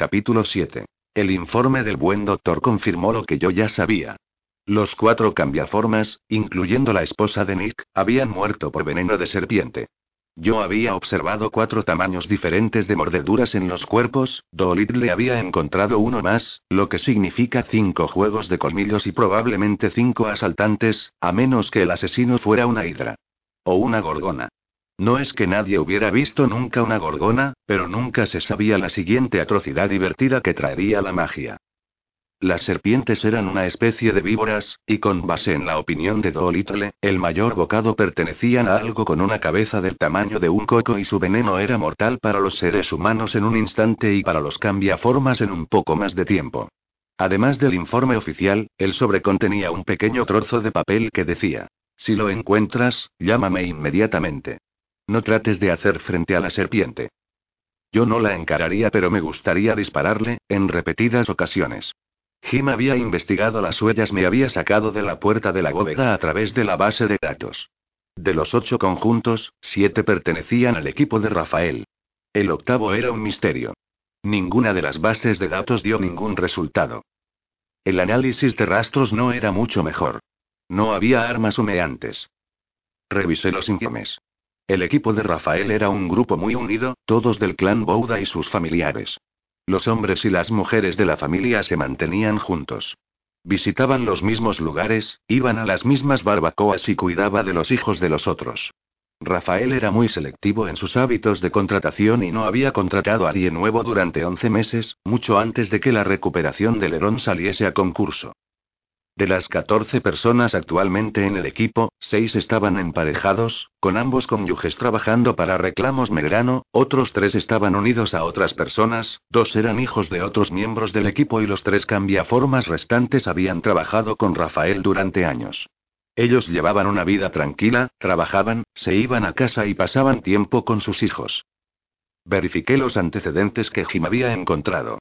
Capítulo 7. El informe del buen doctor confirmó lo que yo ya sabía. Los cuatro cambiaformas, incluyendo la esposa de Nick, habían muerto por veneno de serpiente. Yo había observado cuatro tamaños diferentes de mordeduras en los cuerpos, Dolit le había encontrado uno más, lo que significa cinco juegos de colmillos y probablemente cinco asaltantes, a menos que el asesino fuera una hidra. O una gorgona. No es que nadie hubiera visto nunca una gorgona, pero nunca se sabía la siguiente atrocidad divertida que traería la magia. Las serpientes eran una especie de víboras, y con base en la opinión de Dolittle, el mayor bocado pertenecían a algo con una cabeza del tamaño de un coco y su veneno era mortal para los seres humanos en un instante y para los cambiaformas en un poco más de tiempo. Además del informe oficial, el sobre contenía un pequeño trozo de papel que decía, si lo encuentras, llámame inmediatamente. No trates de hacer frente a la serpiente. Yo no la encararía, pero me gustaría dispararle, en repetidas ocasiones. Jim había investigado las huellas, me había sacado de la puerta de la bóveda a través de la base de datos. De los ocho conjuntos, siete pertenecían al equipo de Rafael. El octavo era un misterio. Ninguna de las bases de datos dio ningún resultado. El análisis de rastros no era mucho mejor. No había armas humeantes. Revisé los informes. El equipo de Rafael era un grupo muy unido, todos del clan Bouda y sus familiares. Los hombres y las mujeres de la familia se mantenían juntos. Visitaban los mismos lugares, iban a las mismas barbacoas y cuidaba de los hijos de los otros. Rafael era muy selectivo en sus hábitos de contratación y no había contratado a nadie nuevo durante 11 meses, mucho antes de que la recuperación del Herón saliese a concurso. De las 14 personas actualmente en el equipo, 6 estaban emparejados, con ambos cónyuges trabajando para reclamos Medrano, otros 3 estaban unidos a otras personas, 2 eran hijos de otros miembros del equipo y los 3 cambiaformas restantes habían trabajado con Rafael durante años. Ellos llevaban una vida tranquila, trabajaban, se iban a casa y pasaban tiempo con sus hijos. Verifiqué los antecedentes que Jim había encontrado.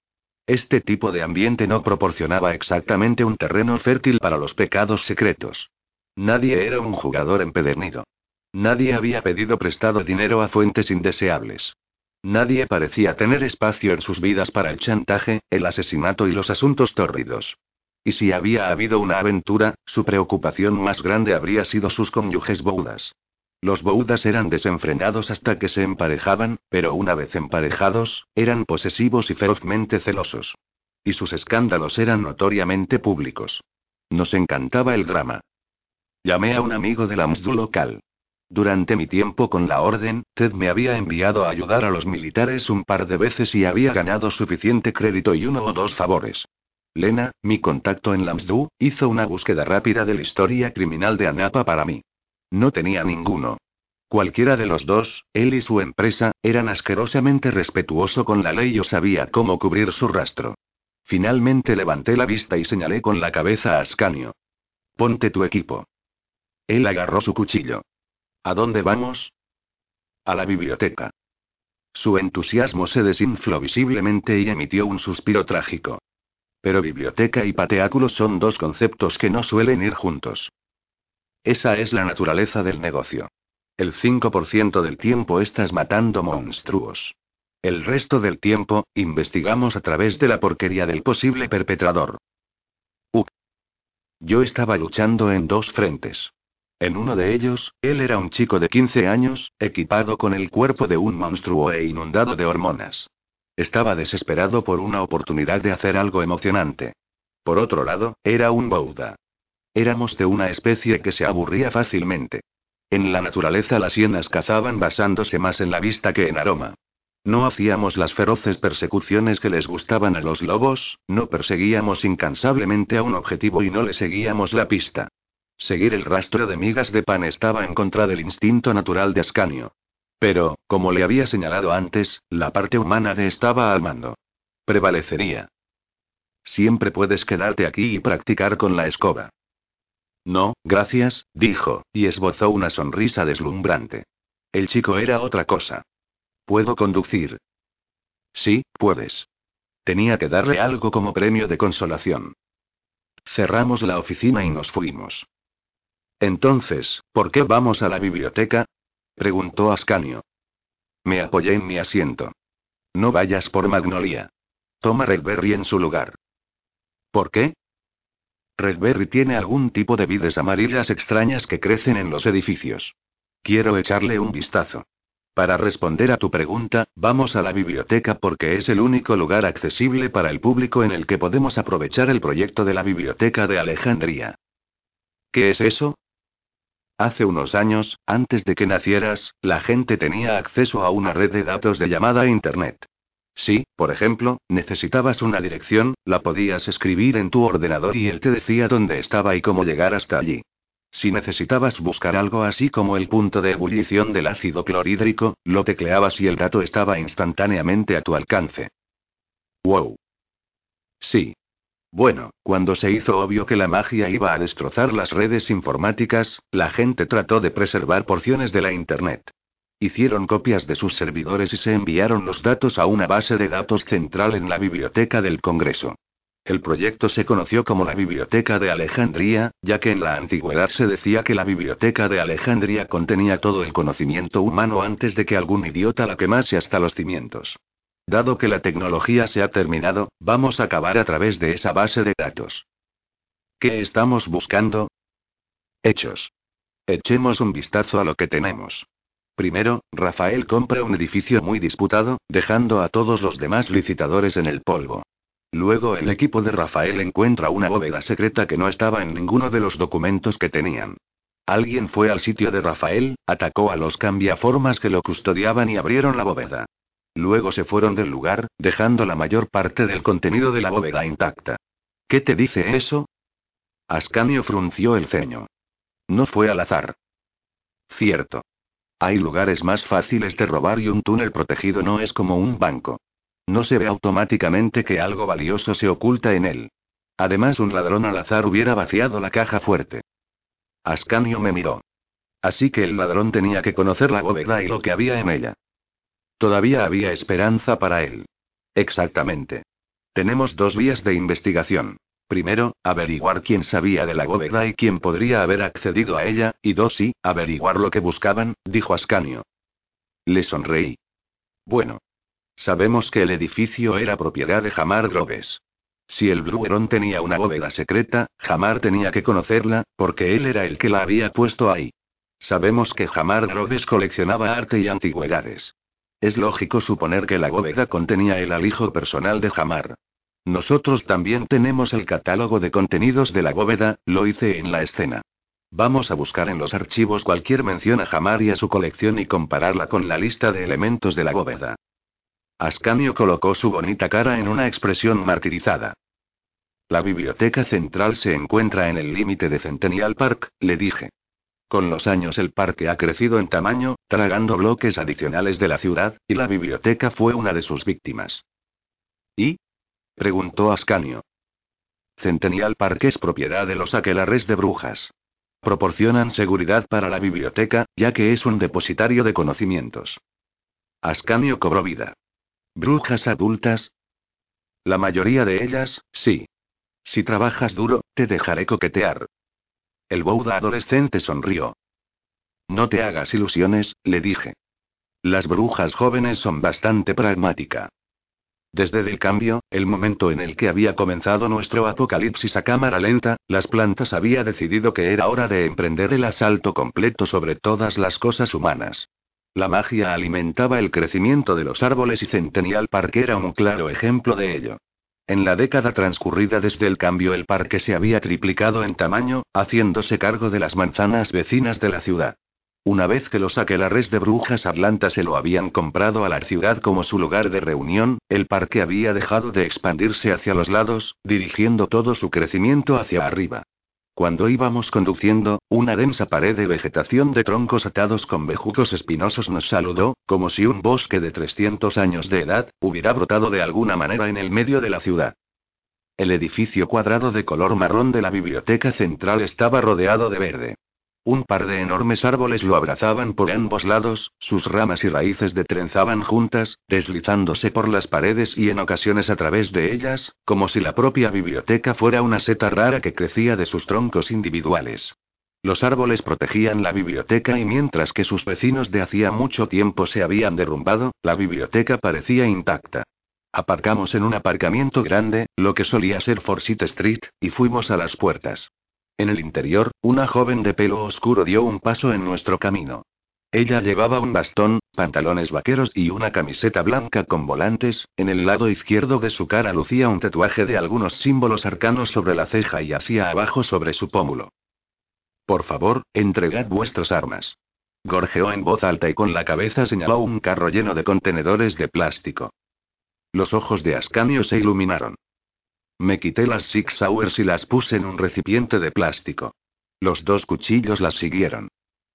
Este tipo de ambiente no proporcionaba exactamente un terreno fértil para los pecados secretos. Nadie era un jugador empedernido. Nadie había pedido prestado dinero a fuentes indeseables. Nadie parecía tener espacio en sus vidas para el chantaje, el asesinato y los asuntos tórridos. Y si había habido una aventura, su preocupación más grande habría sido sus cónyuges boudas. Los boudas eran desenfrenados hasta que se emparejaban, pero una vez emparejados, eran posesivos y ferozmente celosos. Y sus escándalos eran notoriamente públicos. Nos encantaba el drama. Llamé a un amigo de la MSDU local. Durante mi tiempo con la Orden, Ted me había enviado a ayudar a los militares un par de veces y había ganado suficiente crédito y uno o dos favores. Lena, mi contacto en Lamsdu, hizo una búsqueda rápida de la historia criminal de Anapa para mí. No tenía ninguno. Cualquiera de los dos, él y su empresa, eran asquerosamente respetuoso con la ley o sabía cómo cubrir su rastro. Finalmente levanté la vista y señalé con la cabeza a Ascanio. Ponte tu equipo. Él agarró su cuchillo. ¿A dónde vamos? A la biblioteca. Su entusiasmo se desinfló visiblemente y emitió un suspiro trágico. Pero biblioteca y pateáculo son dos conceptos que no suelen ir juntos. Esa es la naturaleza del negocio. El 5% del tiempo estás matando monstruos. El resto del tiempo, investigamos a través de la porquería del posible perpetrador. Uh. Yo estaba luchando en dos frentes. En uno de ellos, él era un chico de 15 años, equipado con el cuerpo de un monstruo e inundado de hormonas. Estaba desesperado por una oportunidad de hacer algo emocionante. Por otro lado, era un Bouda. Éramos de una especie que se aburría fácilmente. En la naturaleza las hienas cazaban basándose más en la vista que en aroma. No hacíamos las feroces persecuciones que les gustaban a los lobos, no perseguíamos incansablemente a un objetivo y no le seguíamos la pista. Seguir el rastro de migas de pan estaba en contra del instinto natural de Ascanio. Pero, como le había señalado antes, la parte humana de estaba al mando. Prevalecería. Siempre puedes quedarte aquí y practicar con la escoba. No, gracias, dijo, y esbozó una sonrisa deslumbrante. El chico era otra cosa. ¿Puedo conducir? Sí, puedes. Tenía que darle algo como premio de consolación. Cerramos la oficina y nos fuimos. Entonces, ¿por qué vamos a la biblioteca? preguntó Ascanio. Me apoyé en mi asiento. No vayas por Magnolia. toma Redberry en su lugar. ¿Por qué? Redberry tiene algún tipo de vides amarillas extrañas que crecen en los edificios. Quiero echarle un vistazo. Para responder a tu pregunta, vamos a la biblioteca porque es el único lugar accesible para el público en el que podemos aprovechar el proyecto de la Biblioteca de Alejandría. ¿Qué es eso? Hace unos años, antes de que nacieras, la gente tenía acceso a una red de datos de llamada Internet. Si, por ejemplo, necesitabas una dirección, la podías escribir en tu ordenador y él te decía dónde estaba y cómo llegar hasta allí. Si necesitabas buscar algo así como el punto de ebullición del ácido clorhídrico, lo tecleabas y el dato estaba instantáneamente a tu alcance. Wow. Sí. Bueno, cuando se hizo obvio que la magia iba a destrozar las redes informáticas, la gente trató de preservar porciones de la Internet. Hicieron copias de sus servidores y se enviaron los datos a una base de datos central en la biblioteca del Congreso. El proyecto se conoció como la Biblioteca de Alejandría, ya que en la antigüedad se decía que la Biblioteca de Alejandría contenía todo el conocimiento humano antes de que algún idiota la quemase hasta los cimientos. Dado que la tecnología se ha terminado, vamos a acabar a través de esa base de datos. ¿Qué estamos buscando? Hechos. Echemos un vistazo a lo que tenemos. Primero, Rafael compra un edificio muy disputado, dejando a todos los demás licitadores en el polvo. Luego el equipo de Rafael encuentra una bóveda secreta que no estaba en ninguno de los documentos que tenían. Alguien fue al sitio de Rafael, atacó a los cambiaformas que lo custodiaban y abrieron la bóveda. Luego se fueron del lugar, dejando la mayor parte del contenido de la bóveda intacta. ¿Qué te dice eso? Ascanio frunció el ceño. No fue al azar. Cierto. Hay lugares más fáciles de robar y un túnel protegido no es como un banco. No se ve automáticamente que algo valioso se oculta en él. Además, un ladrón al azar hubiera vaciado la caja fuerte. Ascanio me miró. Así que el ladrón tenía que conocer la bóveda y lo que había en ella. Todavía había esperanza para él. Exactamente. Tenemos dos vías de investigación. Primero, averiguar quién sabía de la bóveda y quién podría haber accedido a ella, y dos, sí, averiguar lo que buscaban, dijo Ascanio. Le sonreí. Bueno, Sabemos que el edificio era propiedad de Jamar Groves. Si el Blueron tenía una bóveda secreta, Jamar tenía que conocerla, porque él era el que la había puesto ahí. Sabemos que Jamar Groves coleccionaba arte y antigüedades. Es lógico suponer que la bóveda contenía el alijo personal de Jamar. Nosotros también tenemos el catálogo de contenidos de la bóveda, lo hice en la escena. Vamos a buscar en los archivos cualquier mención a Jamar y a su colección y compararla con la lista de elementos de la bóveda. Ascanio colocó su bonita cara en una expresión martirizada. La biblioteca central se encuentra en el límite de Centennial Park, le dije. Con los años el parque ha crecido en tamaño, tragando bloques adicionales de la ciudad, y la biblioteca fue una de sus víctimas. ¿Y? Preguntó Ascanio. Centennial Park es propiedad de los aquelares de brujas. Proporcionan seguridad para la biblioteca, ya que es un depositario de conocimientos. Ascanio cobró vida. ¿Brujas adultas? La mayoría de ellas, sí. Si trabajas duro, te dejaré coquetear. El Bouda adolescente sonrió. No te hagas ilusiones, le dije. Las brujas jóvenes son bastante pragmática. Desde el cambio, el momento en el que había comenzado nuestro apocalipsis a cámara lenta, las plantas había decidido que era hora de emprender el asalto completo sobre todas las cosas humanas. La magia alimentaba el crecimiento de los árboles y Centennial Park era un claro ejemplo de ello. En la década transcurrida desde el cambio el parque se había triplicado en tamaño, haciéndose cargo de las manzanas vecinas de la ciudad. Una vez que los aquelares de brujas Atlanta se lo habían comprado a la ciudad como su lugar de reunión, el parque había dejado de expandirse hacia los lados, dirigiendo todo su crecimiento hacia arriba. Cuando íbamos conduciendo, una densa pared de vegetación de troncos atados con bejucos espinosos nos saludó, como si un bosque de 300 años de edad, hubiera brotado de alguna manera en el medio de la ciudad. El edificio cuadrado de color marrón de la biblioteca central estaba rodeado de verde. Un par de enormes árboles lo abrazaban por ambos lados, sus ramas y raíces detrenzaban juntas, deslizándose por las paredes y en ocasiones a través de ellas, como si la propia biblioteca fuera una seta rara que crecía de sus troncos individuales. Los árboles protegían la biblioteca y mientras que sus vecinos de hacía mucho tiempo se habían derrumbado, la biblioteca parecía intacta. Aparcamos en un aparcamiento grande, lo que solía ser Forsyth Street, y fuimos a las puertas. En el interior, una joven de pelo oscuro dio un paso en nuestro camino. Ella llevaba un bastón, pantalones vaqueros y una camiseta blanca con volantes, en el lado izquierdo de su cara lucía un tatuaje de algunos símbolos arcanos sobre la ceja y hacia abajo sobre su pómulo. Por favor, entregad vuestras armas. Gorjeó en voz alta y con la cabeza señaló un carro lleno de contenedores de plástico. Los ojos de Ascanio se iluminaron. Me quité las Six Hours y las puse en un recipiente de plástico. Los dos cuchillos las siguieron.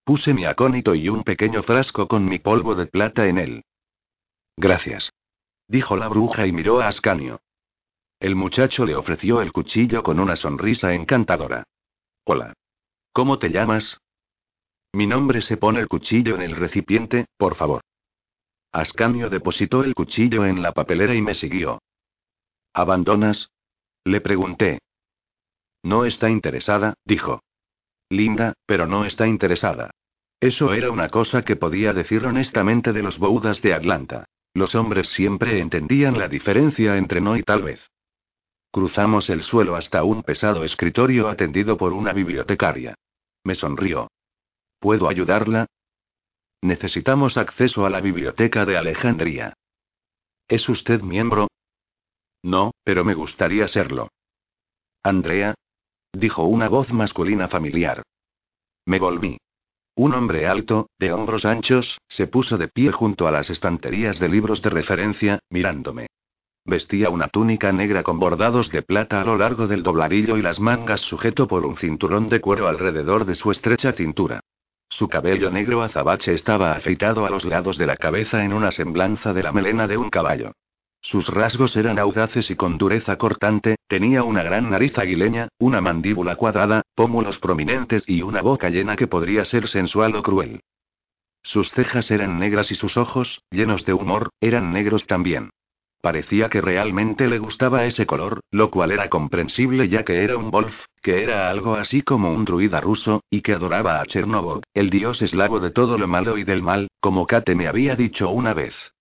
Puse mi acónito y un pequeño frasco con mi polvo de plata en él. Gracias. Dijo la bruja y miró a Ascanio. El muchacho le ofreció el cuchillo con una sonrisa encantadora. Hola. ¿Cómo te llamas? Mi nombre se pone el cuchillo en el recipiente, por favor. Ascanio depositó el cuchillo en la papelera y me siguió. ¿Abandonas? Le pregunté. No está interesada, dijo. Linda, pero no está interesada. Eso era una cosa que podía decir honestamente de los boudas de Atlanta. Los hombres siempre entendían la diferencia entre no y tal vez. Cruzamos el suelo hasta un pesado escritorio atendido por una bibliotecaria. Me sonrió. ¿Puedo ayudarla? Necesitamos acceso a la biblioteca de Alejandría. ¿Es usted miembro? No, pero me gustaría serlo. Andrea, dijo una voz masculina familiar. Me volví. Un hombre alto, de hombros anchos, se puso de pie junto a las estanterías de libros de referencia, mirándome. Vestía una túnica negra con bordados de plata a lo largo del dobladillo y las mangas sujeto por un cinturón de cuero alrededor de su estrecha cintura. Su cabello negro azabache estaba afeitado a los lados de la cabeza en una semblanza de la melena de un caballo. Sus rasgos eran audaces y con dureza cortante, tenía una gran nariz aguileña, una mandíbula cuadrada, pómulos prominentes y una boca llena que podría ser sensual o cruel. Sus cejas eran negras y sus ojos, llenos de humor, eran negros también. Parecía que realmente le gustaba ese color, lo cual era comprensible ya que era un Wolf, que era algo así como un druida ruso, y que adoraba a Chernobyl, el dios eslavo de todo lo malo y del mal, como Kate me había dicho una vez.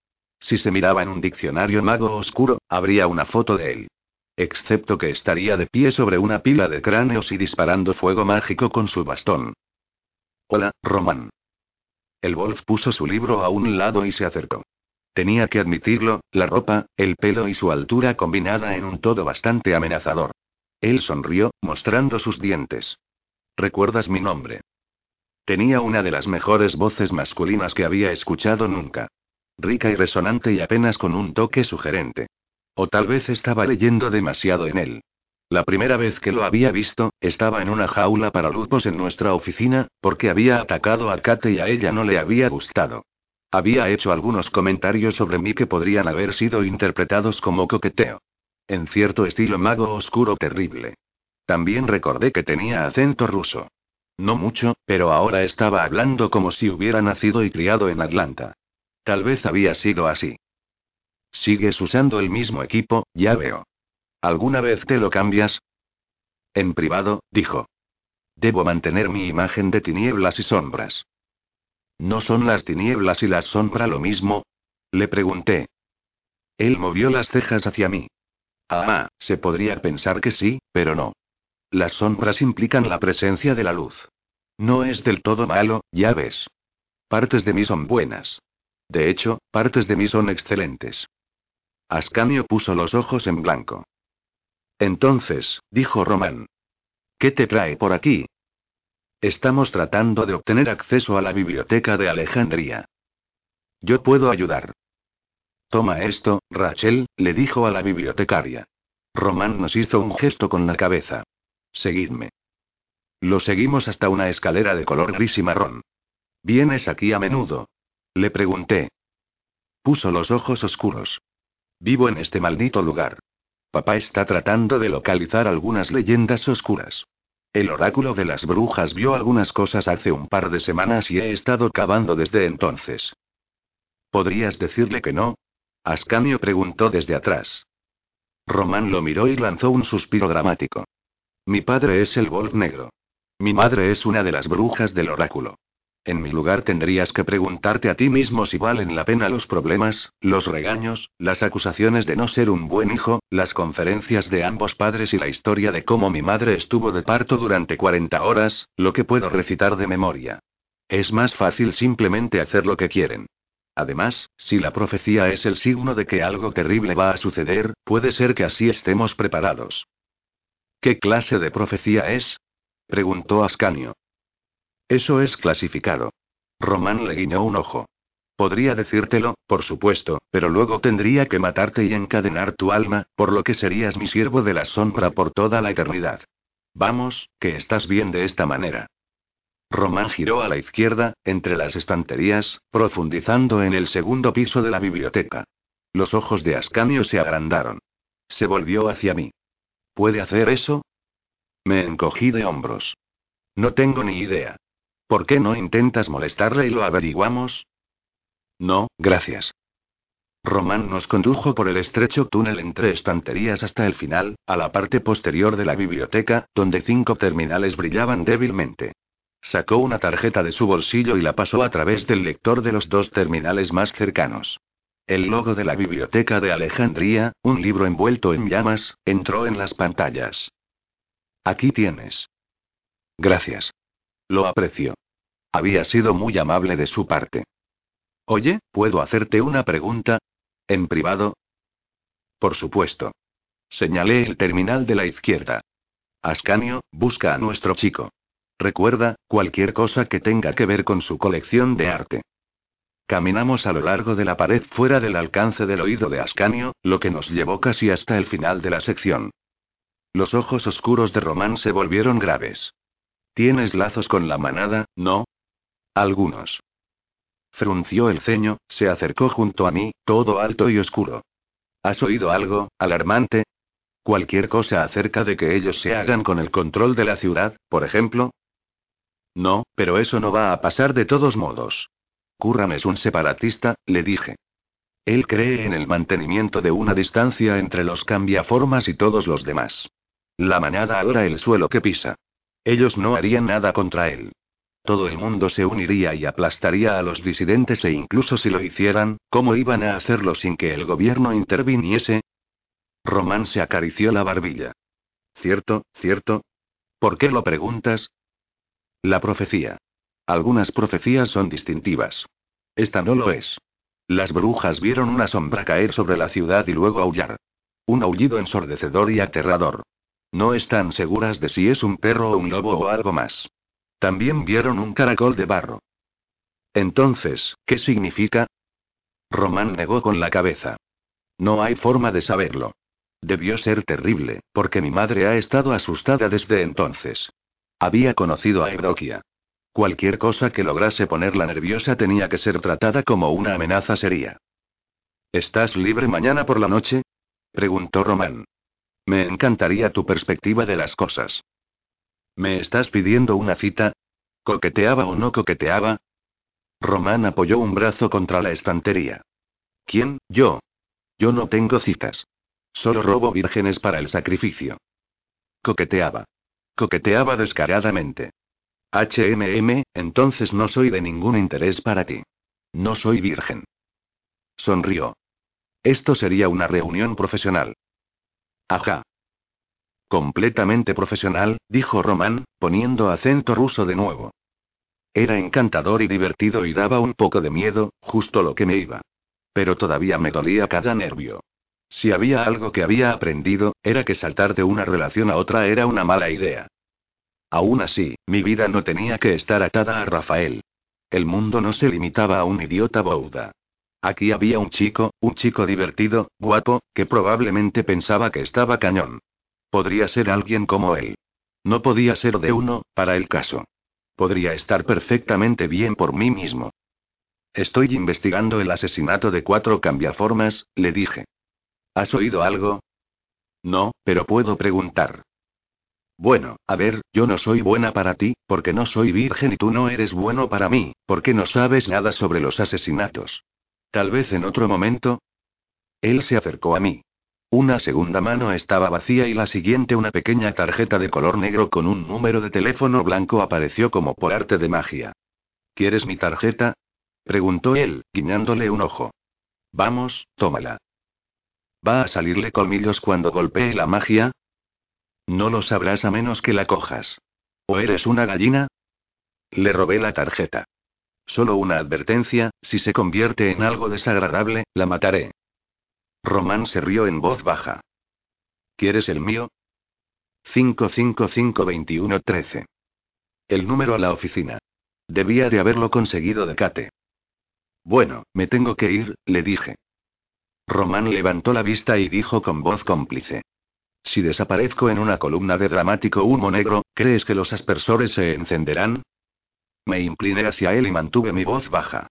Si se miraba en un diccionario mago oscuro, habría una foto de él. Excepto que estaría de pie sobre una pila de cráneos y disparando fuego mágico con su bastón. Hola, Román. El Wolf puso su libro a un lado y se acercó. Tenía que admitirlo, la ropa, el pelo y su altura combinada en un todo bastante amenazador. Él sonrió, mostrando sus dientes. ¿Recuerdas mi nombre? Tenía una de las mejores voces masculinas que había escuchado nunca. Rica y resonante y apenas con un toque sugerente. O tal vez estaba leyendo demasiado en él. La primera vez que lo había visto, estaba en una jaula para lupos en nuestra oficina, porque había atacado a Kate y a ella no le había gustado. Había hecho algunos comentarios sobre mí que podrían haber sido interpretados como coqueteo. En cierto estilo mago oscuro terrible. También recordé que tenía acento ruso. No mucho, pero ahora estaba hablando como si hubiera nacido y criado en Atlanta. Tal vez había sido así. Sigues usando el mismo equipo, ya veo. ¿Alguna vez te lo cambias? En privado, dijo. Debo mantener mi imagen de tinieblas y sombras. ¿No son las tinieblas y las sombras lo mismo? Le pregunté. Él movió las cejas hacia mí. Ah, se podría pensar que sí, pero no. Las sombras implican la presencia de la luz. No es del todo malo, ya ves. Partes de mí son buenas. De hecho, partes de mí son excelentes. Ascanio puso los ojos en blanco. Entonces, dijo Román. ¿Qué te trae por aquí? Estamos tratando de obtener acceso a la biblioteca de Alejandría. Yo puedo ayudar. Toma esto, Rachel, le dijo a la bibliotecaria. Román nos hizo un gesto con la cabeza. Seguidme. Lo seguimos hasta una escalera de color gris y marrón. ¿Vienes aquí a menudo? Le pregunté. Puso los ojos oscuros. Vivo en este maldito lugar. Papá está tratando de localizar algunas leyendas oscuras. El oráculo de las brujas vio algunas cosas hace un par de semanas y he estado cavando desde entonces. ¿Podrías decirle que no? Ascanio preguntó desde atrás. Román lo miró y lanzó un suspiro dramático. Mi padre es el Wolf Negro. Mi madre es una de las brujas del oráculo. En mi lugar tendrías que preguntarte a ti mismo si valen la pena los problemas, los regaños, las acusaciones de no ser un buen hijo, las conferencias de ambos padres y la historia de cómo mi madre estuvo de parto durante 40 horas, lo que puedo recitar de memoria. Es más fácil simplemente hacer lo que quieren. Además, si la profecía es el signo de que algo terrible va a suceder, puede ser que así estemos preparados. ¿Qué clase de profecía es? preguntó Ascanio. Eso es clasificado. Román le guiñó un ojo. Podría decírtelo, por supuesto, pero luego tendría que matarte y encadenar tu alma, por lo que serías mi siervo de la sombra por toda la eternidad. Vamos, que estás bien de esta manera. Román giró a la izquierda, entre las estanterías, profundizando en el segundo piso de la biblioteca. Los ojos de Ascanio se agrandaron. Se volvió hacia mí. ¿Puede hacer eso? Me encogí de hombros. No tengo ni idea. ¿Por qué no intentas molestarle y lo averiguamos? No, gracias. Román nos condujo por el estrecho túnel entre estanterías hasta el final, a la parte posterior de la biblioteca, donde cinco terminales brillaban débilmente. Sacó una tarjeta de su bolsillo y la pasó a través del lector de los dos terminales más cercanos. El logo de la Biblioteca de Alejandría, un libro envuelto en llamas, entró en las pantallas. Aquí tienes. Gracias. Lo aprecio. Había sido muy amable de su parte. Oye, ¿puedo hacerte una pregunta? ¿En privado? Por supuesto. Señalé el terminal de la izquierda. Ascanio, busca a nuestro chico. Recuerda, cualquier cosa que tenga que ver con su colección de arte. Caminamos a lo largo de la pared fuera del alcance del oído de Ascanio, lo que nos llevó casi hasta el final de la sección. Los ojos oscuros de Román se volvieron graves. Tienes lazos con la manada, ¿no? Algunos. Frunció el ceño, se acercó junto a mí, todo alto y oscuro. ¿Has oído algo, alarmante? Cualquier cosa acerca de que ellos se hagan con el control de la ciudad, por ejemplo. No, pero eso no va a pasar de todos modos. Curran es un separatista, le dije. Él cree en el mantenimiento de una distancia entre los cambiaformas y todos los demás. La manada adora el suelo que pisa. Ellos no harían nada contra él. Todo el mundo se uniría y aplastaría a los disidentes e incluso si lo hicieran, ¿cómo iban a hacerlo sin que el gobierno interviniese? Román se acarició la barbilla. Cierto, cierto. ¿Por qué lo preguntas? La profecía. Algunas profecías son distintivas. Esta no lo es. Las brujas vieron una sombra caer sobre la ciudad y luego aullar. Un aullido ensordecedor y aterrador. No están seguras de si es un perro o un lobo o algo más. También vieron un caracol de barro. Entonces, ¿qué significa? Román negó con la cabeza. No hay forma de saberlo. Debió ser terrible, porque mi madre ha estado asustada desde entonces. Había conocido a Eudokia. Cualquier cosa que lograse ponerla nerviosa tenía que ser tratada como una amenaza seria. ¿Estás libre mañana por la noche? preguntó Román. Me encantaría tu perspectiva de las cosas. ¿Me estás pidiendo una cita? ¿Coqueteaba o no coqueteaba? Román apoyó un brazo contra la estantería. ¿Quién? Yo. Yo no tengo citas. Solo robo vírgenes para el sacrificio. Coqueteaba. Coqueteaba descaradamente. HMM, entonces no soy de ningún interés para ti. No soy virgen. Sonrió. Esto sería una reunión profesional. Ajá. Completamente profesional, dijo Román, poniendo acento ruso de nuevo. Era encantador y divertido y daba un poco de miedo, justo lo que me iba. Pero todavía me dolía cada nervio. Si había algo que había aprendido, era que saltar de una relación a otra era una mala idea. Aún así, mi vida no tenía que estar atada a Rafael. El mundo no se limitaba a un idiota bouda. Aquí había un chico, un chico divertido, guapo, que probablemente pensaba que estaba cañón. Podría ser alguien como él. No podía ser de uno, para el caso. Podría estar perfectamente bien por mí mismo. Estoy investigando el asesinato de cuatro cambiaformas, le dije. ¿Has oído algo? No, pero puedo preguntar. Bueno, a ver, yo no soy buena para ti, porque no soy virgen y tú no eres bueno para mí, porque no sabes nada sobre los asesinatos. Tal vez en otro momento. Él se acercó a mí. Una segunda mano estaba vacía y la siguiente una pequeña tarjeta de color negro con un número de teléfono blanco apareció como por arte de magia. ¿Quieres mi tarjeta? preguntó él, guiñándole un ojo. Vamos, tómala. ¿Va a salirle colmillos cuando golpee la magia? No lo sabrás a menos que la cojas. ¿O eres una gallina? Le robé la tarjeta. Solo una advertencia, si se convierte en algo desagradable, la mataré. Román se rió en voz baja. ¿Quieres el mío? 5552113. El número a la oficina. Debía de haberlo conseguido de Kate. Bueno, me tengo que ir, le dije. Román levantó la vista y dijo con voz cómplice. Si desaparezco en una columna de dramático humo negro, ¿crees que los aspersores se encenderán? Me incliné hacia él y mantuve mi voz baja.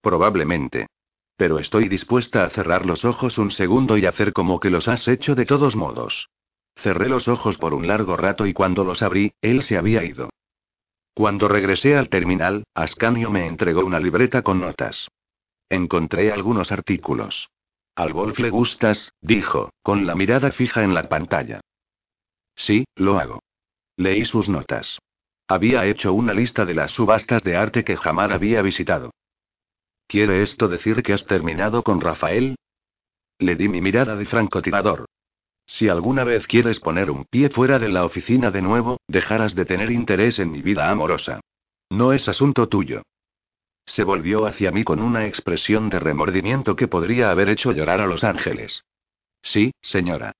Probablemente. Pero estoy dispuesta a cerrar los ojos un segundo y hacer como que los has hecho de todos modos. Cerré los ojos por un largo rato y cuando los abrí, él se había ido. Cuando regresé al terminal, Ascanio me entregó una libreta con notas. Encontré algunos artículos. Al golf le gustas, dijo, con la mirada fija en la pantalla. Sí, lo hago. Leí sus notas. Había hecho una lista de las subastas de arte que jamás había visitado. ¿Quiere esto decir que has terminado con Rafael? Le di mi mirada de francotirador. Si alguna vez quieres poner un pie fuera de la oficina de nuevo, dejarás de tener interés en mi vida amorosa. No es asunto tuyo. Se volvió hacia mí con una expresión de remordimiento que podría haber hecho llorar a los ángeles. Sí, señora.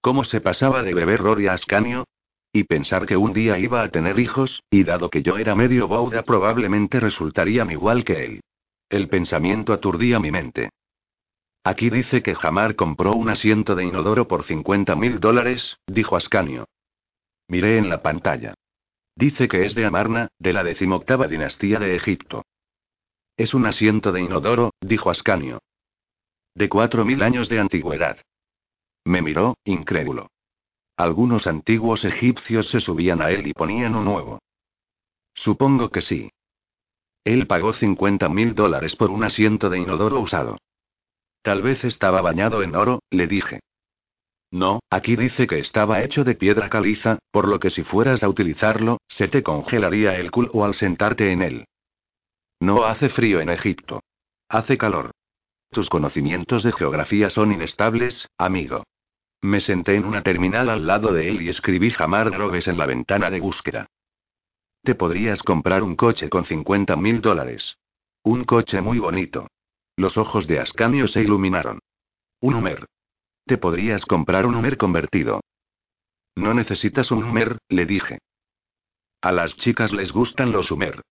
¿Cómo se pasaba de beber Rory a Ascanio? Y pensar que un día iba a tener hijos, y dado que yo era medio bauda probablemente resultarían igual que él. El pensamiento aturdía mi mente. Aquí dice que Jamar compró un asiento de inodoro por 50 mil dólares, dijo Ascanio. Miré en la pantalla. Dice que es de Amarna, de la decimoctava dinastía de Egipto. Es un asiento de inodoro, dijo Ascanio. De cuatro mil años de antigüedad. Me miró, incrédulo. Algunos antiguos egipcios se subían a él y ponían un nuevo. Supongo que sí. Él pagó 50 mil dólares por un asiento de inodoro usado. Tal vez estaba bañado en oro, le dije. No, aquí dice que estaba hecho de piedra caliza, por lo que si fueras a utilizarlo, se te congelaría el culo al sentarte en él. No hace frío en Egipto. Hace calor. Tus conocimientos de geografía son inestables, amigo. Me senté en una terminal al lado de él y escribí Jamar Groves en la ventana de búsqueda. Te podrías comprar un coche con 50 mil dólares. Un coche muy bonito. Los ojos de Ascanio se iluminaron. Un Humer. Te podrías comprar un Humer convertido. No necesitas un Humer, le dije. A las chicas les gustan los Humer.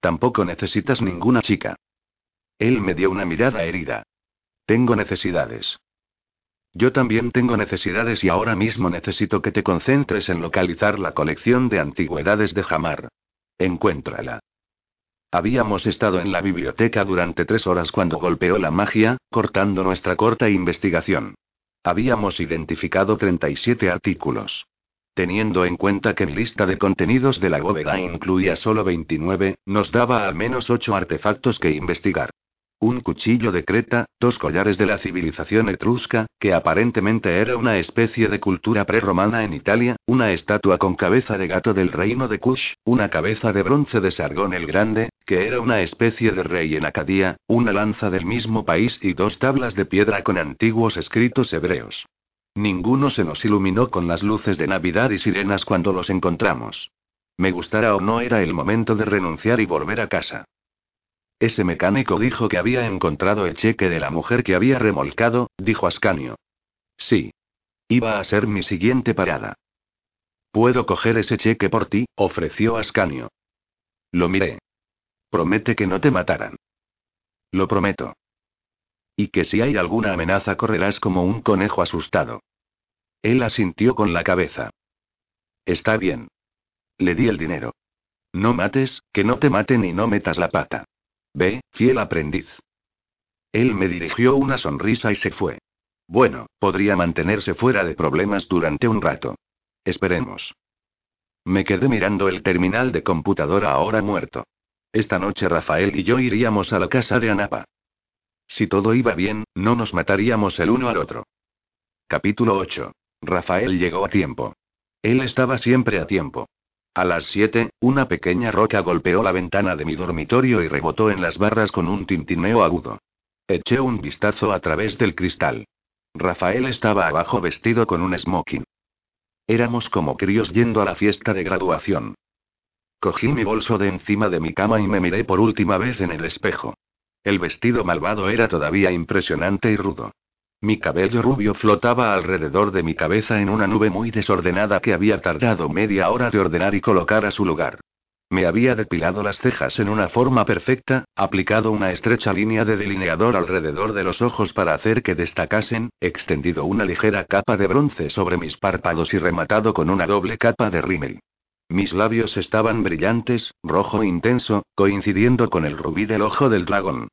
Tampoco necesitas ninguna chica. Él me dio una mirada herida. Tengo necesidades. Yo también tengo necesidades y ahora mismo necesito que te concentres en localizar la colección de antigüedades de Jamar. Encuéntrala. Habíamos estado en la biblioteca durante tres horas cuando golpeó la magia, cortando nuestra corta investigación. Habíamos identificado 37 artículos. Teniendo en cuenta que mi lista de contenidos de la bóveda incluía solo 29, nos daba al menos 8 artefactos que investigar. Un cuchillo de Creta, dos collares de la civilización etrusca, que aparentemente era una especie de cultura prerromana en Italia, una estatua con cabeza de gato del reino de Kush, una cabeza de bronce de Sargón el Grande, que era una especie de rey en Acadia, una lanza del mismo país y dos tablas de piedra con antiguos escritos hebreos. Ninguno se nos iluminó con las luces de Navidad y sirenas cuando los encontramos. Me gustara o no era el momento de renunciar y volver a casa. Ese mecánico dijo que había encontrado el cheque de la mujer que había remolcado, dijo Ascanio. Sí. Iba a ser mi siguiente parada. Puedo coger ese cheque por ti, ofreció Ascanio. Lo miré. Promete que no te matarán. Lo prometo. Y que si hay alguna amenaza correrás como un conejo asustado. Él asintió con la cabeza. Está bien. Le di el dinero. No mates, que no te maten y no metas la pata. Ve, fiel aprendiz. Él me dirigió una sonrisa y se fue. Bueno, podría mantenerse fuera de problemas durante un rato. Esperemos. Me quedé mirando el terminal de computadora ahora muerto. Esta noche Rafael y yo iríamos a la casa de Anapa. Si todo iba bien, no nos mataríamos el uno al otro. Capítulo 8. Rafael llegó a tiempo. Él estaba siempre a tiempo. A las siete, una pequeña roca golpeó la ventana de mi dormitorio y rebotó en las barras con un tintineo agudo. Eché un vistazo a través del cristal. Rafael estaba abajo vestido con un smoking. Éramos como críos yendo a la fiesta de graduación. Cogí mi bolso de encima de mi cama y me miré por última vez en el espejo. El vestido malvado era todavía impresionante y rudo. Mi cabello rubio flotaba alrededor de mi cabeza en una nube muy desordenada que había tardado media hora de ordenar y colocar a su lugar. Me había depilado las cejas en una forma perfecta, aplicado una estrecha línea de delineador alrededor de los ojos para hacer que destacasen, extendido una ligera capa de bronce sobre mis párpados y rematado con una doble capa de rímel. Mis labios estaban brillantes, rojo intenso, coincidiendo con el rubí del ojo del dragón.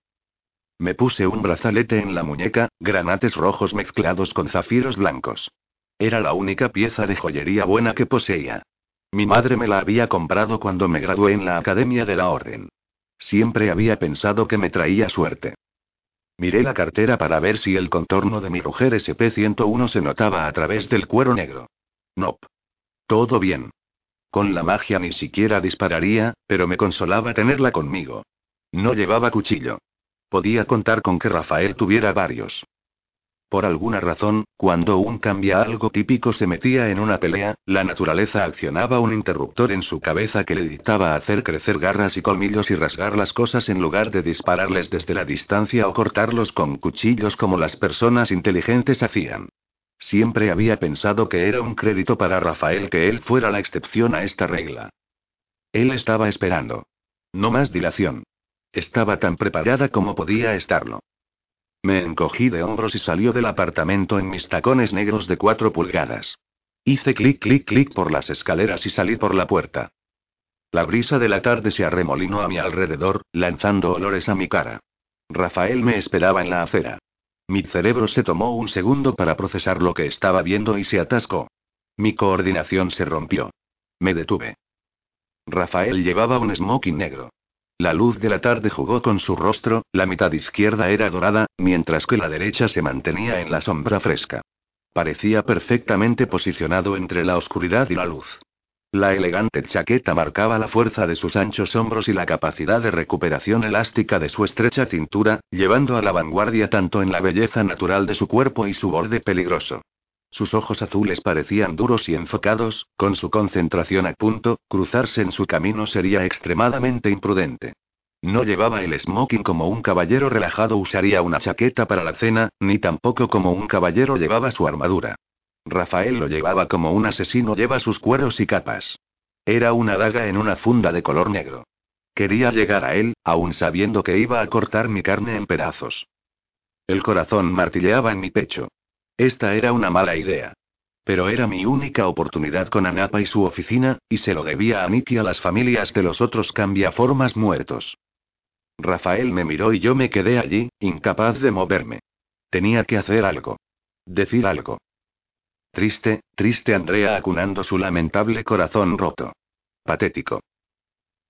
Me puse un brazalete en la muñeca, granates rojos mezclados con zafiros blancos. Era la única pieza de joyería buena que poseía. Mi madre me la había comprado cuando me gradué en la Academia de la Orden. Siempre había pensado que me traía suerte. Miré la cartera para ver si el contorno de mi mujer SP-101 se notaba a través del cuero negro. No. Todo bien. Con la magia ni siquiera dispararía, pero me consolaba tenerla conmigo. No llevaba cuchillo. Podía contar con que Rafael tuviera varios. Por alguna razón, cuando un cambia algo típico se metía en una pelea, la naturaleza accionaba un interruptor en su cabeza que le dictaba hacer crecer garras y colmillos y rasgar las cosas en lugar de dispararles desde la distancia o cortarlos con cuchillos como las personas inteligentes hacían. Siempre había pensado que era un crédito para Rafael que él fuera la excepción a esta regla. Él estaba esperando. No más dilación. Estaba tan preparada como podía estarlo. Me encogí de hombros y salió del apartamento en mis tacones negros de cuatro pulgadas. Hice clic, clic, clic por las escaleras y salí por la puerta. La brisa de la tarde se arremolinó a mi alrededor, lanzando olores a mi cara. Rafael me esperaba en la acera. Mi cerebro se tomó un segundo para procesar lo que estaba viendo y se atascó. Mi coordinación se rompió. Me detuve. Rafael llevaba un smoking negro. La luz de la tarde jugó con su rostro, la mitad izquierda era dorada, mientras que la derecha se mantenía en la sombra fresca. Parecía perfectamente posicionado entre la oscuridad y la luz. La elegante chaqueta marcaba la fuerza de sus anchos hombros y la capacidad de recuperación elástica de su estrecha cintura, llevando a la vanguardia tanto en la belleza natural de su cuerpo y su borde peligroso. Sus ojos azules parecían duros y enfocados, con su concentración a punto, cruzarse en su camino sería extremadamente imprudente. No llevaba el smoking como un caballero relajado usaría una chaqueta para la cena, ni tampoco como un caballero llevaba su armadura. Rafael lo llevaba como un asesino lleva sus cueros y capas. Era una daga en una funda de color negro. Quería llegar a él, aun sabiendo que iba a cortar mi carne en pedazos. El corazón martilleaba en mi pecho. Esta era una mala idea. Pero era mi única oportunidad con Anapa y su oficina, y se lo debía a Nick y a las familias de los otros cambiaformas muertos. Rafael me miró y yo me quedé allí, incapaz de moverme. Tenía que hacer algo. Decir algo. Triste, triste Andrea acunando su lamentable corazón roto. Patético.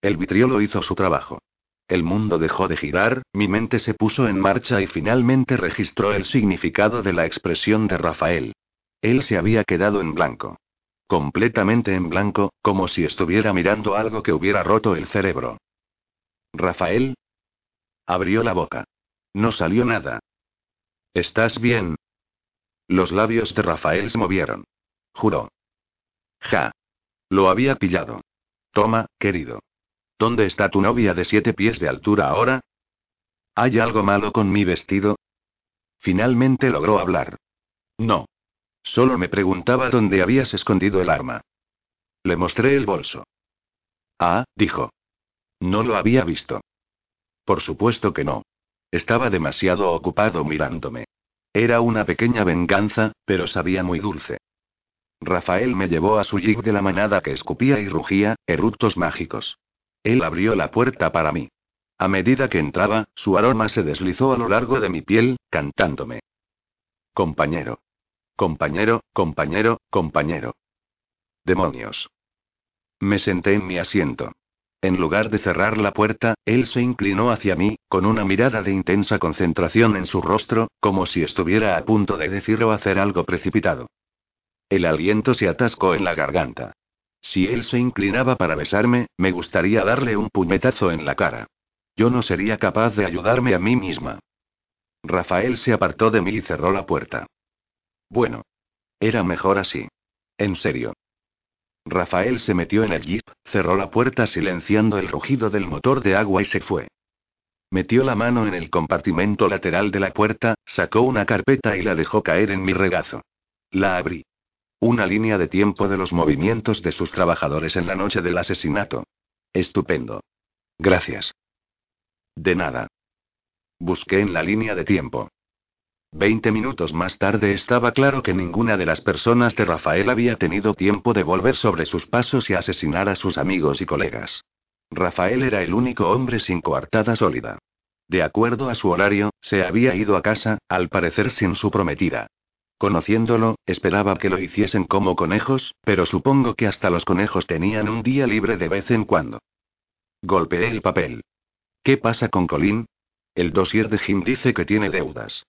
El vitriolo hizo su trabajo. El mundo dejó de girar, mi mente se puso en marcha y finalmente registró el significado de la expresión de Rafael. Él se había quedado en blanco. Completamente en blanco, como si estuviera mirando algo que hubiera roto el cerebro. Rafael. Abrió la boca. No salió nada. ¿Estás bien? Los labios de Rafael se movieron. Juró. Ja. Lo había pillado. Toma, querido. ¿Dónde está tu novia de siete pies de altura ahora? ¿Hay algo malo con mi vestido? Finalmente logró hablar. No. Solo me preguntaba dónde habías escondido el arma. Le mostré el bolso. Ah, dijo. No lo había visto. Por supuesto que no. Estaba demasiado ocupado mirándome. Era una pequeña venganza, pero sabía muy dulce. Rafael me llevó a su jeep de la manada que escupía y rugía, eructos mágicos. Él abrió la puerta para mí. A medida que entraba, su aroma se deslizó a lo largo de mi piel, cantándome. Compañero. Compañero, compañero, compañero. Demonios. Me senté en mi asiento. En lugar de cerrar la puerta, él se inclinó hacia mí, con una mirada de intensa concentración en su rostro, como si estuviera a punto de decir o hacer algo precipitado. El aliento se atascó en la garganta. Si él se inclinaba para besarme, me gustaría darle un puñetazo en la cara. Yo no sería capaz de ayudarme a mí misma. Rafael se apartó de mí y cerró la puerta. Bueno. Era mejor así. En serio. Rafael se metió en el jeep, cerró la puerta silenciando el rugido del motor de agua y se fue. Metió la mano en el compartimento lateral de la puerta, sacó una carpeta y la dejó caer en mi regazo. La abrí. Una línea de tiempo de los movimientos de sus trabajadores en la noche del asesinato. Estupendo. Gracias. De nada. Busqué en la línea de tiempo. Veinte minutos más tarde estaba claro que ninguna de las personas de Rafael había tenido tiempo de volver sobre sus pasos y asesinar a sus amigos y colegas. Rafael era el único hombre sin coartada sólida. De acuerdo a su horario, se había ido a casa, al parecer sin su prometida. Conociéndolo, esperaba que lo hiciesen como conejos, pero supongo que hasta los conejos tenían un día libre de vez en cuando. Golpeé el papel. ¿Qué pasa con Colin? El dossier de Jim dice que tiene deudas.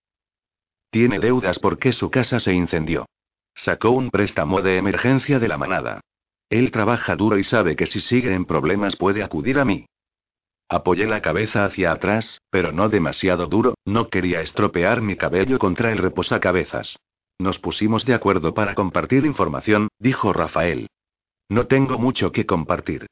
Tiene deudas porque su casa se incendió. Sacó un préstamo de emergencia de la manada. Él trabaja duro y sabe que si sigue en problemas puede acudir a mí. Apoyé la cabeza hacia atrás, pero no demasiado duro, no quería estropear mi cabello contra el reposacabezas. Nos pusimos de acuerdo para compartir información, dijo Rafael. No tengo mucho que compartir.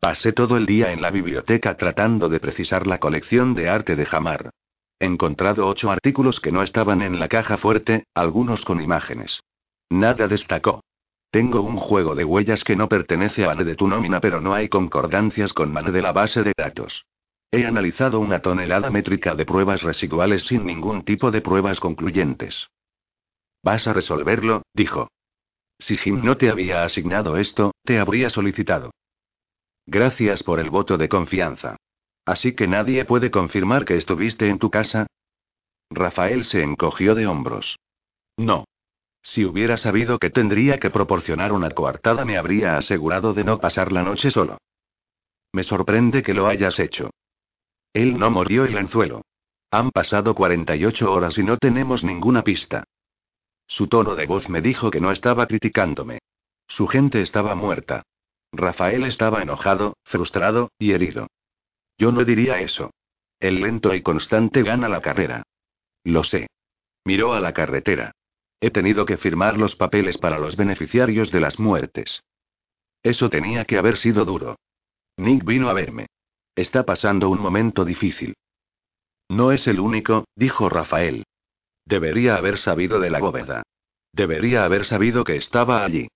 Pasé todo el día en la biblioteca tratando de precisar la colección de arte de Jamar. Encontrado ocho artículos que no estaban en la caja fuerte, algunos con imágenes. Nada destacó. Tengo un juego de huellas que no pertenece a Mane de tu nómina, pero no hay concordancias con Mane de la base de datos. He analizado una tonelada métrica de pruebas residuales sin ningún tipo de pruebas concluyentes. Vas a resolverlo, dijo. Si Jim no te había asignado esto, te habría solicitado. Gracias por el voto de confianza. Así que nadie puede confirmar que estuviste en tu casa. Rafael se encogió de hombros. No. Si hubiera sabido que tendría que proporcionar una coartada me habría asegurado de no pasar la noche solo. Me sorprende que lo hayas hecho. Él no mordió el anzuelo. Han pasado 48 horas y no tenemos ninguna pista. Su tono de voz me dijo que no estaba criticándome. Su gente estaba muerta. Rafael estaba enojado, frustrado, y herido. Yo no diría eso. El lento y constante gana la carrera. Lo sé. Miró a la carretera. He tenido que firmar los papeles para los beneficiarios de las muertes. Eso tenía que haber sido duro. Nick vino a verme. Está pasando un momento difícil. No es el único, dijo Rafael. Debería haber sabido de la bóveda. Debería haber sabido que estaba allí.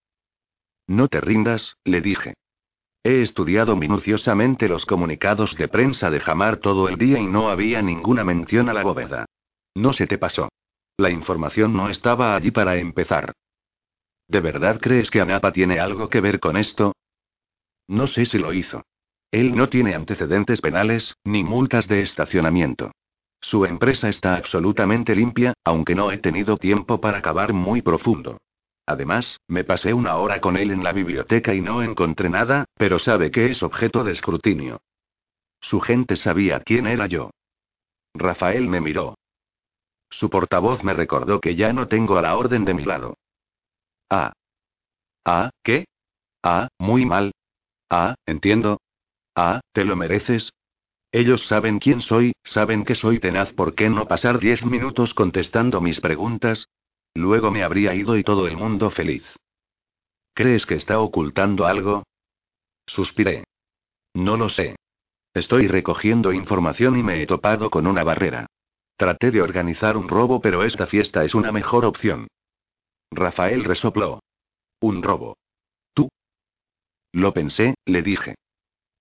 No te rindas, le dije. He estudiado minuciosamente los comunicados de prensa de Jamar todo el día y no había ninguna mención a la bóveda. No se te pasó. La información no estaba allí para empezar. ¿De verdad crees que Anapa tiene algo que ver con esto? No sé si lo hizo. Él no tiene antecedentes penales, ni multas de estacionamiento. Su empresa está absolutamente limpia, aunque no he tenido tiempo para cavar muy profundo. Además, me pasé una hora con él en la biblioteca y no encontré nada, pero sabe que es objeto de escrutinio. Su gente sabía quién era yo. Rafael me miró. Su portavoz me recordó que ya no tengo a la orden de mi lado. Ah. Ah, ¿qué? Ah, muy mal. Ah, entiendo. Ah, ¿te lo mereces? Ellos saben quién soy, saben que soy tenaz. ¿Por qué no pasar diez minutos contestando mis preguntas? Luego me habría ido y todo el mundo feliz. ¿Crees que está ocultando algo? Suspiré. No lo sé. Estoy recogiendo información y me he topado con una barrera. Traté de organizar un robo, pero esta fiesta es una mejor opción. Rafael resopló. Un robo. ¿Tú? Lo pensé, le dije.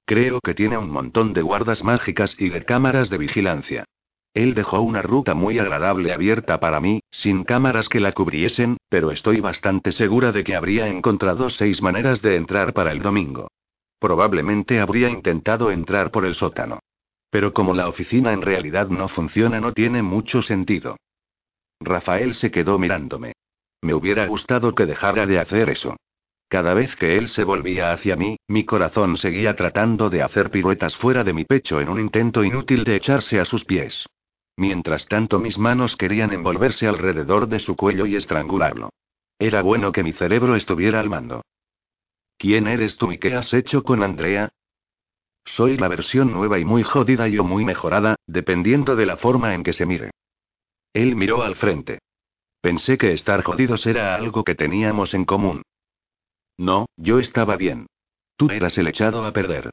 Creo que tiene un montón de guardas mágicas y de cámaras de vigilancia. Él dejó una ruta muy agradable abierta para mí, sin cámaras que la cubriesen, pero estoy bastante segura de que habría encontrado seis maneras de entrar para el domingo. Probablemente habría intentado entrar por el sótano. Pero como la oficina en realidad no funciona no tiene mucho sentido. Rafael se quedó mirándome. Me hubiera gustado que dejara de hacer eso. Cada vez que él se volvía hacia mí, mi corazón seguía tratando de hacer piruetas fuera de mi pecho en un intento inútil de echarse a sus pies. Mientras tanto mis manos querían envolverse alrededor de su cuello y estrangularlo. Era bueno que mi cerebro estuviera al mando. ¿Quién eres tú y qué has hecho con Andrea? Soy la versión nueva y muy jodida y o muy mejorada, dependiendo de la forma en que se mire. Él miró al frente. Pensé que estar jodidos era algo que teníamos en común. No, yo estaba bien. Tú eras el echado a perder.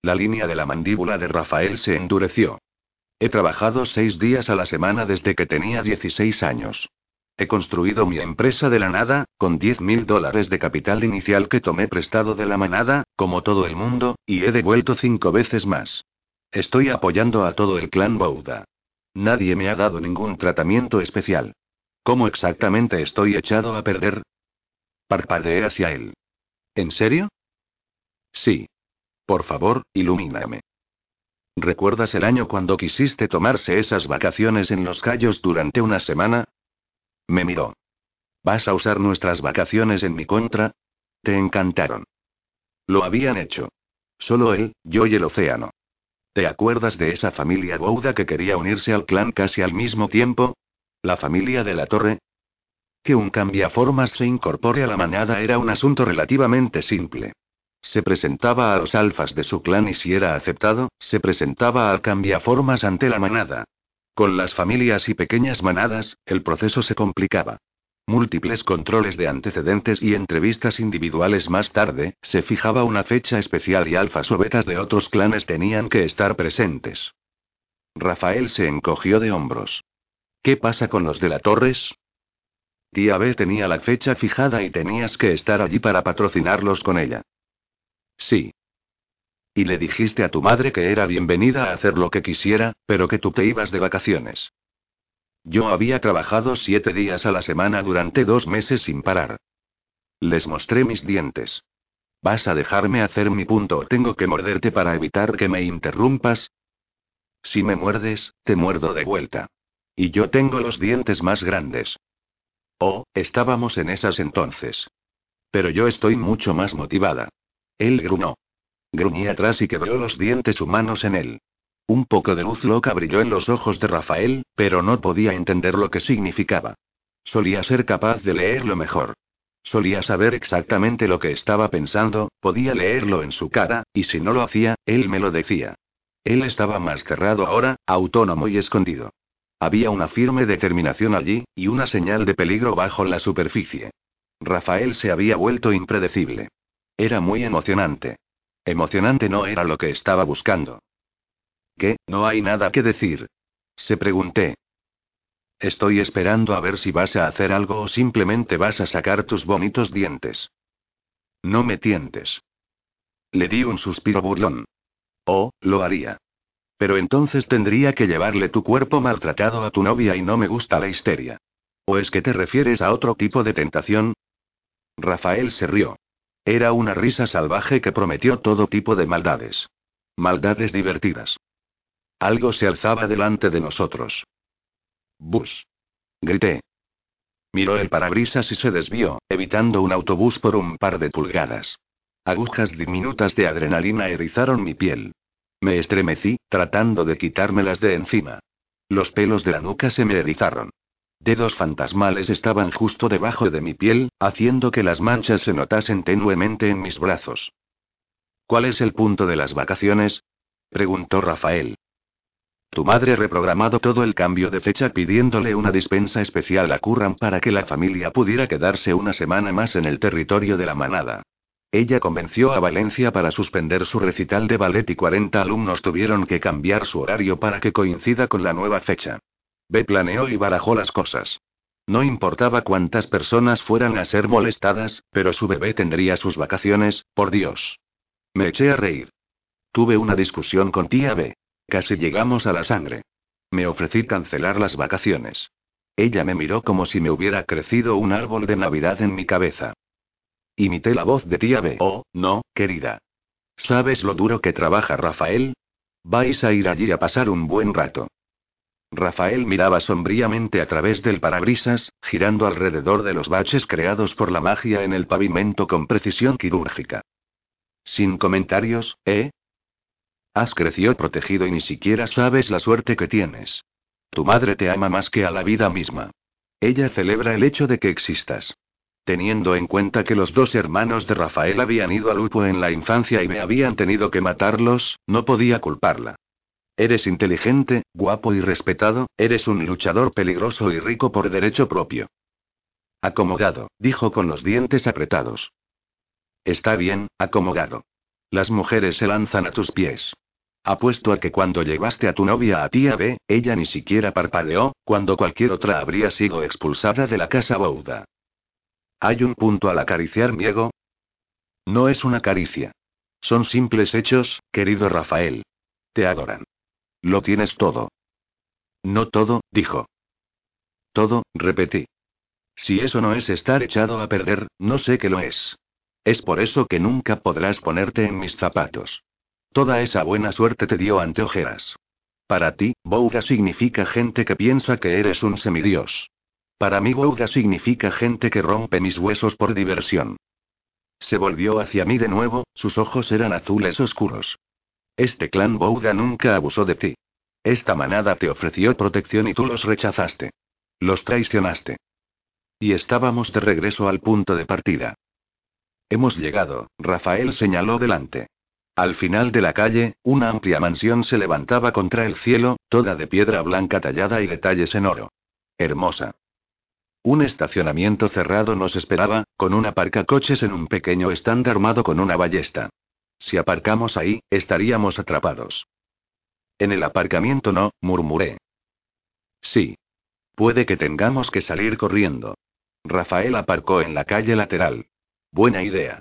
La línea de la mandíbula de Rafael se endureció. He trabajado seis días a la semana desde que tenía 16 años. He construido mi empresa de la nada, con 10 mil dólares de capital inicial que tomé prestado de la manada, como todo el mundo, y he devuelto cinco veces más. Estoy apoyando a todo el clan Bouda. Nadie me ha dado ningún tratamiento especial. ¿Cómo exactamente estoy echado a perder? Parpadeé hacia él. ¿En serio? Sí. Por favor, ilumíname. ¿Recuerdas el año cuando quisiste tomarse esas vacaciones en los Cayos durante una semana? Me miró. ¿Vas a usar nuestras vacaciones en mi contra? Te encantaron. Lo habían hecho. Solo él, yo y el océano. ¿Te acuerdas de esa familia Bouda que quería unirse al clan casi al mismo tiempo? ¿La familia de la torre? Que un cambiaformas se incorpore a la manada era un asunto relativamente simple. Se presentaba a los alfas de su clan y si era aceptado, se presentaba al cambiaformas ante la manada. Con las familias y pequeñas manadas, el proceso se complicaba. Múltiples controles de antecedentes y entrevistas individuales más tarde, se fijaba una fecha especial y alfas o betas de otros clanes tenían que estar presentes. Rafael se encogió de hombros. ¿Qué pasa con los de la Torres? Tía B tenía la fecha fijada y tenías que estar allí para patrocinarlos con ella. Sí. Y le dijiste a tu madre que era bienvenida a hacer lo que quisiera, pero que tú te ibas de vacaciones. Yo había trabajado siete días a la semana durante dos meses sin parar. Les mostré mis dientes. ¿Vas a dejarme hacer mi punto o tengo que morderte para evitar que me interrumpas? Si me muerdes, te muerdo de vuelta. Y yo tengo los dientes más grandes. Oh, estábamos en esas entonces. Pero yo estoy mucho más motivada. Él grunó. Gruñí atrás y quebró los dientes humanos en él. Un poco de luz loca brilló en los ojos de Rafael, pero no podía entender lo que significaba. Solía ser capaz de leerlo mejor. Solía saber exactamente lo que estaba pensando, podía leerlo en su cara, y si no lo hacía, él me lo decía. Él estaba más cerrado ahora, autónomo y escondido. Había una firme determinación allí, y una señal de peligro bajo la superficie. Rafael se había vuelto impredecible. Era muy emocionante. Emocionante no era lo que estaba buscando. ¿Qué? No hay nada que decir. Se pregunté. Estoy esperando a ver si vas a hacer algo o simplemente vas a sacar tus bonitos dientes. No me tientes. Le di un suspiro burlón. Oh, lo haría. Pero entonces tendría que llevarle tu cuerpo maltratado a tu novia y no me gusta la histeria. ¿O es que te refieres a otro tipo de tentación? Rafael se rió. Era una risa salvaje que prometió todo tipo de maldades. Maldades divertidas. Algo se alzaba delante de nosotros. Bus. Grité. Miró el parabrisas y se desvió, evitando un autobús por un par de pulgadas. Agujas diminutas de adrenalina erizaron mi piel. Me estremecí, tratando de quitármelas de encima. Los pelos de la nuca se me erizaron. Dedos fantasmales estaban justo debajo de mi piel, haciendo que las manchas se notasen tenuemente en mis brazos. ¿Cuál es el punto de las vacaciones? preguntó Rafael. Tu madre reprogramado todo el cambio de fecha pidiéndole una dispensa especial a Curran para que la familia pudiera quedarse una semana más en el territorio de la manada. Ella convenció a Valencia para suspender su recital de ballet y 40 alumnos tuvieron que cambiar su horario para que coincida con la nueva fecha. B planeó y barajó las cosas. No importaba cuántas personas fueran a ser molestadas, pero su bebé tendría sus vacaciones, por Dios. Me eché a reír. Tuve una discusión con tía B. Casi llegamos a la sangre. Me ofrecí cancelar las vacaciones. Ella me miró como si me hubiera crecido un árbol de Navidad en mi cabeza. Imité la voz de tía B. Oh, no, querida. ¿Sabes lo duro que trabaja Rafael? Vais a ir allí a pasar un buen rato. Rafael miraba sombríamente a través del parabrisas, girando alrededor de los baches creados por la magia en el pavimento con precisión quirúrgica. Sin comentarios, ¿eh? Has crecido protegido y ni siquiera sabes la suerte que tienes. Tu madre te ama más que a la vida misma. Ella celebra el hecho de que existas. Teniendo en cuenta que los dos hermanos de Rafael habían ido a Lupo en la infancia y me habían tenido que matarlos, no podía culparla. Eres inteligente, guapo y respetado, eres un luchador peligroso y rico por derecho propio. Acomodado, dijo con los dientes apretados. Está bien, acomodado. Las mujeres se lanzan a tus pies. Apuesto a que cuando llevaste a tu novia a tía B, ella ni siquiera parpadeó, cuando cualquier otra habría sido expulsada de la casa Bouda. ¿Hay un punto al acariciar mi ego? No es una caricia. Son simples hechos, querido Rafael. Te adoran. Lo tienes todo. No todo, dijo. Todo, repetí. Si eso no es estar echado a perder, no sé qué lo es. Es por eso que nunca podrás ponerte en mis zapatos. Toda esa buena suerte te dio anteojeras. Para ti, Bouda significa gente que piensa que eres un semidios. Para mí Bouda significa gente que rompe mis huesos por diversión. Se volvió hacia mí de nuevo, sus ojos eran azules oscuros. Este clan Bouda nunca abusó de ti. Esta manada te ofreció protección y tú los rechazaste. Los traicionaste. Y estábamos de regreso al punto de partida. Hemos llegado, Rafael señaló delante. Al final de la calle, una amplia mansión se levantaba contra el cielo, toda de piedra blanca tallada y detalles en oro. Hermosa. Un estacionamiento cerrado nos esperaba, con un aparcacoches en un pequeño stand armado con una ballesta. Si aparcamos ahí, estaríamos atrapados. En el aparcamiento no, murmuré. Sí. Puede que tengamos que salir corriendo. Rafael aparcó en la calle lateral. Buena idea.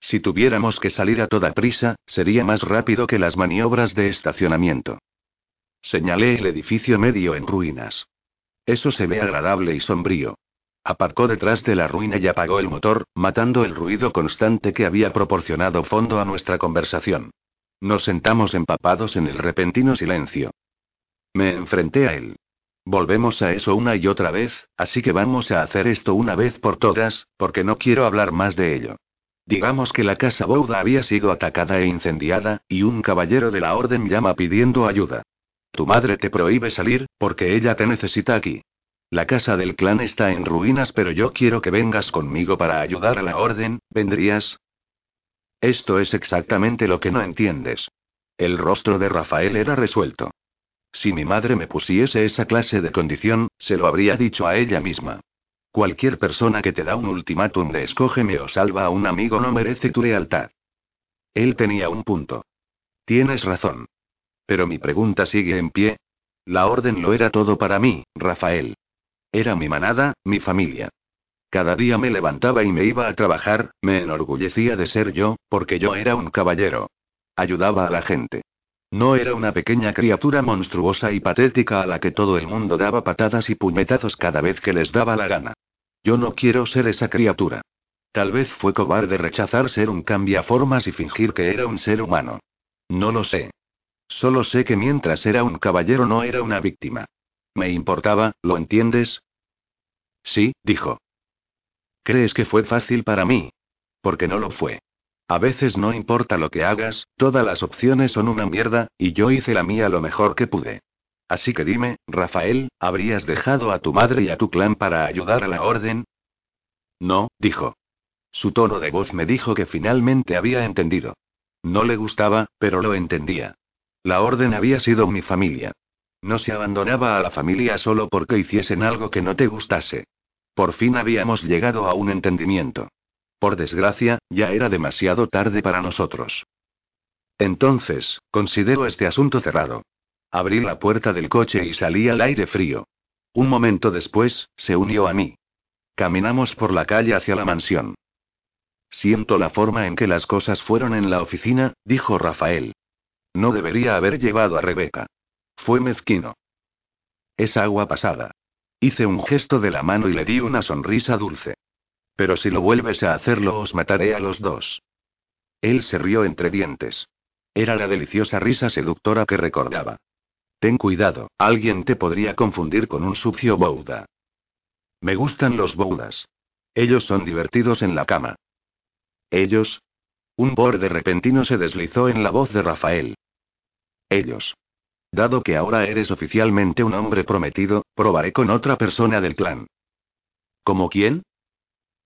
Si tuviéramos que salir a toda prisa, sería más rápido que las maniobras de estacionamiento. Señalé el edificio medio en ruinas. Eso se ve agradable y sombrío. Aparcó detrás de la ruina y apagó el motor, matando el ruido constante que había proporcionado fondo a nuestra conversación. Nos sentamos empapados en el repentino silencio. Me enfrenté a él. Volvemos a eso una y otra vez, así que vamos a hacer esto una vez por todas, porque no quiero hablar más de ello. Digamos que la casa Bouda había sido atacada e incendiada, y un caballero de la orden llama pidiendo ayuda. Tu madre te prohíbe salir, porque ella te necesita aquí. La casa del clan está en ruinas, pero yo quiero que vengas conmigo para ayudar a la orden, ¿vendrías? Esto es exactamente lo que no entiendes. El rostro de Rafael era resuelto. Si mi madre me pusiese esa clase de condición, se lo habría dicho a ella misma. Cualquier persona que te da un ultimátum de escógeme o salva a un amigo no merece tu lealtad. Él tenía un punto. Tienes razón. Pero mi pregunta sigue en pie. La orden lo era todo para mí, Rafael. Era mi manada, mi familia. Cada día me levantaba y me iba a trabajar, me enorgullecía de ser yo, porque yo era un caballero. Ayudaba a la gente. No era una pequeña criatura monstruosa y patética a la que todo el mundo daba patadas y puñetazos cada vez que les daba la gana. Yo no quiero ser esa criatura. Tal vez fue cobarde rechazar ser un cambiaformas y fingir que era un ser humano. No lo sé. Solo sé que mientras era un caballero no era una víctima. Me importaba, ¿lo entiendes? Sí, dijo. ¿Crees que fue fácil para mí? Porque no lo fue. A veces no importa lo que hagas, todas las opciones son una mierda, y yo hice la mía lo mejor que pude. Así que dime, Rafael, ¿habrías dejado a tu madre y a tu clan para ayudar a la orden? No, dijo. Su tono de voz me dijo que finalmente había entendido. No le gustaba, pero lo entendía. La orden había sido mi familia. No se abandonaba a la familia solo porque hiciesen algo que no te gustase. Por fin habíamos llegado a un entendimiento. Por desgracia, ya era demasiado tarde para nosotros. Entonces, considero este asunto cerrado. Abrí la puerta del coche y salí al aire frío. Un momento después, se unió a mí. Caminamos por la calle hacia la mansión. Siento la forma en que las cosas fueron en la oficina, dijo Rafael. No debería haber llevado a Rebeca. Fue mezquino. Es agua pasada. Hice un gesto de la mano y le di una sonrisa dulce. Pero si lo vuelves a hacerlo os mataré a los dos. Él se rió entre dientes. Era la deliciosa risa seductora que recordaba. Ten cuidado, alguien te podría confundir con un sucio bouda. Me gustan los boudas. Ellos son divertidos en la cama. Ellos. Un borde repentino se deslizó en la voz de Rafael. Ellos. Dado que ahora eres oficialmente un hombre prometido, probaré con otra persona del clan. ¿Como quién?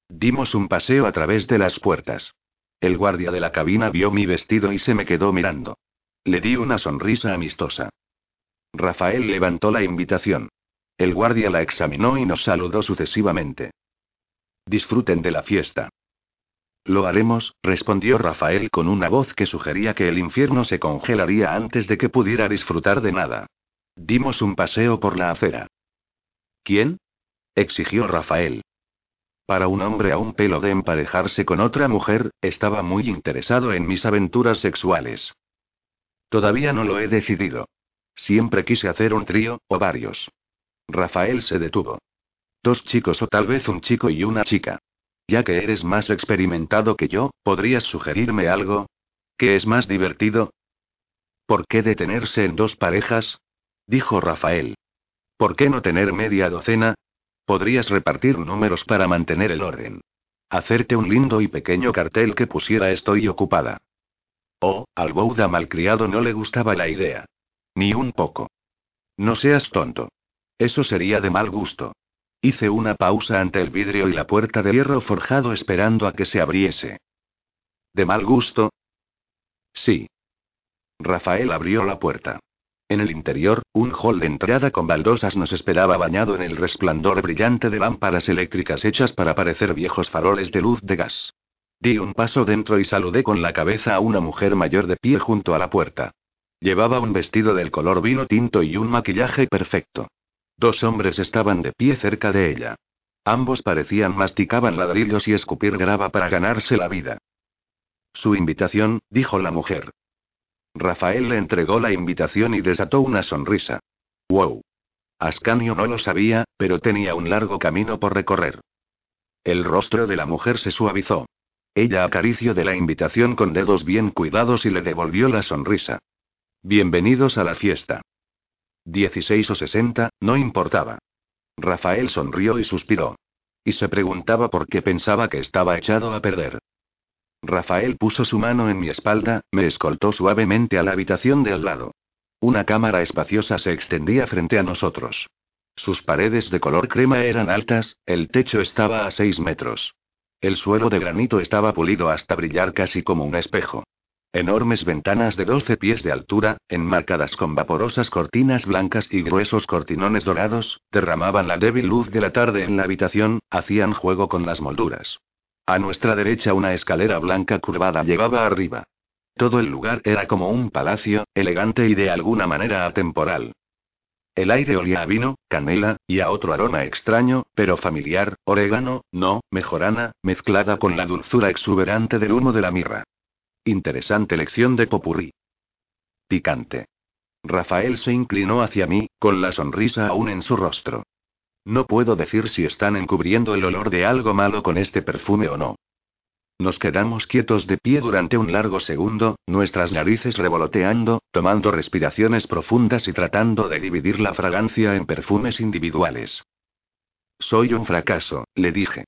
Dimos un paseo a través de las puertas. El guardia de la cabina vio mi vestido y se me quedó mirando. Le di una sonrisa amistosa. Rafael levantó la invitación. El guardia la examinó y nos saludó sucesivamente. Disfruten de la fiesta. Lo haremos, respondió Rafael con una voz que sugería que el infierno se congelaría antes de que pudiera disfrutar de nada. Dimos un paseo por la acera. ¿Quién? exigió Rafael. Para un hombre a un pelo de emparejarse con otra mujer, estaba muy interesado en mis aventuras sexuales. Todavía no lo he decidido. Siempre quise hacer un trío, o varios. Rafael se detuvo. Dos chicos o tal vez un chico y una chica. Ya que eres más experimentado que yo, ¿podrías sugerirme algo? ¿Qué es más divertido? ¿Por qué detenerse en dos parejas? dijo Rafael. ¿Por qué no tener media docena? Podrías repartir números para mantener el orden. Hacerte un lindo y pequeño cartel que pusiera estoy ocupada. Oh, al Bouda malcriado no le gustaba la idea. Ni un poco. No seas tonto. Eso sería de mal gusto. Hice una pausa ante el vidrio y la puerta de hierro forjado esperando a que se abriese. ¿De mal gusto? Sí. Rafael abrió la puerta. En el interior, un hall de entrada con baldosas nos esperaba bañado en el resplandor brillante de lámparas eléctricas hechas para parecer viejos faroles de luz de gas. Di un paso dentro y saludé con la cabeza a una mujer mayor de pie junto a la puerta. Llevaba un vestido del color vino tinto y un maquillaje perfecto. Dos hombres estaban de pie cerca de ella. Ambos parecían masticaban ladrillos y escupir grava para ganarse la vida. Su invitación, dijo la mujer. Rafael le entregó la invitación y desató una sonrisa. ¡Wow! Ascanio no lo sabía, pero tenía un largo camino por recorrer. El rostro de la mujer se suavizó. Ella acarició de la invitación con dedos bien cuidados y le devolvió la sonrisa. Bienvenidos a la fiesta. 16 o 60, no importaba. Rafael sonrió y suspiró. Y se preguntaba por qué pensaba que estaba echado a perder. Rafael puso su mano en mi espalda, me escoltó suavemente a la habitación de al lado. Una cámara espaciosa se extendía frente a nosotros. Sus paredes de color crema eran altas, el techo estaba a 6 metros. El suelo de granito estaba pulido hasta brillar casi como un espejo. Enormes ventanas de 12 pies de altura, enmarcadas con vaporosas cortinas blancas y gruesos cortinones dorados, derramaban la débil luz de la tarde en la habitación, hacían juego con las molduras. A nuestra derecha una escalera blanca curvada llevaba arriba. Todo el lugar era como un palacio, elegante y de alguna manera atemporal. El aire olía a vino, canela, y a otro aroma extraño, pero familiar, orégano, no, mejorana, mezclada con la dulzura exuberante del humo de la mirra. Interesante lección de popurrí. Picante. Rafael se inclinó hacia mí, con la sonrisa aún en su rostro. No puedo decir si están encubriendo el olor de algo malo con este perfume o no. Nos quedamos quietos de pie durante un largo segundo, nuestras narices revoloteando, tomando respiraciones profundas y tratando de dividir la fragancia en perfumes individuales. Soy un fracaso, le dije.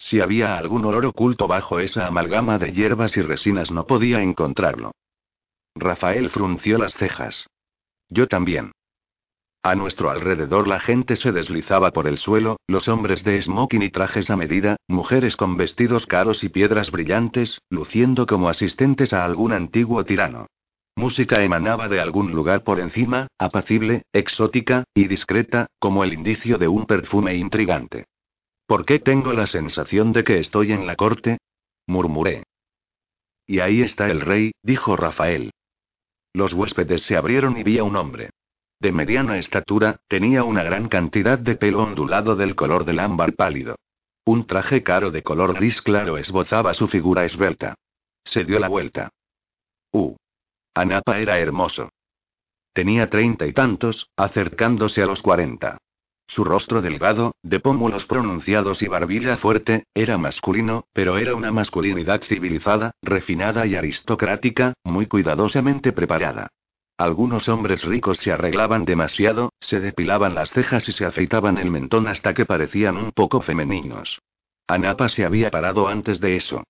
Si había algún olor oculto bajo esa amalgama de hierbas y resinas no podía encontrarlo. Rafael frunció las cejas. Yo también. A nuestro alrededor la gente se deslizaba por el suelo, los hombres de smoking y trajes a medida, mujeres con vestidos caros y piedras brillantes, luciendo como asistentes a algún antiguo tirano. Música emanaba de algún lugar por encima, apacible, exótica, y discreta, como el indicio de un perfume intrigante. ¿Por qué tengo la sensación de que estoy en la corte? murmuré. Y ahí está el rey, dijo Rafael. Los huéspedes se abrieron y vi a un hombre. De mediana estatura, tenía una gran cantidad de pelo ondulado del color del ámbar pálido. Un traje caro de color gris claro esbozaba su figura esbelta. Se dio la vuelta. Uh. Anapa era hermoso. Tenía treinta y tantos, acercándose a los cuarenta. Su rostro delgado, de pómulos pronunciados y barbilla fuerte, era masculino, pero era una masculinidad civilizada, refinada y aristocrática, muy cuidadosamente preparada. Algunos hombres ricos se arreglaban demasiado, se depilaban las cejas y se afeitaban el mentón hasta que parecían un poco femeninos. Anapa se había parado antes de eso.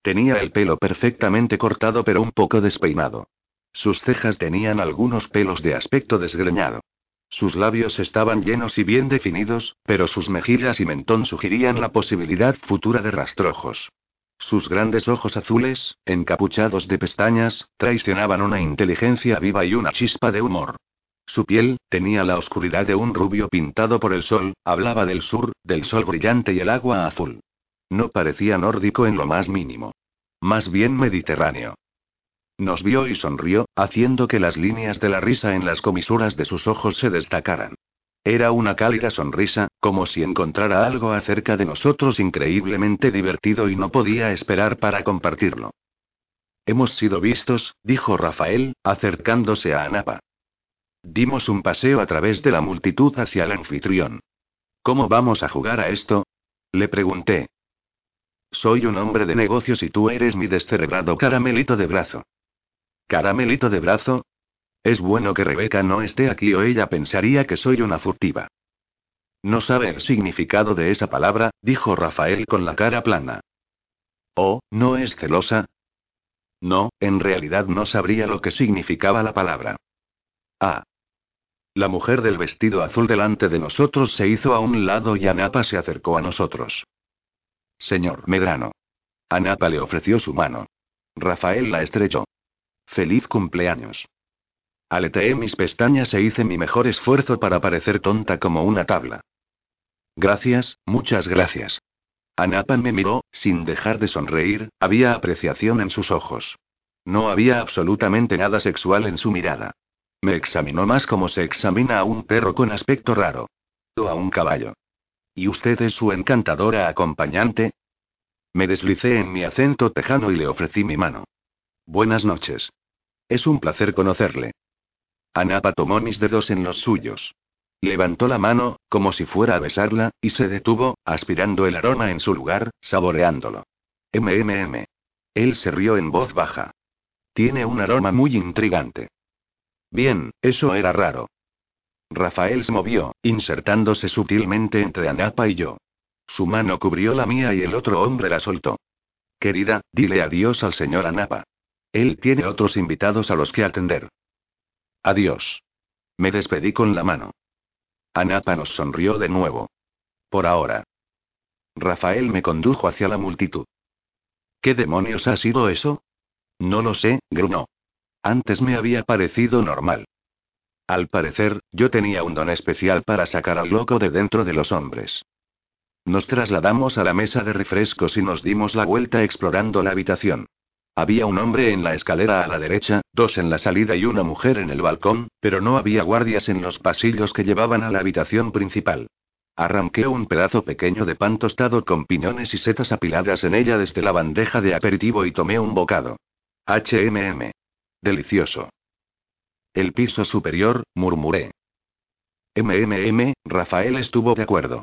Tenía el pelo perfectamente cortado pero un poco despeinado. Sus cejas tenían algunos pelos de aspecto desgreñado. Sus labios estaban llenos y bien definidos, pero sus mejillas y mentón sugerían la posibilidad futura de rastrojos. Sus grandes ojos azules, encapuchados de pestañas, traicionaban una inteligencia viva y una chispa de humor. Su piel, tenía la oscuridad de un rubio pintado por el sol, hablaba del sur, del sol brillante y el agua azul. No parecía nórdico en lo más mínimo. Más bien mediterráneo. Nos vio y sonrió, haciendo que las líneas de la risa en las comisuras de sus ojos se destacaran. Era una cálida sonrisa, como si encontrara algo acerca de nosotros increíblemente divertido y no podía esperar para compartirlo. Hemos sido vistos, dijo Rafael, acercándose a Anapa. Dimos un paseo a través de la multitud hacia el anfitrión. ¿Cómo vamos a jugar a esto? Le pregunté. Soy un hombre de negocios y tú eres mi descerebrado caramelito de brazo. ¿Caramelito de brazo? Es bueno que Rebeca no esté aquí o ella pensaría que soy una furtiva. No sabe el significado de esa palabra, dijo Rafael con la cara plana. ¿Oh, no es celosa? No, en realidad no sabría lo que significaba la palabra. Ah. La mujer del vestido azul delante de nosotros se hizo a un lado y Anapa se acercó a nosotros. Señor Medrano. Anapa le ofreció su mano. Rafael la estrechó. Feliz cumpleaños. Aleteé mis pestañas e hice mi mejor esfuerzo para parecer tonta como una tabla. Gracias, muchas gracias. Anapa me miró, sin dejar de sonreír, había apreciación en sus ojos. No había absolutamente nada sexual en su mirada. Me examinó más como se examina a un perro con aspecto raro. O a un caballo. ¿Y usted es su encantadora acompañante? Me deslicé en mi acento tejano y le ofrecí mi mano. Buenas noches. Es un placer conocerle. Anapa tomó mis dedos en los suyos. Levantó la mano, como si fuera a besarla, y se detuvo, aspirando el aroma en su lugar, saboreándolo. MMM. Él se rió en voz baja. Tiene un aroma muy intrigante. Bien, eso era raro. Rafael se movió, insertándose sutilmente entre Anapa y yo. Su mano cubrió la mía y el otro hombre la soltó. Querida, dile adiós al señor Anapa. Él tiene otros invitados a los que atender. Adiós. Me despedí con la mano. Anapa nos sonrió de nuevo. Por ahora. Rafael me condujo hacia la multitud. ¿Qué demonios ha sido eso? No lo sé, grunó. Antes me había parecido normal. Al parecer, yo tenía un don especial para sacar al loco de dentro de los hombres. Nos trasladamos a la mesa de refrescos y nos dimos la vuelta explorando la habitación. Había un hombre en la escalera a la derecha, dos en la salida y una mujer en el balcón, pero no había guardias en los pasillos que llevaban a la habitación principal. Arranqué un pedazo pequeño de pan tostado con piñones y setas apiladas en ella desde la bandeja de aperitivo y tomé un bocado. HMM. Delicioso. El piso superior, murmuré. MMM, Rafael estuvo de acuerdo.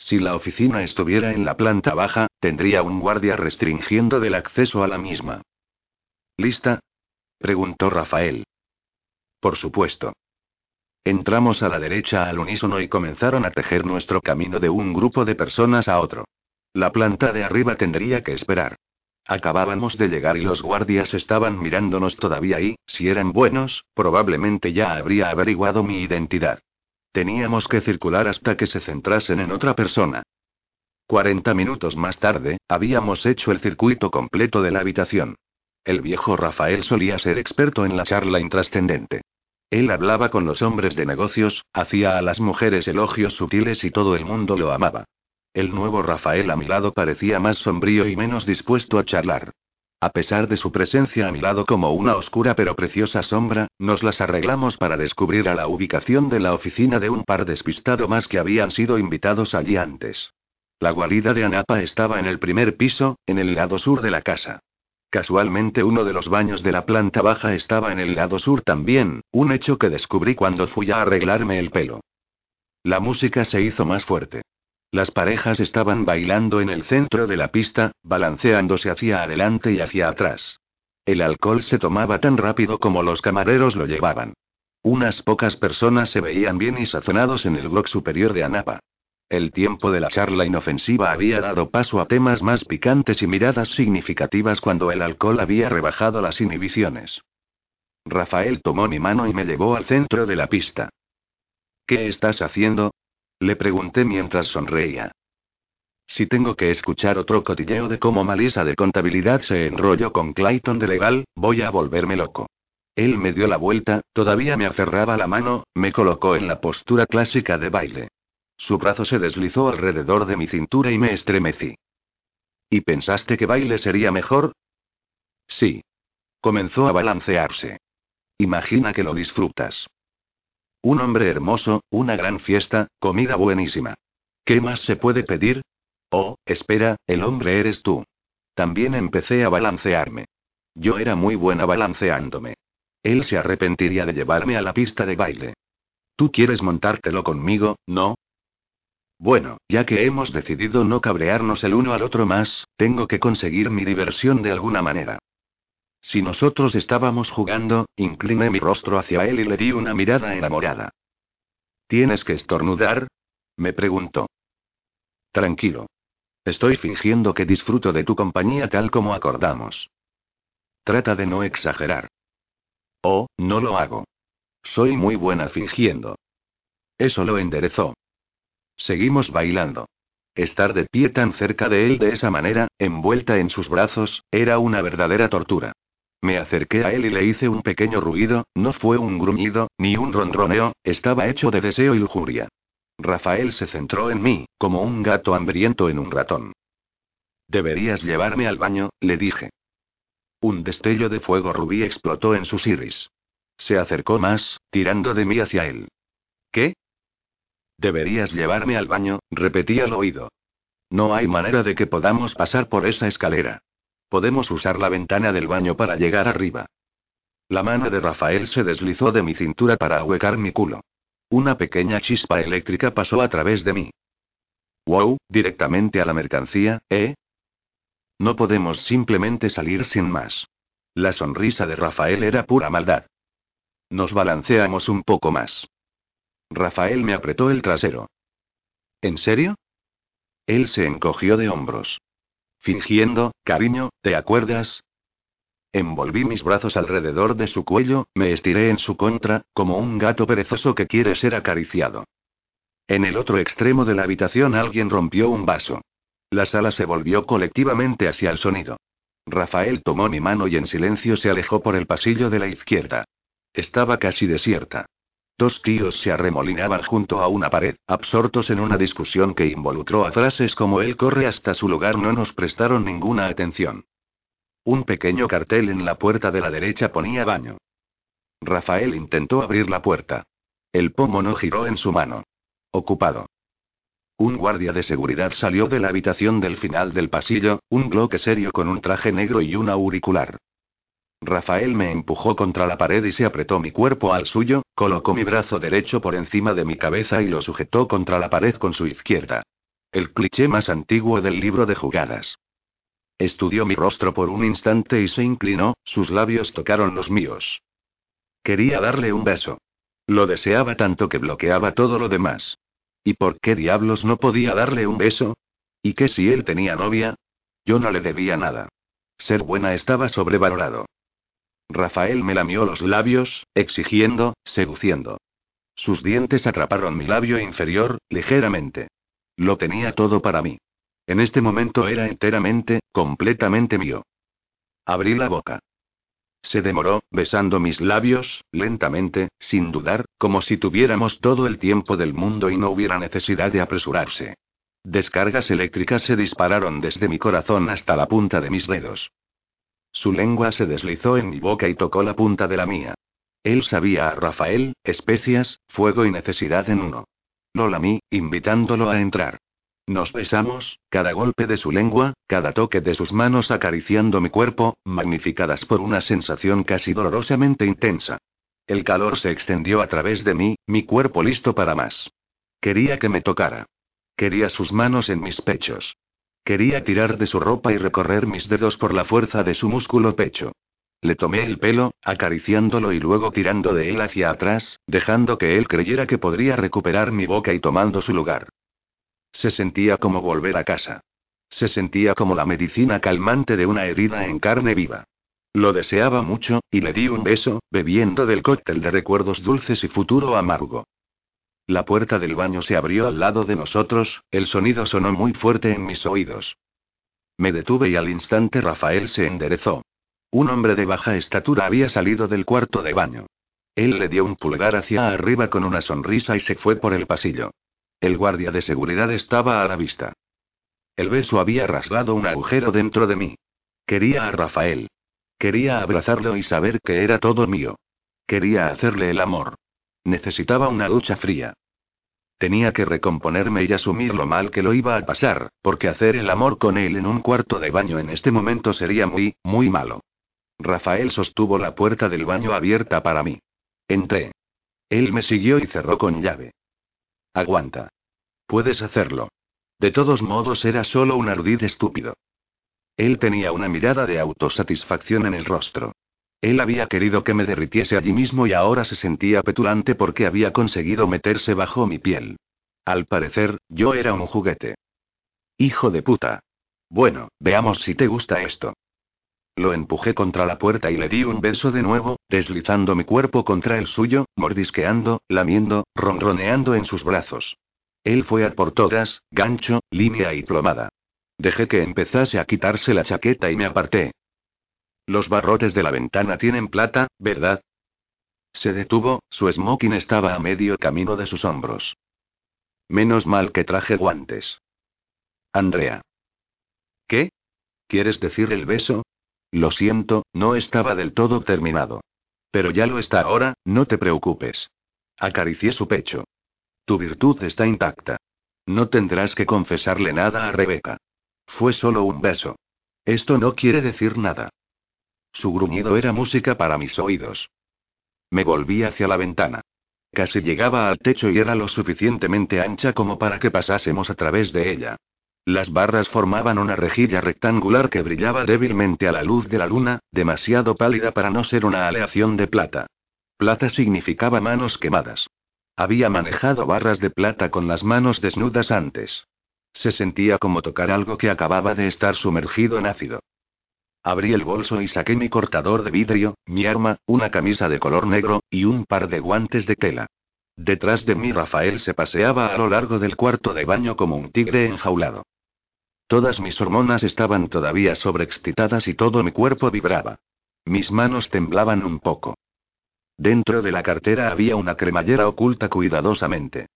Si la oficina estuviera en la planta baja, tendría un guardia restringiendo del acceso a la misma. ¿Lista? preguntó Rafael. Por supuesto. Entramos a la derecha al unísono y comenzaron a tejer nuestro camino de un grupo de personas a otro. La planta de arriba tendría que esperar. Acabábamos de llegar y los guardias estaban mirándonos todavía y, si eran buenos, probablemente ya habría averiguado mi identidad. Teníamos que circular hasta que se centrasen en otra persona. Cuarenta minutos más tarde, habíamos hecho el circuito completo de la habitación. El viejo Rafael solía ser experto en la charla intrascendente. Él hablaba con los hombres de negocios, hacía a las mujeres elogios sutiles y todo el mundo lo amaba. El nuevo Rafael a mi lado parecía más sombrío y menos dispuesto a charlar. A pesar de su presencia a mi lado como una oscura pero preciosa sombra, nos las arreglamos para descubrir a la ubicación de la oficina de un par despistado más que habían sido invitados allí antes. La guarida de Anapa estaba en el primer piso, en el lado sur de la casa. Casualmente uno de los baños de la planta baja estaba en el lado sur también, un hecho que descubrí cuando fui a arreglarme el pelo. La música se hizo más fuerte. Las parejas estaban bailando en el centro de la pista, balanceándose hacia adelante y hacia atrás. El alcohol se tomaba tan rápido como los camareros lo llevaban. Unas pocas personas se veían bien y sazonados en el bloque superior de Anapa. El tiempo de la charla inofensiva había dado paso a temas más picantes y miradas significativas cuando el alcohol había rebajado las inhibiciones. Rafael tomó mi mano y me llevó al centro de la pista. ¿Qué estás haciendo? Le pregunté mientras sonreía. Si tengo que escuchar otro cotilleo de cómo Malisa de contabilidad se enrolló con Clayton de legal, voy a volverme loco. Él me dio la vuelta, todavía me aferraba la mano, me colocó en la postura clásica de baile. Su brazo se deslizó alrededor de mi cintura y me estremecí. ¿Y pensaste que baile sería mejor? Sí. Comenzó a balancearse. Imagina que lo disfrutas. Un hombre hermoso, una gran fiesta, comida buenísima. ¿Qué más se puede pedir? Oh, espera, el hombre eres tú. También empecé a balancearme. Yo era muy buena balanceándome. Él se arrepentiría de llevarme a la pista de baile. Tú quieres montártelo conmigo, ¿no? Bueno, ya que hemos decidido no cabrearnos el uno al otro más, tengo que conseguir mi diversión de alguna manera. Si nosotros estábamos jugando, incliné mi rostro hacia él y le di una mirada enamorada. ¿Tienes que estornudar? me preguntó. Tranquilo. Estoy fingiendo que disfruto de tu compañía tal como acordamos. Trata de no exagerar. Oh, no lo hago. Soy muy buena fingiendo. Eso lo enderezó. Seguimos bailando. Estar de pie tan cerca de él de esa manera, envuelta en sus brazos, era una verdadera tortura. Me acerqué a él y le hice un pequeño ruido, no fue un gruñido, ni un ronroneo, estaba hecho de deseo y lujuria. Rafael se centró en mí, como un gato hambriento en un ratón. Deberías llevarme al baño, le dije. Un destello de fuego rubí explotó en sus iris. Se acercó más, tirando de mí hacia él. ¿Qué? Deberías llevarme al baño, repetí al oído. No hay manera de que podamos pasar por esa escalera. Podemos usar la ventana del baño para llegar arriba. La mano de Rafael se deslizó de mi cintura para ahuecar mi culo. Una pequeña chispa eléctrica pasó a través de mí. Wow, directamente a la mercancía, ¿eh? No podemos simplemente salir sin más. La sonrisa de Rafael era pura maldad. Nos balanceamos un poco más. Rafael me apretó el trasero. ¿En serio? Él se encogió de hombros. Fingiendo, cariño, ¿te acuerdas? Envolví mis brazos alrededor de su cuello, me estiré en su contra, como un gato perezoso que quiere ser acariciado. En el otro extremo de la habitación alguien rompió un vaso. La sala se volvió colectivamente hacia el sonido. Rafael tomó mi mano y en silencio se alejó por el pasillo de la izquierda. Estaba casi desierta. Dos tíos se arremolinaban junto a una pared, absortos en una discusión que involucró a frases como él corre hasta su lugar no nos prestaron ninguna atención. Un pequeño cartel en la puerta de la derecha ponía baño. Rafael intentó abrir la puerta. El pomo no giró en su mano. Ocupado. Un guardia de seguridad salió de la habitación del final del pasillo, un bloque serio con un traje negro y un auricular. Rafael me empujó contra la pared y se apretó mi cuerpo al suyo, colocó mi brazo derecho por encima de mi cabeza y lo sujetó contra la pared con su izquierda. El cliché más antiguo del libro de jugadas. Estudió mi rostro por un instante y se inclinó, sus labios tocaron los míos. Quería darle un beso. Lo deseaba tanto que bloqueaba todo lo demás. ¿Y por qué diablos no podía darle un beso? ¿Y qué si él tenía novia? Yo no le debía nada. Ser buena estaba sobrevalorado. Rafael me lamió los labios, exigiendo, seduciendo. Sus dientes atraparon mi labio inferior, ligeramente. Lo tenía todo para mí. En este momento era enteramente, completamente mío. Abrí la boca. Se demoró, besando mis labios, lentamente, sin dudar, como si tuviéramos todo el tiempo del mundo y no hubiera necesidad de apresurarse. Descargas eléctricas se dispararon desde mi corazón hasta la punta de mis dedos. Su lengua se deslizó en mi boca y tocó la punta de la mía. Él sabía a Rafael, especias, fuego y necesidad en uno. Lo lamí, invitándolo a entrar. Nos besamos, cada golpe de su lengua, cada toque de sus manos acariciando mi cuerpo, magnificadas por una sensación casi dolorosamente intensa. El calor se extendió a través de mí, mi cuerpo listo para más. Quería que me tocara. Quería sus manos en mis pechos. Quería tirar de su ropa y recorrer mis dedos por la fuerza de su músculo pecho. Le tomé el pelo, acariciándolo y luego tirando de él hacia atrás, dejando que él creyera que podría recuperar mi boca y tomando su lugar. Se sentía como volver a casa. Se sentía como la medicina calmante de una herida en carne viva. Lo deseaba mucho, y le di un beso, bebiendo del cóctel de recuerdos dulces y futuro amargo. La puerta del baño se abrió al lado de nosotros, el sonido sonó muy fuerte en mis oídos. Me detuve y al instante Rafael se enderezó. Un hombre de baja estatura había salido del cuarto de baño. Él le dio un pulgar hacia arriba con una sonrisa y se fue por el pasillo. El guardia de seguridad estaba a la vista. El beso había rasgado un agujero dentro de mí. Quería a Rafael. Quería abrazarlo y saber que era todo mío. Quería hacerle el amor. Necesitaba una ducha fría. Tenía que recomponerme y asumir lo mal que lo iba a pasar, porque hacer el amor con él en un cuarto de baño en este momento sería muy, muy malo. Rafael sostuvo la puerta del baño abierta para mí. Entré. Él me siguió y cerró con llave. Aguanta. Puedes hacerlo. De todos modos era solo un ardid estúpido. Él tenía una mirada de autosatisfacción en el rostro. Él había querido que me derritiese allí mismo y ahora se sentía petulante porque había conseguido meterse bajo mi piel. Al parecer, yo era un juguete. Hijo de puta. Bueno, veamos si te gusta esto. Lo empujé contra la puerta y le di un beso de nuevo, deslizando mi cuerpo contra el suyo, mordisqueando, lamiendo, ronroneando en sus brazos. Él fue a por todas, gancho, línea y plomada. Dejé que empezase a quitarse la chaqueta y me aparté. Los barrotes de la ventana tienen plata, ¿verdad? Se detuvo, su smoking estaba a medio camino de sus hombros. Menos mal que traje guantes. Andrea. ¿Qué? ¿Quieres decir el beso? Lo siento, no estaba del todo terminado. Pero ya lo está ahora, no te preocupes. Acaricié su pecho. Tu virtud está intacta. No tendrás que confesarle nada a Rebeca. Fue solo un beso. Esto no quiere decir nada. Su gruñido era música para mis oídos. Me volví hacia la ventana. Casi llegaba al techo y era lo suficientemente ancha como para que pasásemos a través de ella. Las barras formaban una rejilla rectangular que brillaba débilmente a la luz de la luna, demasiado pálida para no ser una aleación de plata. Plata significaba manos quemadas. Había manejado barras de plata con las manos desnudas antes. Se sentía como tocar algo que acababa de estar sumergido en ácido. Abrí el bolso y saqué mi cortador de vidrio, mi arma, una camisa de color negro, y un par de guantes de tela. Detrás de mí Rafael se paseaba a lo largo del cuarto de baño como un tigre enjaulado. Todas mis hormonas estaban todavía sobreexcitadas y todo mi cuerpo vibraba. Mis manos temblaban un poco. Dentro de la cartera había una cremallera oculta cuidadosamente.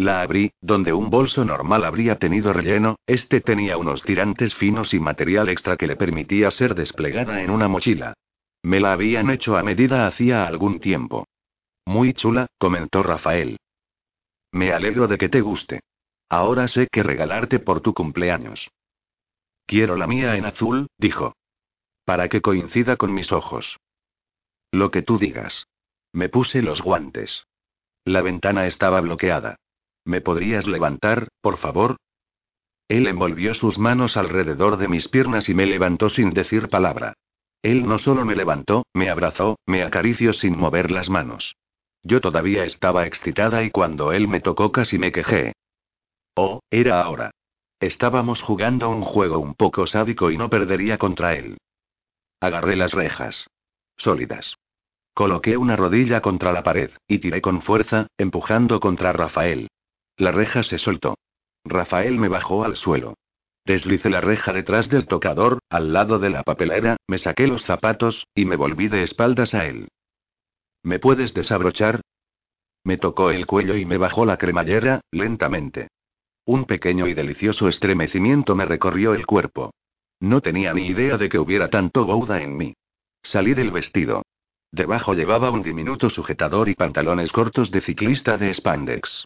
La abrí, donde un bolso normal habría tenido relleno, este tenía unos tirantes finos y material extra que le permitía ser desplegada en una mochila. Me la habían hecho a medida hacía algún tiempo. Muy chula, comentó Rafael. Me alegro de que te guste. Ahora sé qué regalarte por tu cumpleaños. Quiero la mía en azul, dijo. Para que coincida con mis ojos. Lo que tú digas. Me puse los guantes. La ventana estaba bloqueada. ¿Me podrías levantar, por favor? Él envolvió sus manos alrededor de mis piernas y me levantó sin decir palabra. Él no solo me levantó, me abrazó, me acarició sin mover las manos. Yo todavía estaba excitada y cuando él me tocó casi me quejé. Oh, era ahora. Estábamos jugando un juego un poco sádico y no perdería contra él. Agarré las rejas. Sólidas. Coloqué una rodilla contra la pared, y tiré con fuerza, empujando contra Rafael. La reja se soltó. Rafael me bajó al suelo. Deslicé la reja detrás del tocador, al lado de la papelera, me saqué los zapatos, y me volví de espaldas a él. ¿Me puedes desabrochar? Me tocó el cuello y me bajó la cremallera, lentamente. Un pequeño y delicioso estremecimiento me recorrió el cuerpo. No tenía ni idea de que hubiera tanto bouda en mí. Salí del vestido. Debajo llevaba un diminuto sujetador y pantalones cortos de ciclista de spandex.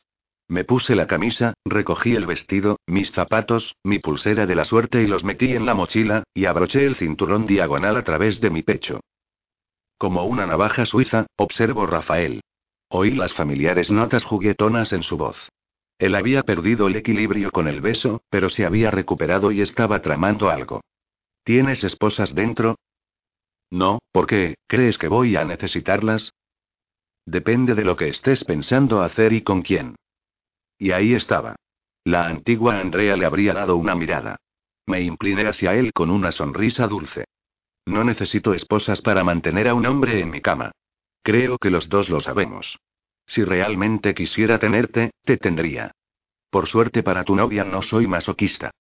Me puse la camisa, recogí el vestido, mis zapatos, mi pulsera de la suerte y los metí en la mochila, y abroché el cinturón diagonal a través de mi pecho. Como una navaja suiza, observó Rafael. Oí las familiares notas juguetonas en su voz. Él había perdido el equilibrio con el beso, pero se había recuperado y estaba tramando algo. ¿Tienes esposas dentro? No, ¿por qué? ¿Crees que voy a necesitarlas? Depende de lo que estés pensando hacer y con quién. Y ahí estaba. La antigua Andrea le habría dado una mirada. Me incliné hacia él con una sonrisa dulce. No necesito esposas para mantener a un hombre en mi cama. Creo que los dos lo sabemos. Si realmente quisiera tenerte, te tendría. Por suerte para tu novia no soy masoquista.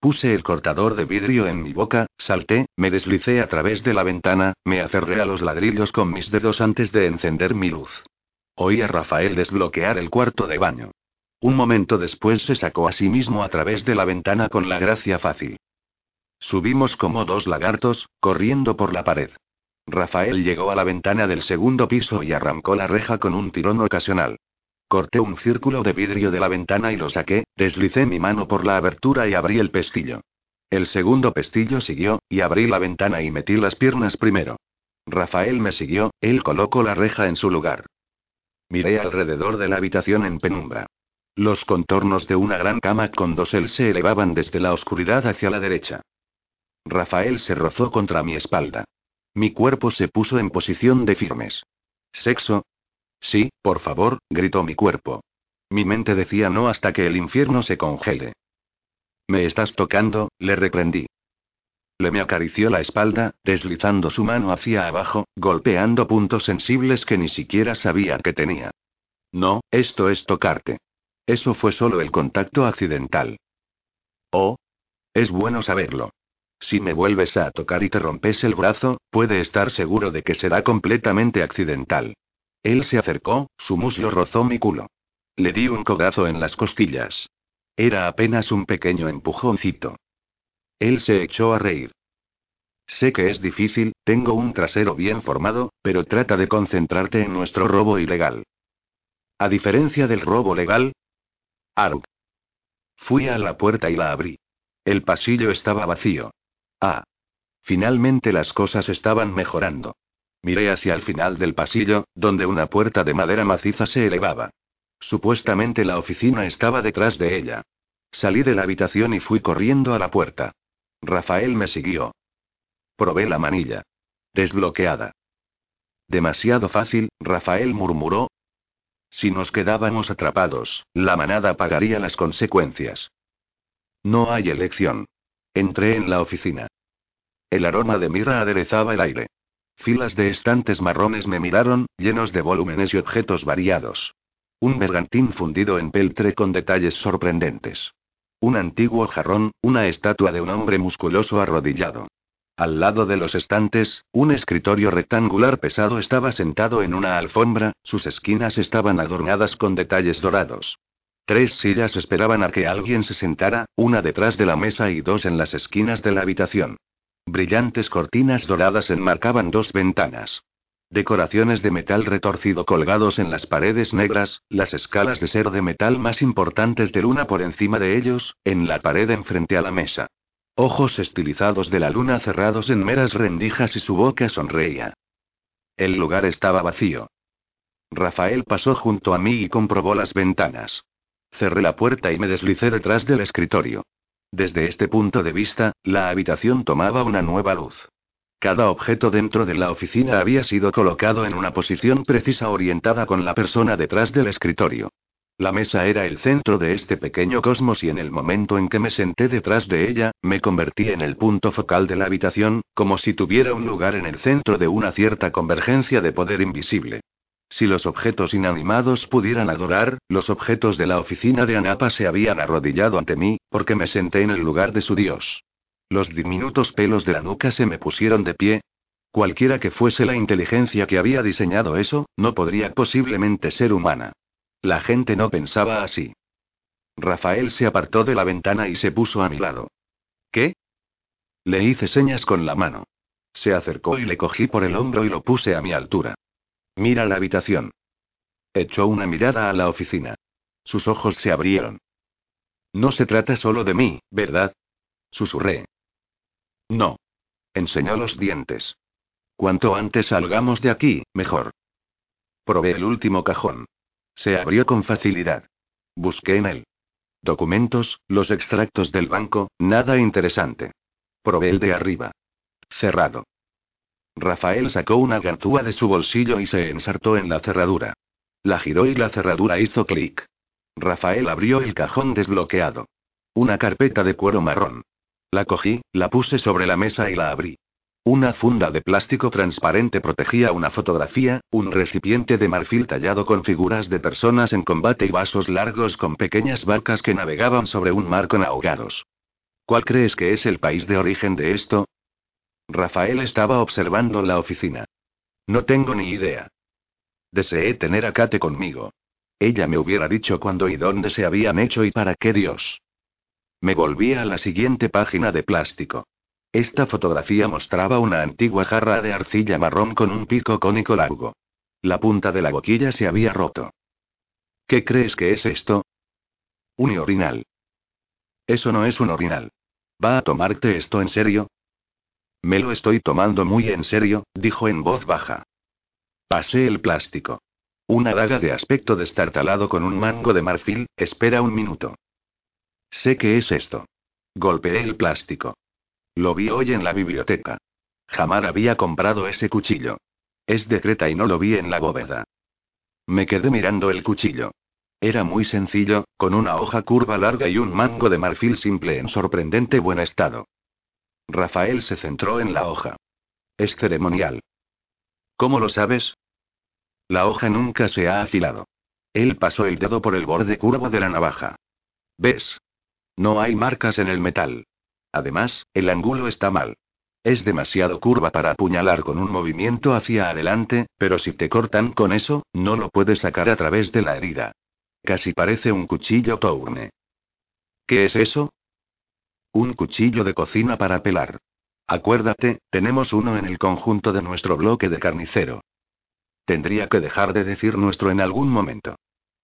Puse el cortador de vidrio en mi boca, salté, me deslicé a través de la ventana, me aferré a los ladrillos con mis dedos antes de encender mi luz. Oí a Rafael desbloquear el cuarto de baño. Un momento después se sacó a sí mismo a través de la ventana con la gracia fácil. Subimos como dos lagartos, corriendo por la pared. Rafael llegó a la ventana del segundo piso y arrancó la reja con un tirón ocasional. Corté un círculo de vidrio de la ventana y lo saqué, deslicé mi mano por la abertura y abrí el pestillo. El segundo pestillo siguió, y abrí la ventana y metí las piernas primero. Rafael me siguió, él colocó la reja en su lugar. Miré alrededor de la habitación en penumbra. Los contornos de una gran cama con dosel se elevaban desde la oscuridad hacia la derecha. Rafael se rozó contra mi espalda. Mi cuerpo se puso en posición de firmes. ¿Sexo? Sí, por favor, gritó mi cuerpo. Mi mente decía no hasta que el infierno se congele. Me estás tocando, le reprendí. Le me acarició la espalda, deslizando su mano hacia abajo, golpeando puntos sensibles que ni siquiera sabía que tenía. No, esto es tocarte. Eso fue solo el contacto accidental. Oh. Es bueno saberlo. Si me vuelves a tocar y te rompes el brazo, puede estar seguro de que será completamente accidental. Él se acercó, su muslo rozó mi culo. Le di un codazo en las costillas. Era apenas un pequeño empujoncito. Él se echó a reír. Sé que es difícil, tengo un trasero bien formado, pero trata de concentrarte en nuestro robo ilegal. A diferencia del robo legal. Aruk. Fui a la puerta y la abrí. El pasillo estaba vacío. Ah. Finalmente las cosas estaban mejorando. Miré hacia el final del pasillo, donde una puerta de madera maciza se elevaba. Supuestamente la oficina estaba detrás de ella. Salí de la habitación y fui corriendo a la puerta. Rafael me siguió. Probé la manilla. Desbloqueada. Demasiado fácil, Rafael murmuró. Si nos quedábamos atrapados, la manada pagaría las consecuencias. No hay elección. Entré en la oficina. El aroma de mirra aderezaba el aire. Filas de estantes marrones me miraron, llenos de volúmenes y objetos variados. Un bergantín fundido en peltre con detalles sorprendentes. Un antiguo jarrón, una estatua de un hombre musculoso arrodillado. Al lado de los estantes, un escritorio rectangular pesado estaba sentado en una alfombra, sus esquinas estaban adornadas con detalles dorados. Tres sillas esperaban a que alguien se sentara, una detrás de la mesa y dos en las esquinas de la habitación. Brillantes cortinas doradas enmarcaban dos ventanas. Decoraciones de metal retorcido colgados en las paredes negras, las escalas de ser de metal más importantes de luna por encima de ellos, en la pared enfrente a la mesa. Ojos estilizados de la luna cerrados en meras rendijas y su boca sonreía. El lugar estaba vacío. Rafael pasó junto a mí y comprobó las ventanas. Cerré la puerta y me deslicé detrás del escritorio. Desde este punto de vista, la habitación tomaba una nueva luz. Cada objeto dentro de la oficina había sido colocado en una posición precisa orientada con la persona detrás del escritorio. La mesa era el centro de este pequeño cosmos y en el momento en que me senté detrás de ella, me convertí en el punto focal de la habitación, como si tuviera un lugar en el centro de una cierta convergencia de poder invisible. Si los objetos inanimados pudieran adorar, los objetos de la oficina de Anapa se habían arrodillado ante mí, porque me senté en el lugar de su dios. Los diminutos pelos de la nuca se me pusieron de pie. Cualquiera que fuese la inteligencia que había diseñado eso, no podría posiblemente ser humana. La gente no pensaba así. Rafael se apartó de la ventana y se puso a mi lado. ¿Qué? Le hice señas con la mano. Se acercó y le cogí por el hombro y lo puse a mi altura. Mira la habitación. Echó una mirada a la oficina. Sus ojos se abrieron. No se trata solo de mí, ¿verdad? Susurré. No. Enseñó los dientes. Cuanto antes salgamos de aquí, mejor. Probé el último cajón. Se abrió con facilidad. Busqué en él. Documentos, los extractos del banco, nada interesante. Probé el de arriba. Cerrado. Rafael sacó una ganzúa de su bolsillo y se ensartó en la cerradura. La giró y la cerradura hizo clic. Rafael abrió el cajón desbloqueado. Una carpeta de cuero marrón. La cogí, la puse sobre la mesa y la abrí. Una funda de plástico transparente protegía una fotografía, un recipiente de marfil tallado con figuras de personas en combate y vasos largos con pequeñas barcas que navegaban sobre un mar con ahogados. ¿Cuál crees que es el país de origen de esto? Rafael estaba observando la oficina. No tengo ni idea. Deseé tener a Kate conmigo. Ella me hubiera dicho cuándo y dónde se habían hecho y para qué Dios. Me volví a la siguiente página de plástico. Esta fotografía mostraba una antigua jarra de arcilla marrón con un pico cónico largo. La punta de la boquilla se había roto. ¿Qué crees que es esto? Un orinal. Eso no es un orinal. ¿Va a tomarte esto en serio? Me lo estoy tomando muy en serio, dijo en voz baja. Pasé el plástico. Una daga de aspecto destartalado con un mango de marfil, espera un minuto. Sé qué es esto. Golpeé el plástico. Lo vi hoy en la biblioteca. Jamar había comprado ese cuchillo. Es de Creta y no lo vi en la bóveda. Me quedé mirando el cuchillo. Era muy sencillo, con una hoja curva larga y un mango de marfil simple en sorprendente buen estado. Rafael se centró en la hoja. Es ceremonial. ¿Cómo lo sabes? La hoja nunca se ha afilado. Él pasó el dedo por el borde curvo de la navaja. ¿Ves? No hay marcas en el metal. Además, el ángulo está mal. Es demasiado curva para apuñalar con un movimiento hacia adelante, pero si te cortan con eso, no lo puedes sacar a través de la herida. Casi parece un cuchillo tourne. ¿Qué es eso? Un cuchillo de cocina para pelar. Acuérdate, tenemos uno en el conjunto de nuestro bloque de carnicero. Tendría que dejar de decir nuestro en algún momento.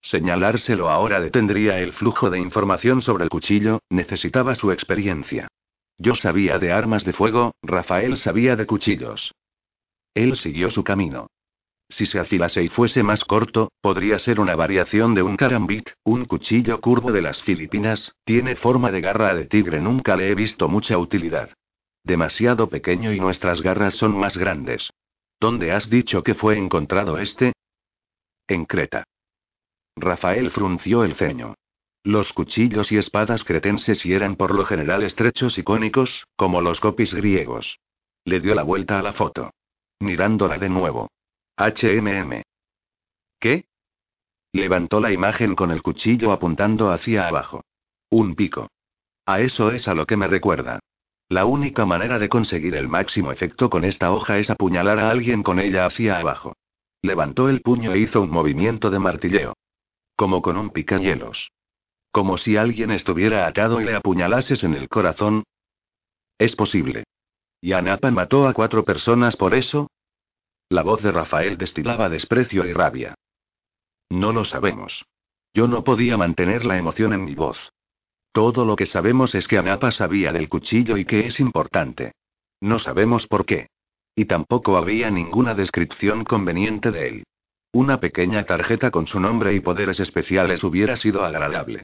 Señalárselo ahora detendría el flujo de información sobre el cuchillo, necesitaba su experiencia. Yo sabía de armas de fuego, Rafael sabía de cuchillos. Él siguió su camino. Si se afilase y fuese más corto, podría ser una variación de un carambit, un cuchillo curvo de las Filipinas, tiene forma de garra de tigre, nunca le he visto mucha utilidad. Demasiado pequeño y nuestras garras son más grandes. ¿Dónde has dicho que fue encontrado este? En Creta. Rafael frunció el ceño. Los cuchillos y espadas cretenses y eran por lo general estrechos y cónicos, como los copis griegos. Le dio la vuelta a la foto. Mirándola de nuevo. HMM. ¿Qué? Levantó la imagen con el cuchillo apuntando hacia abajo. Un pico. A eso es a lo que me recuerda. La única manera de conseguir el máximo efecto con esta hoja es apuñalar a alguien con ella hacia abajo. Levantó el puño e hizo un movimiento de martilleo. Como con un picahielos. Como si alguien estuviera atado y le apuñalases en el corazón. Es posible. ¿Y Anapa mató a cuatro personas por eso? La voz de Rafael destilaba desprecio y rabia. No lo sabemos. Yo no podía mantener la emoción en mi voz. Todo lo que sabemos es que Anapa sabía del cuchillo y que es importante. No sabemos por qué. Y tampoco había ninguna descripción conveniente de él. Una pequeña tarjeta con su nombre y poderes especiales hubiera sido agradable.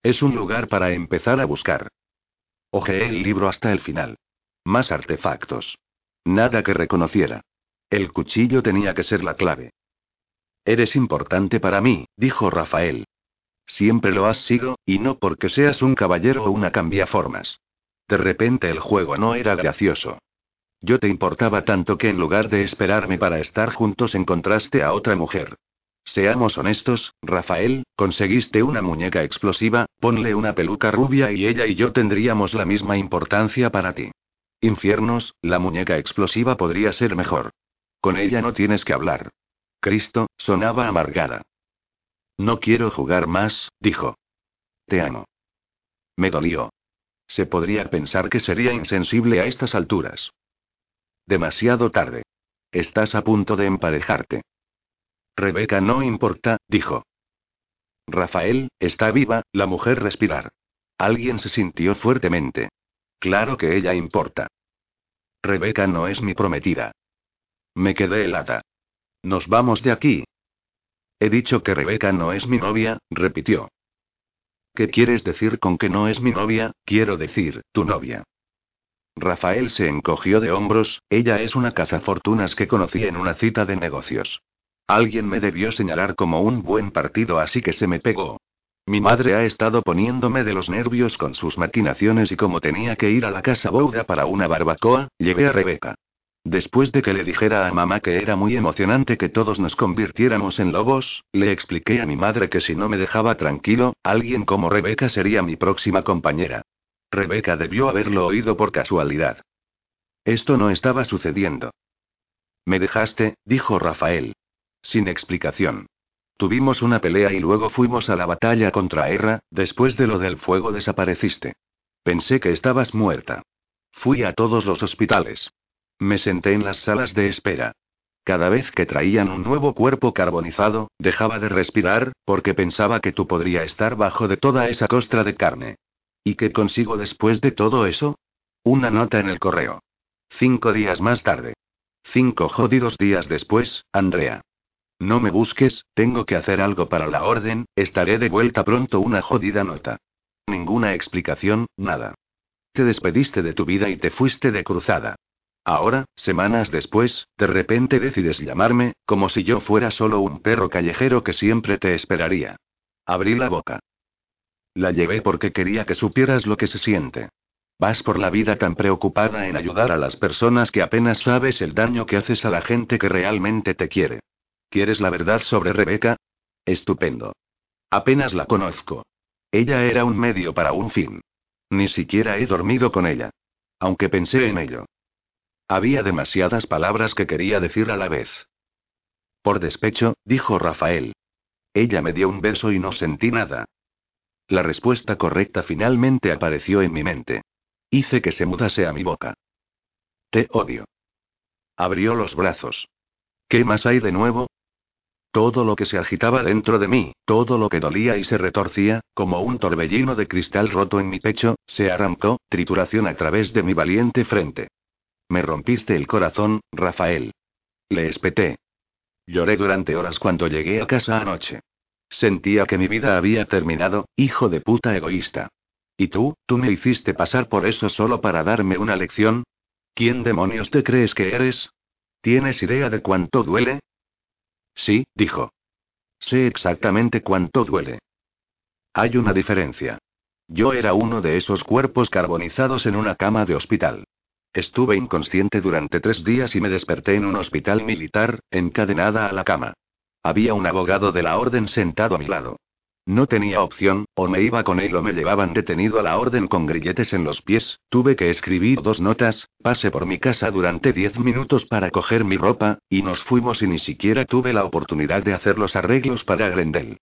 Es un lugar para empezar a buscar. Ojeé el libro hasta el final. Más artefactos. Nada que reconociera. El cuchillo tenía que ser la clave. Eres importante para mí, dijo Rafael. Siempre lo has sido, y no porque seas un caballero o una cambiaformas. De repente el juego no era gracioso. Yo te importaba tanto que en lugar de esperarme para estar juntos encontraste a otra mujer. Seamos honestos, Rafael, conseguiste una muñeca explosiva, ponle una peluca rubia y ella y yo tendríamos la misma importancia para ti. Infiernos, la muñeca explosiva podría ser mejor. Con ella no tienes que hablar. Cristo, sonaba amargada. No quiero jugar más, dijo. Te amo. Me dolió. Se podría pensar que sería insensible a estas alturas. Demasiado tarde. Estás a punto de emparejarte. Rebeca no importa, dijo. Rafael, está viva, la mujer respirar. Alguien se sintió fuertemente. Claro que ella importa. Rebeca no es mi prometida. Me quedé helada. Nos vamos de aquí. He dicho que Rebeca no es mi novia, repitió. ¿Qué quieres decir con que no es mi novia? Quiero decir, tu novia. Rafael se encogió de hombros, ella es una cazafortunas que conocí en una cita de negocios. Alguien me debió señalar como un buen partido, así que se me pegó. Mi madre ha estado poniéndome de los nervios con sus maquinaciones y como tenía que ir a la casa Bouda para una barbacoa, llevé a Rebeca. Después de que le dijera a mamá que era muy emocionante que todos nos convirtiéramos en lobos, le expliqué a mi madre que si no me dejaba tranquilo, alguien como Rebeca sería mi próxima compañera. Rebeca debió haberlo oído por casualidad. Esto no estaba sucediendo. Me dejaste, dijo Rafael. Sin explicación. Tuvimos una pelea y luego fuimos a la batalla contra Erra, después de lo del fuego desapareciste. Pensé que estabas muerta. Fui a todos los hospitales. Me senté en las salas de espera. Cada vez que traían un nuevo cuerpo carbonizado, dejaba de respirar, porque pensaba que tú podría estar bajo de toda esa costra de carne. ¿Y qué consigo después de todo eso? Una nota en el correo. Cinco días más tarde. Cinco jodidos días después, Andrea. No me busques, tengo que hacer algo para la orden, estaré de vuelta pronto una jodida nota. Ninguna explicación, nada. Te despediste de tu vida y te fuiste de cruzada. Ahora, semanas después, de repente decides llamarme, como si yo fuera solo un perro callejero que siempre te esperaría. Abrí la boca. La llevé porque quería que supieras lo que se siente. Vas por la vida tan preocupada en ayudar a las personas que apenas sabes el daño que haces a la gente que realmente te quiere. ¿Quieres la verdad sobre Rebeca? Estupendo. Apenas la conozco. Ella era un medio para un fin. Ni siquiera he dormido con ella. Aunque pensé en ello. Había demasiadas palabras que quería decir a la vez. Por despecho, dijo Rafael. Ella me dio un beso y no sentí nada. La respuesta correcta finalmente apareció en mi mente. Hice que se mudase a mi boca. Te odio. Abrió los brazos. ¿Qué más hay de nuevo? Todo lo que se agitaba dentro de mí, todo lo que dolía y se retorcía, como un torbellino de cristal roto en mi pecho, se arrancó, trituración a través de mi valiente frente. Me rompiste el corazón, Rafael. Le espeté. Lloré durante horas cuando llegué a casa anoche. Sentía que mi vida había terminado, hijo de puta egoísta. ¿Y tú, tú me hiciste pasar por eso solo para darme una lección? ¿Quién demonios te crees que eres? ¿Tienes idea de cuánto duele? Sí, dijo. Sé exactamente cuánto duele. Hay una diferencia. Yo era uno de esos cuerpos carbonizados en una cama de hospital. Estuve inconsciente durante tres días y me desperté en un hospital militar, encadenada a la cama. Había un abogado de la orden sentado a mi lado. No tenía opción, o me iba con él o me llevaban detenido a la orden con grilletes en los pies, tuve que escribir dos notas, pasé por mi casa durante diez minutos para coger mi ropa, y nos fuimos y ni siquiera tuve la oportunidad de hacer los arreglos para Grendel.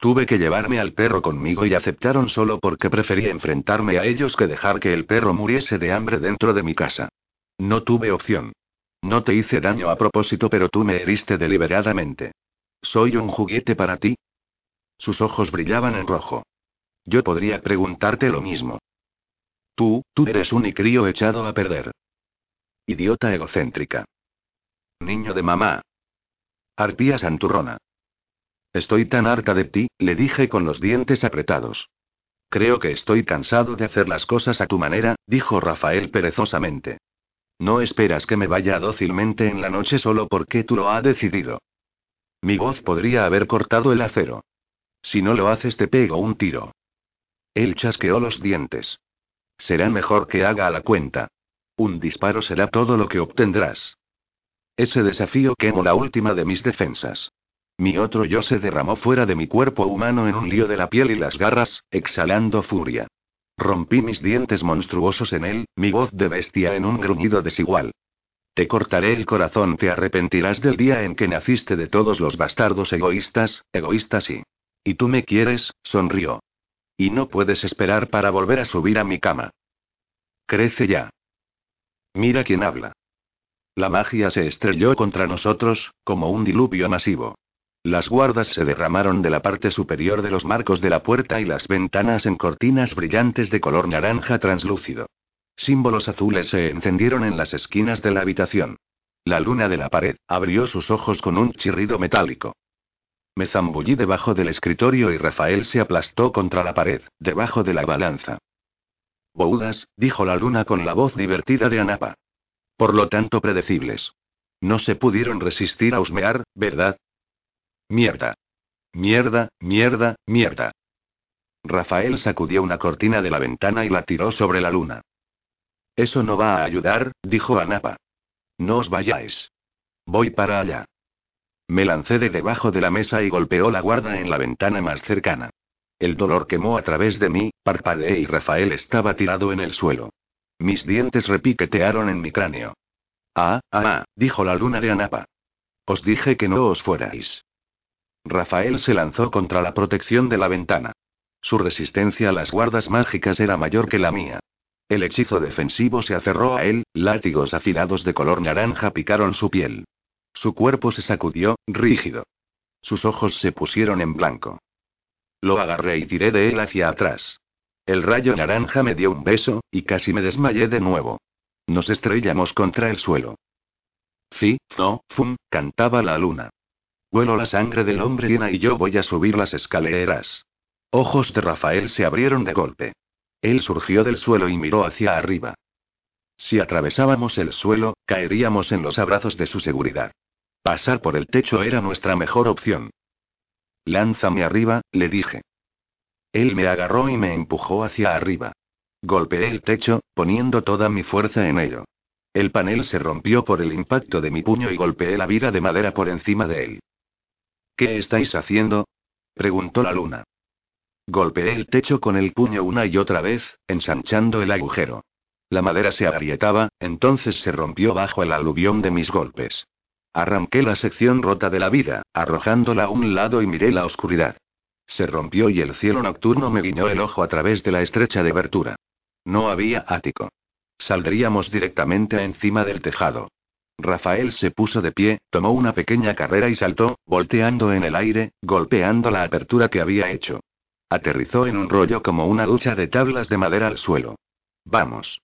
Tuve que llevarme al perro conmigo y aceptaron solo porque prefería enfrentarme a ellos que dejar que el perro muriese de hambre dentro de mi casa. No tuve opción. No te hice daño a propósito, pero tú me heriste deliberadamente. ¿Soy un juguete para ti? Sus ojos brillaban en rojo. Yo podría preguntarte lo mismo. Tú, tú eres un crío echado a perder. Idiota egocéntrica. Niño de mamá. Arpía santurrona. Estoy tan harta de ti, le dije con los dientes apretados. Creo que estoy cansado de hacer las cosas a tu manera, dijo Rafael perezosamente. No esperas que me vaya dócilmente en la noche solo porque tú lo has decidido. Mi voz podría haber cortado el acero. Si no lo haces te pego un tiro. Él chasqueó los dientes. Será mejor que haga a la cuenta. Un disparo será todo lo que obtendrás. Ese desafío quemó la última de mis defensas. Mi otro yo se derramó fuera de mi cuerpo humano en un lío de la piel y las garras, exhalando furia. Rompí mis dientes monstruosos en él, mi voz de bestia en un gruñido desigual. Te cortaré el corazón, te arrepentirás del día en que naciste de todos los bastardos egoístas, egoístas y... ¿Y tú me quieres? sonrió. Y no puedes esperar para volver a subir a mi cama. Crece ya. Mira quién habla. La magia se estrelló contra nosotros, como un diluvio masivo. Las guardas se derramaron de la parte superior de los marcos de la puerta y las ventanas en cortinas brillantes de color naranja translúcido. Símbolos azules se encendieron en las esquinas de la habitación. La luna de la pared abrió sus ojos con un chirrido metálico. Me zambullí debajo del escritorio y Rafael se aplastó contra la pared, debajo de la balanza. Boudas, dijo la luna con la voz divertida de Anapa. Por lo tanto predecibles. No se pudieron resistir a husmear, ¿verdad? Mierda. Mierda, mierda, mierda. Rafael sacudió una cortina de la ventana y la tiró sobre la luna. Eso no va a ayudar, dijo Anapa. No os vayáis. Voy para allá. Me lancé de debajo de la mesa y golpeó la guarda en la ventana más cercana. El dolor quemó a través de mí, parpadeé y Rafael estaba tirado en el suelo. Mis dientes repiquetearon en mi cráneo. Ah, ah, ah, dijo la luna de Anapa. Os dije que no os fuerais. Rafael se lanzó contra la protección de la ventana. Su resistencia a las guardas mágicas era mayor que la mía. El hechizo defensivo se aferró a él, látigos afilados de color naranja picaron su piel. Su cuerpo se sacudió, rígido. Sus ojos se pusieron en blanco. Lo agarré y tiré de él hacia atrás. El rayo naranja me dio un beso, y casi me desmayé de nuevo. Nos estrellamos contra el suelo. Fi, no, fum, cantaba la luna. Huelo la sangre del hombre llena y yo voy a subir las escaleras. Ojos de Rafael se abrieron de golpe. Él surgió del suelo y miró hacia arriba. Si atravesábamos el suelo, caeríamos en los abrazos de su seguridad. Pasar por el techo era nuestra mejor opción. Lánzame arriba, le dije. Él me agarró y me empujó hacia arriba. Golpeé el techo, poniendo toda mi fuerza en ello. El panel se rompió por el impacto de mi puño y golpeé la viga de madera por encima de él. ¿Qué estáis haciendo? preguntó la luna. Golpeé el techo con el puño una y otra vez, ensanchando el agujero. La madera se agrietaba, entonces se rompió bajo el aluvión de mis golpes. Arranqué la sección rota de la vida, arrojándola a un lado y miré la oscuridad. Se rompió y el cielo nocturno me guiñó el ojo a través de la estrecha abertura. No había ático. Saldríamos directamente encima del tejado. Rafael se puso de pie, tomó una pequeña carrera y saltó, volteando en el aire, golpeando la apertura que había hecho. Aterrizó en un rollo como una ducha de tablas de madera al suelo. Vamos.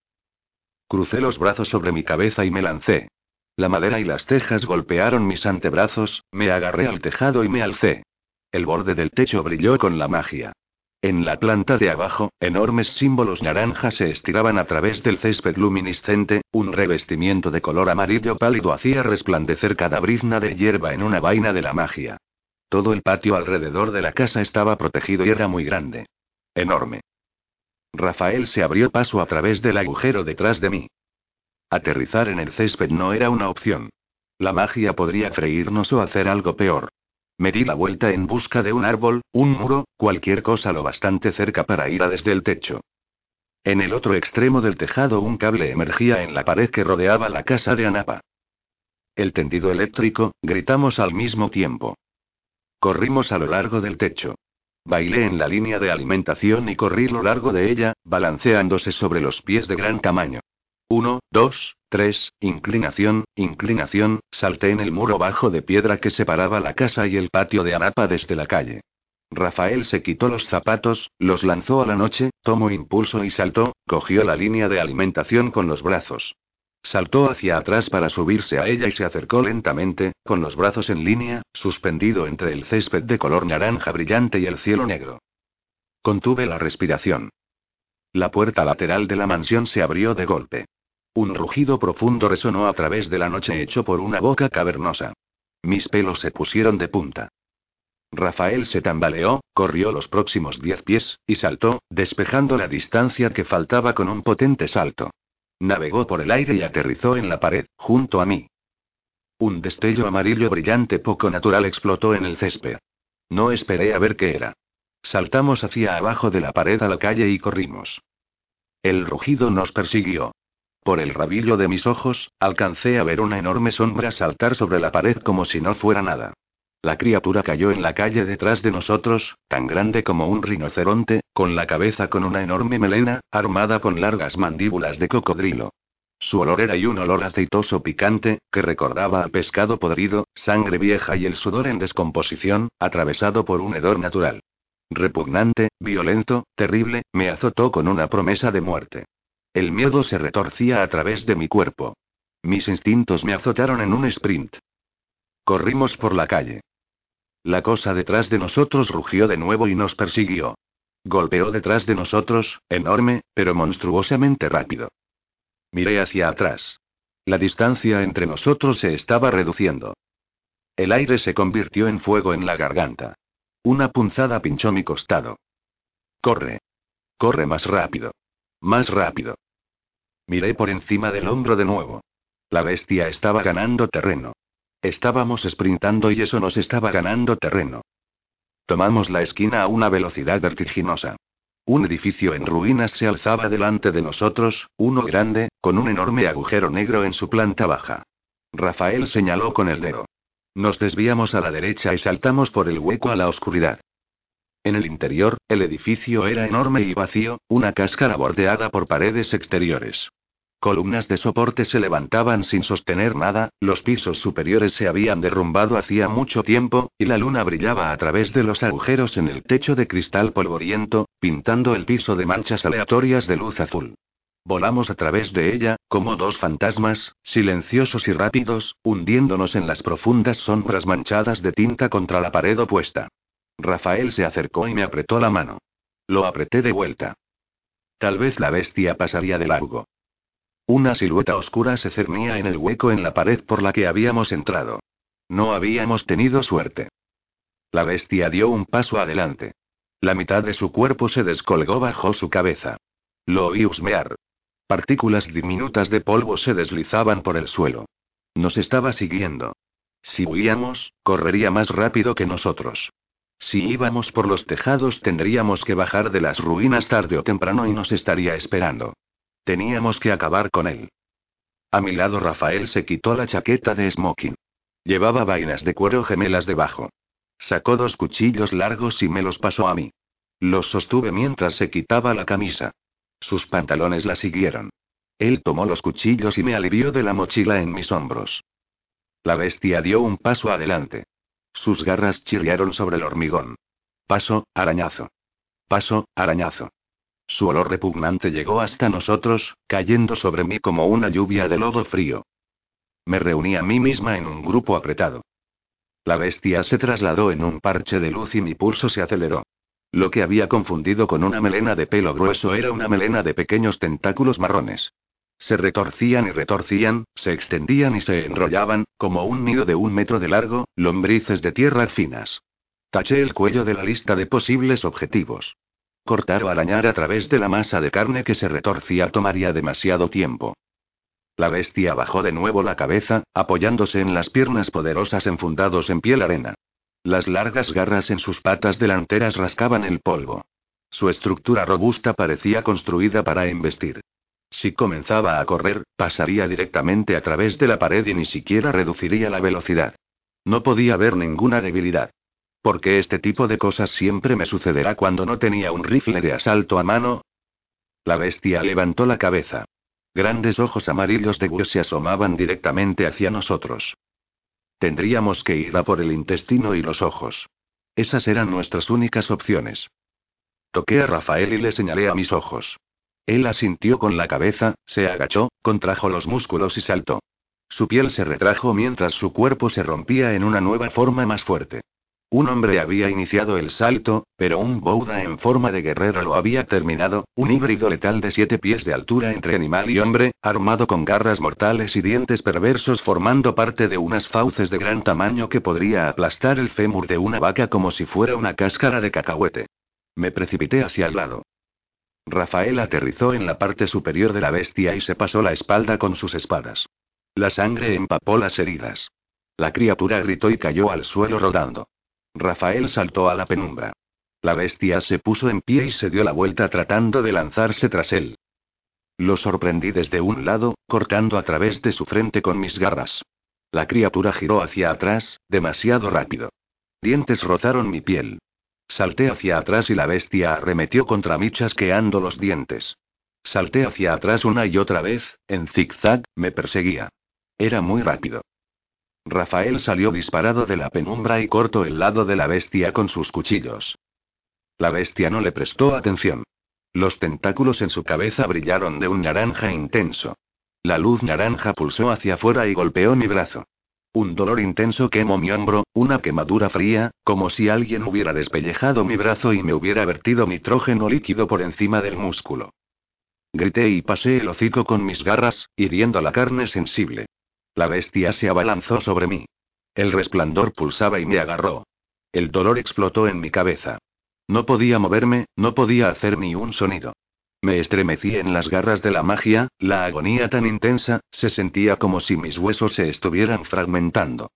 Crucé los brazos sobre mi cabeza y me lancé. La madera y las tejas golpearon mis antebrazos, me agarré al tejado y me alcé. El borde del techo brilló con la magia. En la planta de abajo, enormes símbolos naranjas se estiraban a través del césped luminiscente, un revestimiento de color amarillo pálido hacía resplandecer cada brizna de hierba en una vaina de la magia. Todo el patio alrededor de la casa estaba protegido y era muy grande. Enorme. Rafael se abrió paso a través del agujero detrás de mí. Aterrizar en el césped no era una opción. La magia podría freírnos o hacer algo peor. Me di la vuelta en busca de un árbol, un muro, cualquier cosa lo bastante cerca para ir a desde el techo. En el otro extremo del tejado un cable emergía en la pared que rodeaba la casa de Anapa. El tendido eléctrico, gritamos al mismo tiempo. Corrimos a lo largo del techo. Bailé en la línea de alimentación y corrí lo largo de ella, balanceándose sobre los pies de gran tamaño. Uno, dos, tres, inclinación, inclinación, salté en el muro bajo de piedra que separaba la casa y el patio de Anapa desde la calle. Rafael se quitó los zapatos, los lanzó a la noche, tomó impulso y saltó, cogió la línea de alimentación con los brazos. Saltó hacia atrás para subirse a ella y se acercó lentamente, con los brazos en línea, suspendido entre el césped de color naranja brillante y el cielo negro. Contuve la respiración. La puerta lateral de la mansión se abrió de golpe. Un rugido profundo resonó a través de la noche hecho por una boca cavernosa. Mis pelos se pusieron de punta. Rafael se tambaleó, corrió los próximos diez pies, y saltó, despejando la distancia que faltaba con un potente salto. Navegó por el aire y aterrizó en la pared, junto a mí. Un destello amarillo brillante poco natural explotó en el césped. No esperé a ver qué era. Saltamos hacia abajo de la pared a la calle y corrimos. El rugido nos persiguió. Por el rabillo de mis ojos, alcancé a ver una enorme sombra saltar sobre la pared como si no fuera nada. La criatura cayó en la calle detrás de nosotros, tan grande como un rinoceronte, con la cabeza con una enorme melena, armada con largas mandíbulas de cocodrilo. Su olor era y un olor aceitoso picante, que recordaba a pescado podrido, sangre vieja y el sudor en descomposición, atravesado por un hedor natural. Repugnante, violento, terrible, me azotó con una promesa de muerte. El miedo se retorcía a través de mi cuerpo. Mis instintos me azotaron en un sprint. Corrimos por la calle. La cosa detrás de nosotros rugió de nuevo y nos persiguió. Golpeó detrás de nosotros, enorme, pero monstruosamente rápido. Miré hacia atrás. La distancia entre nosotros se estaba reduciendo. El aire se convirtió en fuego en la garganta. Una punzada pinchó mi costado. Corre. Corre más rápido. Más rápido. Miré por encima del hombro de nuevo. La bestia estaba ganando terreno. Estábamos sprintando y eso nos estaba ganando terreno. Tomamos la esquina a una velocidad vertiginosa. Un edificio en ruinas se alzaba delante de nosotros, uno grande, con un enorme agujero negro en su planta baja. Rafael señaló con el dedo. Nos desviamos a la derecha y saltamos por el hueco a la oscuridad. En el interior, el edificio era enorme y vacío, una cáscara bordeada por paredes exteriores. Columnas de soporte se levantaban sin sostener nada, los pisos superiores se habían derrumbado hacía mucho tiempo, y la luna brillaba a través de los agujeros en el techo de cristal polvoriento, pintando el piso de manchas aleatorias de luz azul. Volamos a través de ella, como dos fantasmas, silenciosos y rápidos, hundiéndonos en las profundas sombras manchadas de tinta contra la pared opuesta. Rafael se acercó y me apretó la mano. Lo apreté de vuelta. Tal vez la bestia pasaría de largo. Una silueta oscura se cernía en el hueco en la pared por la que habíamos entrado. No habíamos tenido suerte. La bestia dio un paso adelante. La mitad de su cuerpo se descolgó bajo su cabeza. Lo oí husmear. Partículas diminutas de polvo se deslizaban por el suelo. Nos estaba siguiendo. Si huíamos, correría más rápido que nosotros. Si íbamos por los tejados tendríamos que bajar de las ruinas tarde o temprano y nos estaría esperando. Teníamos que acabar con él. A mi lado Rafael se quitó la chaqueta de smoking. Llevaba vainas de cuero gemelas debajo. Sacó dos cuchillos largos y me los pasó a mí. Los sostuve mientras se quitaba la camisa. Sus pantalones la siguieron. Él tomó los cuchillos y me alivió de la mochila en mis hombros. La bestia dio un paso adelante. Sus garras chirriaron sobre el hormigón. Paso, arañazo. Paso, arañazo. Su olor repugnante llegó hasta nosotros, cayendo sobre mí como una lluvia de lodo frío. Me reuní a mí misma en un grupo apretado. La bestia se trasladó en un parche de luz y mi pulso se aceleró. Lo que había confundido con una melena de pelo grueso era una melena de pequeños tentáculos marrones. Se retorcían y retorcían, se extendían y se enrollaban, como un nido de un metro de largo, lombrices de tierra finas. Taché el cuello de la lista de posibles objetivos. Cortar o arañar a través de la masa de carne que se retorcía tomaría demasiado tiempo. La bestia bajó de nuevo la cabeza, apoyándose en las piernas poderosas enfundados en piel arena. Las largas garras en sus patas delanteras rascaban el polvo. Su estructura robusta parecía construida para embestir. Si comenzaba a correr, pasaría directamente a través de la pared y ni siquiera reduciría la velocidad. No podía ver ninguna debilidad. Porque este tipo de cosas siempre me sucederá cuando no tenía un rifle de asalto a mano. La bestia levantó la cabeza. Grandes ojos amarillos de búho se asomaban directamente hacia nosotros. Tendríamos que ir a por el intestino y los ojos. Esas eran nuestras únicas opciones. Toqué a Rafael y le señalé a mis ojos. Él asintió con la cabeza, se agachó, contrajo los músculos y saltó. Su piel se retrajo mientras su cuerpo se rompía en una nueva forma más fuerte. Un hombre había iniciado el salto, pero un Bouda en forma de guerrero lo había terminado, un híbrido letal de siete pies de altura entre animal y hombre, armado con garras mortales y dientes perversos formando parte de unas fauces de gran tamaño que podría aplastar el fémur de una vaca como si fuera una cáscara de cacahuete. Me precipité hacia el lado. Rafael aterrizó en la parte superior de la bestia y se pasó la espalda con sus espadas. La sangre empapó las heridas. La criatura gritó y cayó al suelo rodando. Rafael saltó a la penumbra. La bestia se puso en pie y se dio la vuelta tratando de lanzarse tras él. Lo sorprendí desde un lado, cortando a través de su frente con mis garras. La criatura giró hacia atrás, demasiado rápido. Dientes rozaron mi piel. Salté hacia atrás y la bestia arremetió contra mí chasqueando los dientes. Salté hacia atrás una y otra vez, en zigzag, me perseguía. Era muy rápido. Rafael salió disparado de la penumbra y cortó el lado de la bestia con sus cuchillos. La bestia no le prestó atención. Los tentáculos en su cabeza brillaron de un naranja intenso. La luz naranja pulsó hacia afuera y golpeó mi brazo. Un dolor intenso quemó mi hombro, una quemadura fría, como si alguien hubiera despellejado mi brazo y me hubiera vertido nitrógeno líquido por encima del músculo. Grité y pasé el hocico con mis garras, hiriendo la carne sensible. La bestia se abalanzó sobre mí. El resplandor pulsaba y me agarró. El dolor explotó en mi cabeza. No podía moverme, no podía hacer ni un sonido. Me estremecí en las garras de la magia, la agonía tan intensa, se sentía como si mis huesos se estuvieran fragmentando.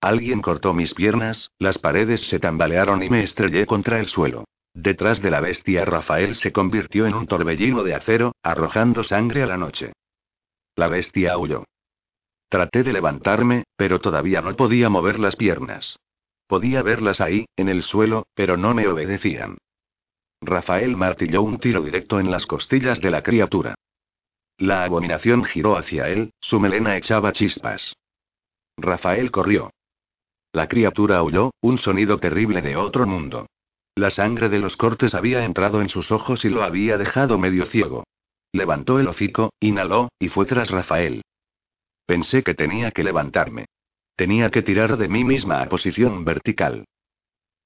Alguien cortó mis piernas, las paredes se tambalearon y me estrellé contra el suelo. Detrás de la bestia Rafael se convirtió en un torbellino de acero, arrojando sangre a la noche. La bestia huyó. Traté de levantarme, pero todavía no podía mover las piernas. Podía verlas ahí, en el suelo, pero no me obedecían. Rafael martilló un tiro directo en las costillas de la criatura. La abominación giró hacia él, su melena echaba chispas. Rafael corrió. La criatura huyó, un sonido terrible de otro mundo. La sangre de los cortes había entrado en sus ojos y lo había dejado medio ciego. Levantó el hocico, inhaló, y fue tras Rafael. Pensé que tenía que levantarme. Tenía que tirar de mí misma a posición vertical.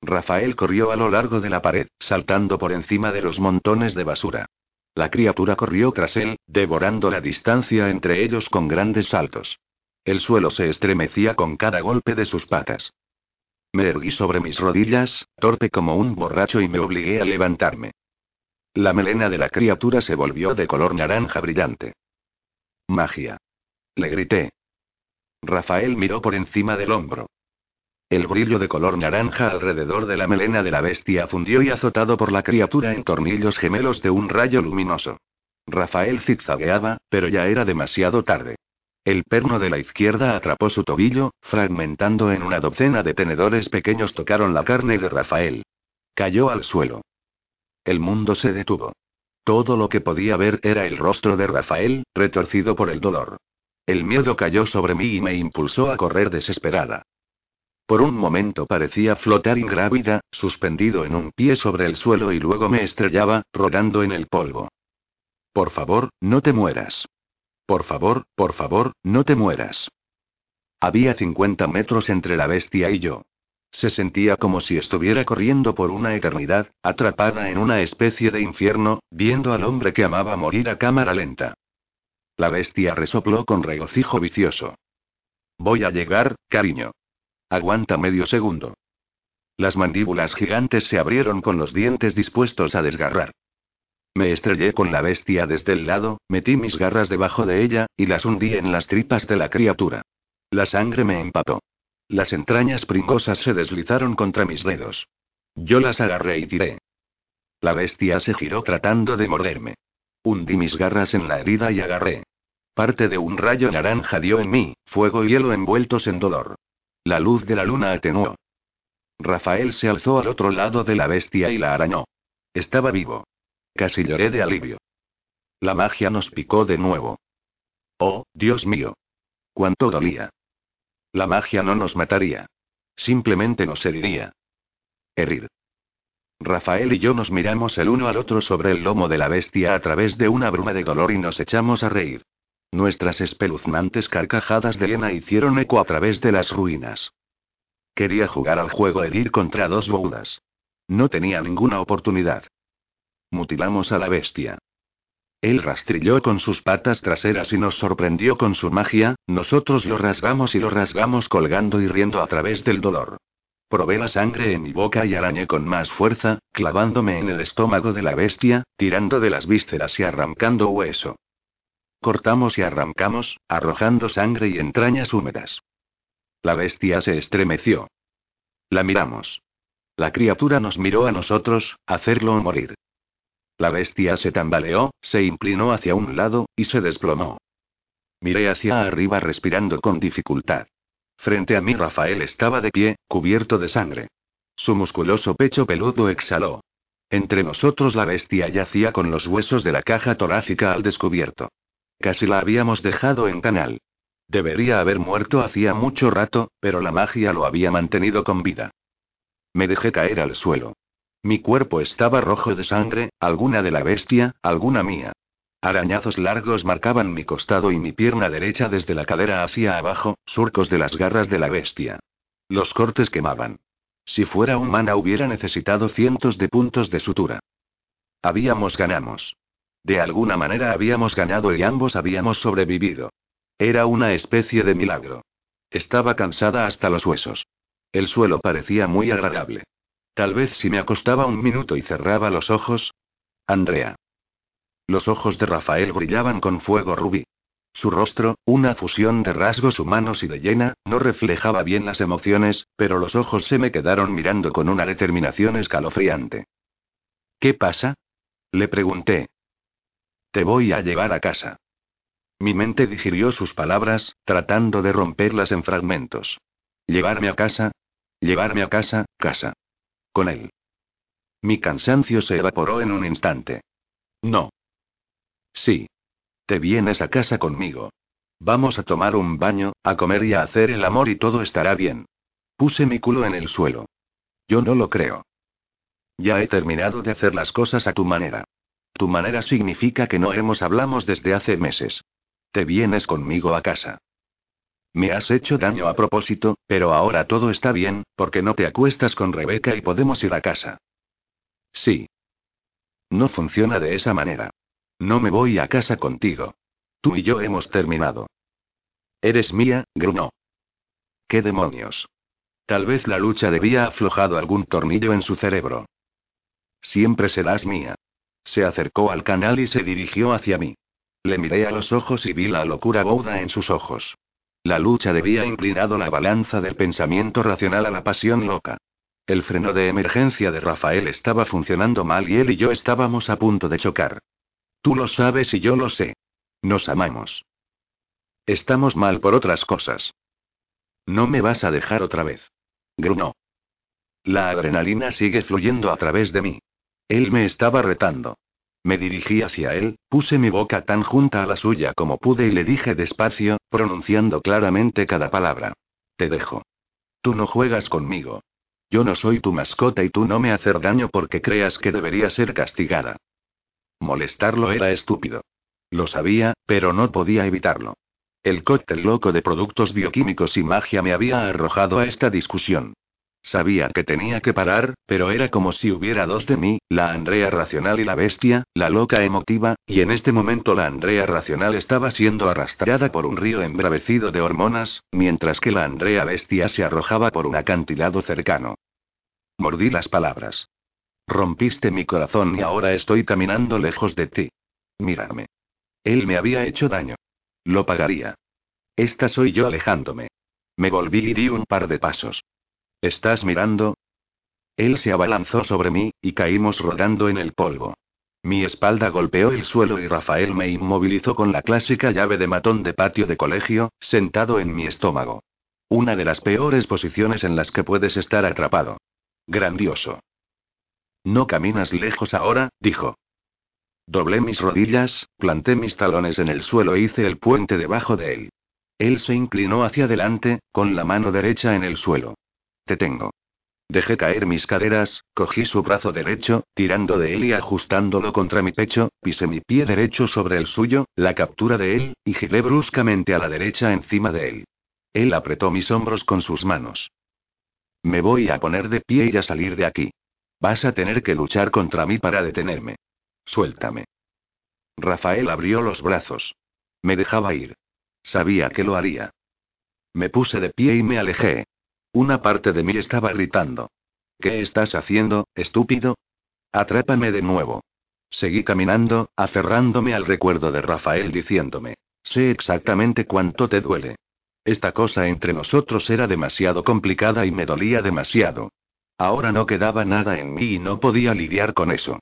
Rafael corrió a lo largo de la pared, saltando por encima de los montones de basura. La criatura corrió tras él, devorando la distancia entre ellos con grandes saltos. El suelo se estremecía con cada golpe de sus patas. Me erguí sobre mis rodillas, torpe como un borracho y me obligué a levantarme. La melena de la criatura se volvió de color naranja brillante. Magia. Le grité. Rafael miró por encima del hombro. El brillo de color naranja alrededor de la melena de la bestia fundió y azotado por la criatura en tornillos gemelos de un rayo luminoso. Rafael zigzagueaba, pero ya era demasiado tarde. El perno de la izquierda atrapó su tobillo, fragmentando en una docena de tenedores pequeños tocaron la carne de Rafael. Cayó al suelo. El mundo se detuvo. Todo lo que podía ver era el rostro de Rafael, retorcido por el dolor. El miedo cayó sobre mí y me impulsó a correr desesperada. Por un momento parecía flotar ingrávida, suspendido en un pie sobre el suelo y luego me estrellaba, rodando en el polvo. Por favor, no te mueras. Por favor, por favor, no te mueras. Había 50 metros entre la bestia y yo. Se sentía como si estuviera corriendo por una eternidad, atrapada en una especie de infierno, viendo al hombre que amaba morir a cámara lenta. La bestia resopló con regocijo vicioso. Voy a llegar, cariño. Aguanta medio segundo. Las mandíbulas gigantes se abrieron con los dientes dispuestos a desgarrar. Me estrellé con la bestia desde el lado, metí mis garras debajo de ella, y las hundí en las tripas de la criatura. La sangre me empapó. Las entrañas pringosas se deslizaron contra mis dedos. Yo las agarré y tiré. La bestia se giró tratando de morderme. Hundí mis garras en la herida y agarré. Parte de un rayo naranja dio en mí, fuego y hielo envueltos en dolor. La luz de la luna atenuó. Rafael se alzó al otro lado de la bestia y la arañó. Estaba vivo. Casi lloré de alivio. La magia nos picó de nuevo. Oh, Dios mío. Cuánto dolía. La magia no nos mataría. Simplemente nos heriría. Herir. Rafael y yo nos miramos el uno al otro sobre el lomo de la bestia a través de una bruma de dolor y nos echamos a reír. Nuestras espeluznantes carcajadas de hiena hicieron eco a través de las ruinas. Quería jugar al juego herir contra dos boudas. No tenía ninguna oportunidad. Mutilamos a la bestia. Él rastrilló con sus patas traseras y nos sorprendió con su magia, nosotros lo rasgamos y lo rasgamos colgando y riendo a través del dolor. Probé la sangre en mi boca y arañé con más fuerza, clavándome en el estómago de la bestia, tirando de las vísceras y arrancando hueso. Cortamos y arrancamos, arrojando sangre y entrañas húmedas. La bestia se estremeció. La miramos. La criatura nos miró a nosotros, hacerlo morir. La bestia se tambaleó, se inclinó hacia un lado, y se desplomó. Miré hacia arriba respirando con dificultad. Frente a mí Rafael estaba de pie, cubierto de sangre. Su musculoso pecho peludo exhaló. Entre nosotros la bestia yacía con los huesos de la caja torácica al descubierto. Casi la habíamos dejado en canal. Debería haber muerto hacía mucho rato, pero la magia lo había mantenido con vida. Me dejé caer al suelo. Mi cuerpo estaba rojo de sangre, alguna de la bestia, alguna mía. Arañazos largos marcaban mi costado y mi pierna derecha desde la cadera hacia abajo, surcos de las garras de la bestia. Los cortes quemaban. Si fuera humana hubiera necesitado cientos de puntos de sutura. Habíamos ganamos. De alguna manera habíamos ganado y ambos habíamos sobrevivido. Era una especie de milagro. Estaba cansada hasta los huesos. El suelo parecía muy agradable. Tal vez si me acostaba un minuto y cerraba los ojos. Andrea. Los ojos de Rafael brillaban con fuego rubí. Su rostro, una fusión de rasgos humanos y de llena, no reflejaba bien las emociones, pero los ojos se me quedaron mirando con una determinación escalofriante. ¿Qué pasa? Le pregunté. Te voy a llevar a casa. Mi mente digirió sus palabras, tratando de romperlas en fragmentos. Llevarme a casa. Llevarme a casa, casa. Con él. Mi cansancio se evaporó en un instante. No. Sí. Te vienes a casa conmigo. Vamos a tomar un baño, a comer y a hacer el amor y todo estará bien. Puse mi culo en el suelo. Yo no lo creo. Ya he terminado de hacer las cosas a tu manera. Tu manera significa que no hemos hablamos desde hace meses. Te vienes conmigo a casa. Me has hecho daño a propósito, pero ahora todo está bien, porque no te acuestas con Rebeca y podemos ir a casa. Sí. No funciona de esa manera. No me voy a casa contigo. Tú y yo hemos terminado. Eres mía, Gruno. ¿Qué demonios? Tal vez la lucha debía aflojado algún tornillo en su cerebro. Siempre serás mía. Se acercó al canal y se dirigió hacia mí. Le miré a los ojos y vi la locura bouda en sus ojos. La lucha debía inclinado la balanza del pensamiento racional a la pasión loca. El freno de emergencia de Rafael estaba funcionando mal y él y yo estábamos a punto de chocar. Tú lo sabes y yo lo sé. Nos amamos. Estamos mal por otras cosas. No me vas a dejar otra vez. Grunó. La adrenalina sigue fluyendo a través de mí. Él me estaba retando. Me dirigí hacia él, puse mi boca tan junta a la suya como pude y le dije despacio, pronunciando claramente cada palabra. Te dejo. Tú no juegas conmigo. Yo no soy tu mascota y tú no me hacer daño porque creas que debería ser castigada. Molestarlo era estúpido. Lo sabía, pero no podía evitarlo. El cóctel loco de productos bioquímicos y magia me había arrojado a esta discusión. Sabía que tenía que parar, pero era como si hubiera dos de mí, la Andrea racional y la bestia, la loca emotiva, y en este momento la Andrea racional estaba siendo arrastrada por un río embravecido de hormonas, mientras que la Andrea bestia se arrojaba por un acantilado cercano. Mordí las palabras. Rompiste mi corazón y ahora estoy caminando lejos de ti. Mírame. Él me había hecho daño. Lo pagaría. Esta soy yo alejándome. Me volví y di un par de pasos. ¿Estás mirando? Él se abalanzó sobre mí, y caímos rodando en el polvo. Mi espalda golpeó el suelo y Rafael me inmovilizó con la clásica llave de matón de patio de colegio, sentado en mi estómago. Una de las peores posiciones en las que puedes estar atrapado. Grandioso. No caminas lejos ahora, dijo. Doblé mis rodillas, planté mis talones en el suelo e hice el puente debajo de él. Él se inclinó hacia adelante, con la mano derecha en el suelo. Te tengo. Dejé caer mis caderas, cogí su brazo derecho, tirando de él y ajustándolo contra mi pecho, pisé mi pie derecho sobre el suyo, la captura de él, y giré bruscamente a la derecha encima de él. Él apretó mis hombros con sus manos. Me voy a poner de pie y a salir de aquí. Vas a tener que luchar contra mí para detenerme. Suéltame. Rafael abrió los brazos. Me dejaba ir. Sabía que lo haría. Me puse de pie y me alejé. Una parte de mí estaba gritando. ¿Qué estás haciendo, estúpido? Atrápame de nuevo. Seguí caminando, aferrándome al recuerdo de Rafael diciéndome. Sé exactamente cuánto te duele. Esta cosa entre nosotros era demasiado complicada y me dolía demasiado. Ahora no quedaba nada en mí y no podía lidiar con eso.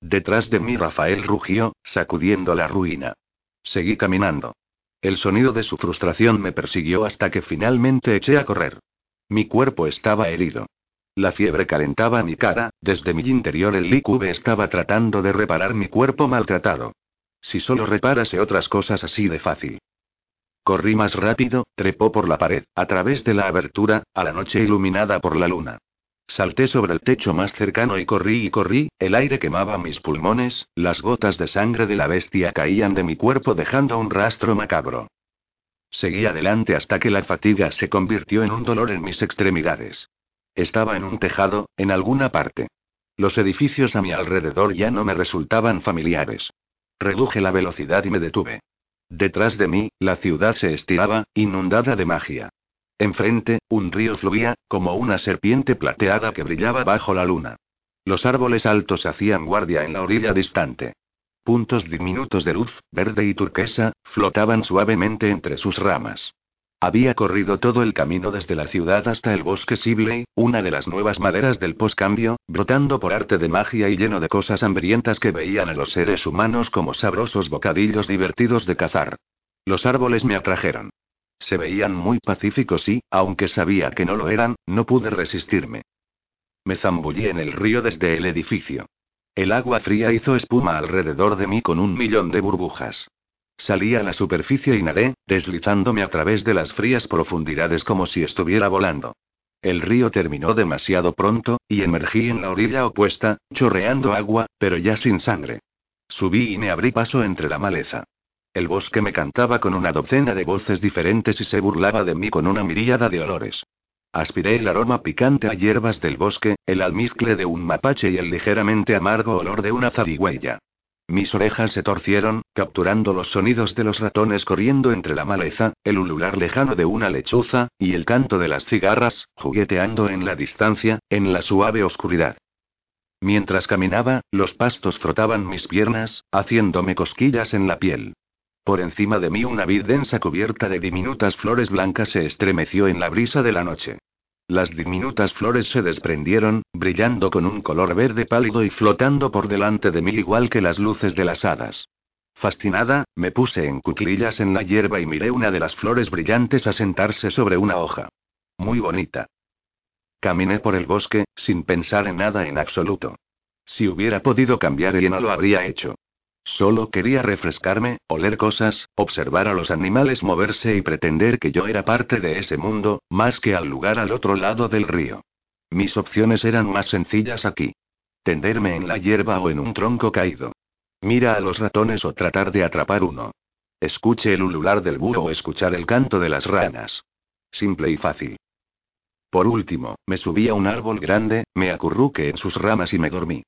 Detrás de mí Rafael rugió, sacudiendo la ruina. Seguí caminando. El sonido de su frustración me persiguió hasta que finalmente eché a correr. Mi cuerpo estaba herido. La fiebre calentaba mi cara, desde mi interior el líquube estaba tratando de reparar mi cuerpo maltratado. Si solo reparase otras cosas así de fácil. Corrí más rápido, trepó por la pared, a través de la abertura, a la noche iluminada por la luna. Salté sobre el techo más cercano y corrí y corrí, el aire quemaba mis pulmones, las gotas de sangre de la bestia caían de mi cuerpo dejando un rastro macabro. Seguí adelante hasta que la fatiga se convirtió en un dolor en mis extremidades. Estaba en un tejado, en alguna parte. Los edificios a mi alrededor ya no me resultaban familiares. Reduje la velocidad y me detuve. Detrás de mí, la ciudad se estiraba, inundada de magia. Enfrente, un río fluía, como una serpiente plateada que brillaba bajo la luna. Los árboles altos hacían guardia en la orilla distante. Puntos diminutos de luz, verde y turquesa, flotaban suavemente entre sus ramas. Había corrido todo el camino desde la ciudad hasta el bosque Sibley, una de las nuevas maderas del poscambio, brotando por arte de magia y lleno de cosas hambrientas que veían a los seres humanos como sabrosos bocadillos divertidos de cazar. Los árboles me atrajeron. Se veían muy pacíficos y, aunque sabía que no lo eran, no pude resistirme. Me zambullí en el río desde el edificio. El agua fría hizo espuma alrededor de mí con un millón de burbujas. Salí a la superficie y nadé, deslizándome a través de las frías profundidades como si estuviera volando. El río terminó demasiado pronto, y emergí en la orilla opuesta, chorreando agua, pero ya sin sangre. Subí y me abrí paso entre la maleza. El bosque me cantaba con una docena de voces diferentes y se burlaba de mí con una miríada de olores. Aspiré el aroma picante a hierbas del bosque, el almizcle de un mapache y el ligeramente amargo olor de una zarigüeya. Mis orejas se torcieron, capturando los sonidos de los ratones corriendo entre la maleza, el ulular lejano de una lechuza, y el canto de las cigarras, jugueteando en la distancia, en la suave oscuridad. Mientras caminaba, los pastos frotaban mis piernas, haciéndome cosquillas en la piel. Por encima de mí una vid densa cubierta de diminutas flores blancas se estremeció en la brisa de la noche. Las diminutas flores se desprendieron, brillando con un color verde pálido y flotando por delante de mí igual que las luces de las hadas. Fascinada, me puse en cuclillas en la hierba y miré una de las flores brillantes asentarse sobre una hoja. Muy bonita. Caminé por el bosque, sin pensar en nada en absoluto. Si hubiera podido cambiar y no lo habría hecho. Solo quería refrescarme, oler cosas, observar a los animales moverse y pretender que yo era parte de ese mundo, más que al lugar al otro lado del río. Mis opciones eran más sencillas aquí. Tenderme en la hierba o en un tronco caído. Mira a los ratones o tratar de atrapar uno. Escuche el ulular del búho o escuchar el canto de las ranas. Simple y fácil. Por último, me subí a un árbol grande, me acurruqué en sus ramas y me dormí.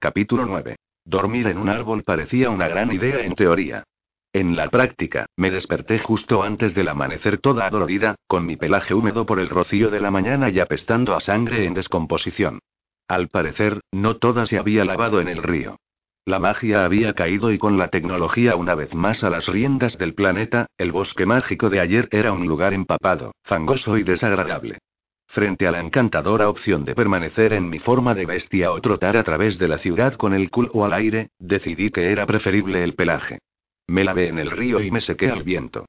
Capítulo 9. Dormir en un árbol parecía una gran idea en teoría. En la práctica, me desperté justo antes del amanecer toda adolorida, con mi pelaje húmedo por el rocío de la mañana y apestando a sangre en descomposición. Al parecer, no toda se había lavado en el río. La magia había caído y con la tecnología una vez más a las riendas del planeta, el bosque mágico de ayer era un lugar empapado, fangoso y desagradable. Frente a la encantadora opción de permanecer en mi forma de bestia o trotar a través de la ciudad con el culo al aire, decidí que era preferible el pelaje. Me lavé en el río y me sequé al viento.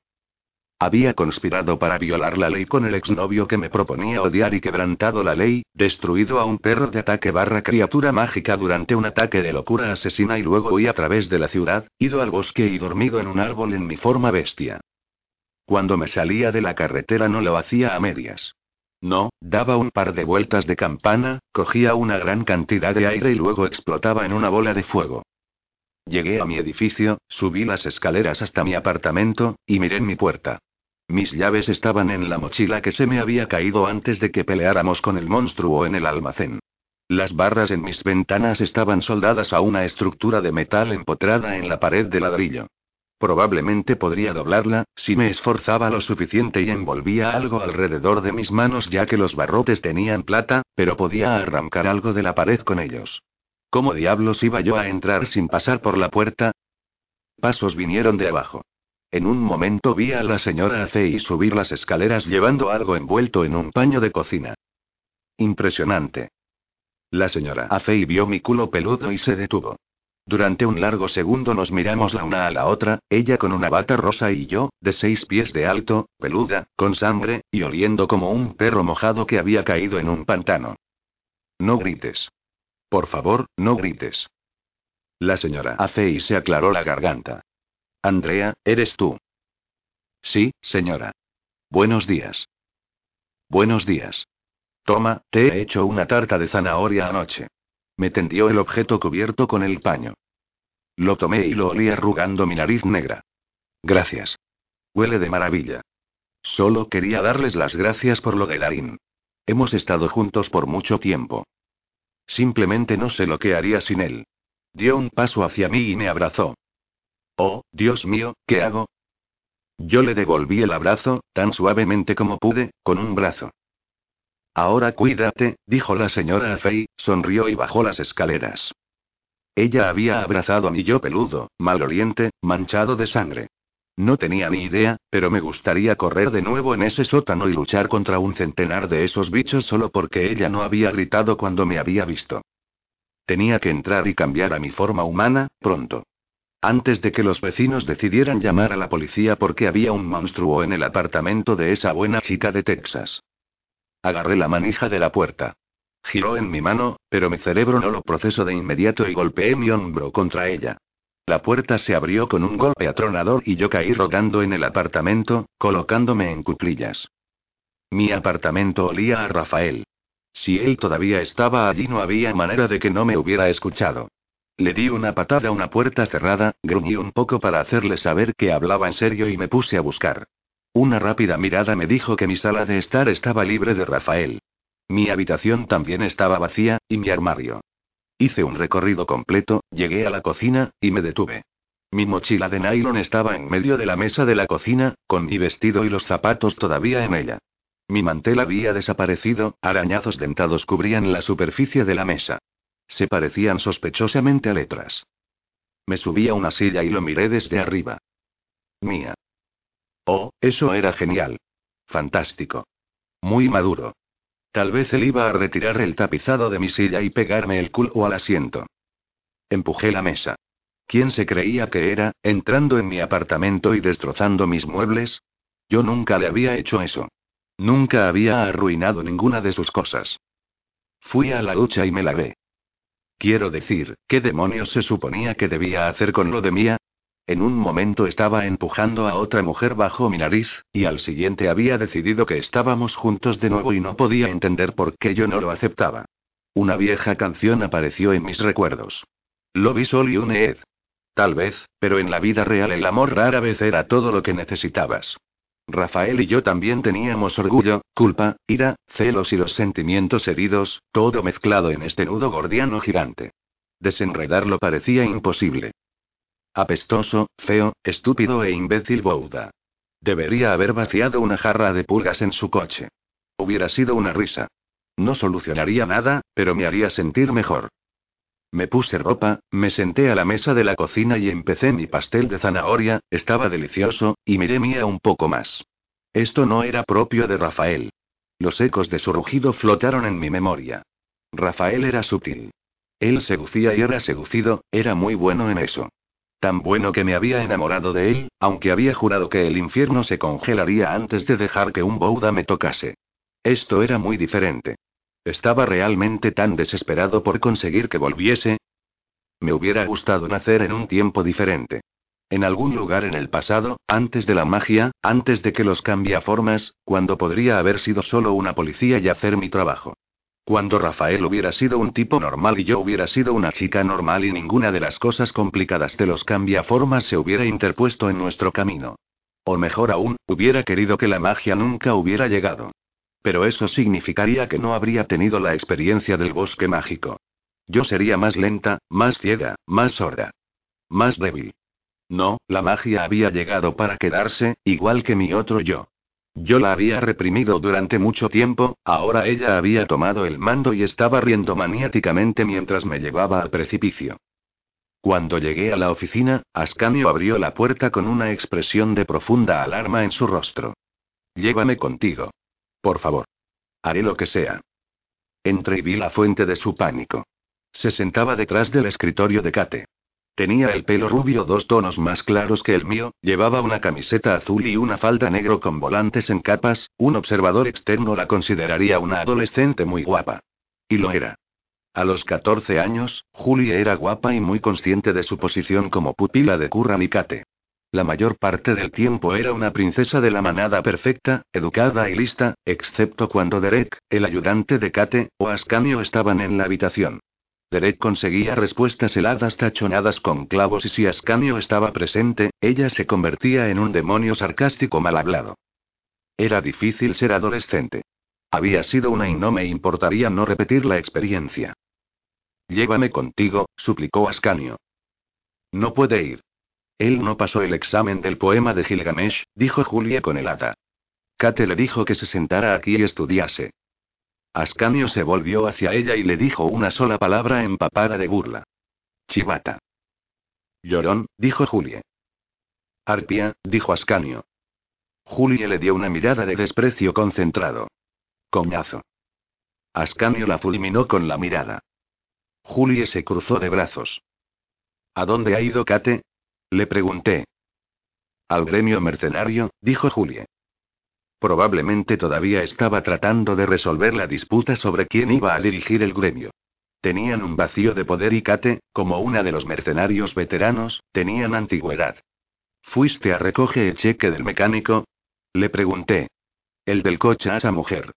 Había conspirado para violar la ley con el exnovio que me proponía odiar y quebrantado la ley, destruido a un perro de ataque barra criatura mágica durante un ataque de locura asesina y luego huí a través de la ciudad, ido al bosque y dormido en un árbol en mi forma bestia. Cuando me salía de la carretera no lo hacía a medias. No, daba un par de vueltas de campana, cogía una gran cantidad de aire y luego explotaba en una bola de fuego. Llegué a mi edificio, subí las escaleras hasta mi apartamento, y miré en mi puerta. Mis llaves estaban en la mochila que se me había caído antes de que peleáramos con el monstruo en el almacén. Las barras en mis ventanas estaban soldadas a una estructura de metal empotrada en la pared de ladrillo. Probablemente podría doblarla, si me esforzaba lo suficiente y envolvía algo alrededor de mis manos ya que los barrotes tenían plata, pero podía arrancar algo de la pared con ellos. ¿Cómo diablos iba yo a entrar sin pasar por la puerta? Pasos vinieron de abajo. En un momento vi a la señora Acey subir las escaleras llevando algo envuelto en un paño de cocina. Impresionante. La señora Acey vio mi culo peludo y se detuvo. Durante un largo segundo nos miramos la una a la otra, ella con una bata rosa y yo, de seis pies de alto, peluda, con sangre, y oliendo como un perro mojado que había caído en un pantano. No grites. Por favor, no grites. La señora hace y se aclaró la garganta. Andrea, ¿eres tú? Sí, señora. Buenos días. Buenos días. Toma, te he hecho una tarta de zanahoria anoche. Me tendió el objeto cubierto con el paño. Lo tomé y lo olí arrugando mi nariz negra. Gracias. Huele de maravilla. Solo quería darles las gracias por lo de Larín. Hemos estado juntos por mucho tiempo. Simplemente no sé lo que haría sin él. Dio un paso hacia mí y me abrazó. Oh, Dios mío, ¿qué hago? Yo le devolví el abrazo, tan suavemente como pude, con un brazo. Ahora cuídate, dijo la señora Fay, sonrió y bajó las escaleras. Ella había abrazado a mi yo peludo, maloliente, manchado de sangre. No tenía ni idea, pero me gustaría correr de nuevo en ese sótano y luchar contra un centenar de esos bichos solo porque ella no había gritado cuando me había visto. Tenía que entrar y cambiar a mi forma humana, pronto. Antes de que los vecinos decidieran llamar a la policía porque había un monstruo en el apartamento de esa buena chica de Texas. Agarré la manija de la puerta. Giró en mi mano, pero mi cerebro no lo procesó de inmediato y golpeé mi hombro contra ella. La puerta se abrió con un golpe atronador y yo caí rodando en el apartamento, colocándome en cuclillas. Mi apartamento olía a Rafael. Si él todavía estaba allí no había manera de que no me hubiera escuchado. Le di una patada a una puerta cerrada, gruñí un poco para hacerle saber que hablaba en serio y me puse a buscar. Una rápida mirada me dijo que mi sala de estar estaba libre de Rafael. Mi habitación también estaba vacía, y mi armario. Hice un recorrido completo, llegué a la cocina, y me detuve. Mi mochila de nylon estaba en medio de la mesa de la cocina, con mi vestido y los zapatos todavía en ella. Mi mantel había desaparecido, arañazos dentados cubrían la superficie de la mesa. Se parecían sospechosamente a letras. Me subí a una silla y lo miré desde arriba. Mía. Oh, eso era genial. Fantástico. Muy maduro. Tal vez él iba a retirar el tapizado de mi silla y pegarme el culo al asiento. Empujé la mesa. ¿Quién se creía que era, entrando en mi apartamento y destrozando mis muebles? Yo nunca le había hecho eso. Nunca había arruinado ninguna de sus cosas. Fui a la ducha y me lavé. Quiero decir, ¿qué demonios se suponía que debía hacer con lo de Mía? En un momento estaba empujando a otra mujer bajo mi nariz, y al siguiente había decidido que estábamos juntos de nuevo y no podía entender por qué yo no lo aceptaba. Una vieja canción apareció en mis recuerdos. Lo vi sol y un Ed. Tal vez, pero en la vida real el amor rara vez era todo lo que necesitabas. Rafael y yo también teníamos orgullo, culpa, ira, celos y los sentimientos heridos, todo mezclado en este nudo gordiano gigante. Desenredarlo parecía imposible. Apestoso, feo, estúpido e imbécil Bouda. Debería haber vaciado una jarra de pulgas en su coche. Hubiera sido una risa. No solucionaría nada, pero me haría sentir mejor. Me puse ropa, me senté a la mesa de la cocina y empecé mi pastel de zanahoria, estaba delicioso, y miré mía un poco más. Esto no era propio de Rafael. Los ecos de su rugido flotaron en mi memoria. Rafael era sutil. Él seducía y era seducido, era muy bueno en eso. Tan bueno que me había enamorado de él, aunque había jurado que el infierno se congelaría antes de dejar que un Bouda me tocase. Esto era muy diferente. Estaba realmente tan desesperado por conseguir que volviese. Me hubiera gustado nacer en un tiempo diferente. En algún lugar en el pasado, antes de la magia, antes de que los cambiaformas, cuando podría haber sido solo una policía y hacer mi trabajo. Cuando Rafael hubiera sido un tipo normal y yo hubiera sido una chica normal y ninguna de las cosas complicadas de los cambiaformas se hubiera interpuesto en nuestro camino. O mejor aún, hubiera querido que la magia nunca hubiera llegado. Pero eso significaría que no habría tenido la experiencia del bosque mágico. Yo sería más lenta, más ciega, más sorda. Más débil. No, la magia había llegado para quedarse, igual que mi otro yo. Yo la había reprimido durante mucho tiempo, ahora ella había tomado el mando y estaba riendo maniáticamente mientras me llevaba al precipicio. Cuando llegué a la oficina, Ascanio abrió la puerta con una expresión de profunda alarma en su rostro. Llévame contigo. Por favor. Haré lo que sea. Entré y vi la fuente de su pánico. Se sentaba detrás del escritorio de Kate. Tenía el pelo rubio dos tonos más claros que el mío, llevaba una camiseta azul y una falda negro con volantes en capas, un observador externo la consideraría una adolescente muy guapa. Y lo era. A los 14 años, Julie era guapa y muy consciente de su posición como pupila de Curran y Kate. La mayor parte del tiempo era una princesa de la manada perfecta, educada y lista, excepto cuando Derek, el ayudante de Kate, o Ascanio estaban en la habitación. Derek conseguía respuestas heladas tachonadas con clavos y si Ascanio estaba presente, ella se convertía en un demonio sarcástico mal hablado. Era difícil ser adolescente. Había sido una y no me importaría no repetir la experiencia. Llévame contigo, suplicó Ascanio. No puede ir. Él no pasó el examen del poema de Gilgamesh, dijo Julia con el hada. Kate le dijo que se sentara aquí y estudiase. Ascanio se volvió hacia ella y le dijo una sola palabra empapada de burla. Chivata. Llorón, dijo Julie. Arpia, dijo Ascanio. Julie le dio una mirada de desprecio concentrado. Coñazo. Ascanio la fulminó con la mirada. Julie se cruzó de brazos. ¿A dónde ha ido Kate? Le pregunté. Al gremio mercenario, dijo Julie. Probablemente todavía estaba tratando de resolver la disputa sobre quién iba a dirigir el gremio. Tenían un vacío de poder y Kate, como una de los mercenarios veteranos, tenían antigüedad. ¿Fuiste a recoger el cheque del mecánico? Le pregunté. El del coche a esa mujer.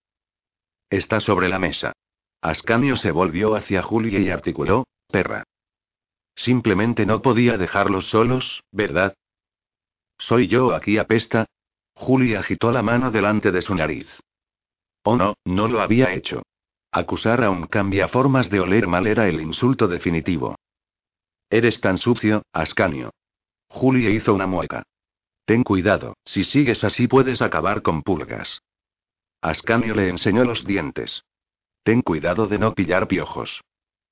Está sobre la mesa. Ascanio se volvió hacia Julie y articuló, perra. Simplemente no podía dejarlos solos, ¿verdad? ¿Soy yo aquí apesta? Julie agitó la mano delante de su nariz. Oh no, no lo había hecho. Acusar a un cambiaformas de oler mal era el insulto definitivo. Eres tan sucio, Ascanio. Julie hizo una mueca. Ten cuidado, si sigues así puedes acabar con pulgas. Ascanio le enseñó los dientes. Ten cuidado de no pillar piojos.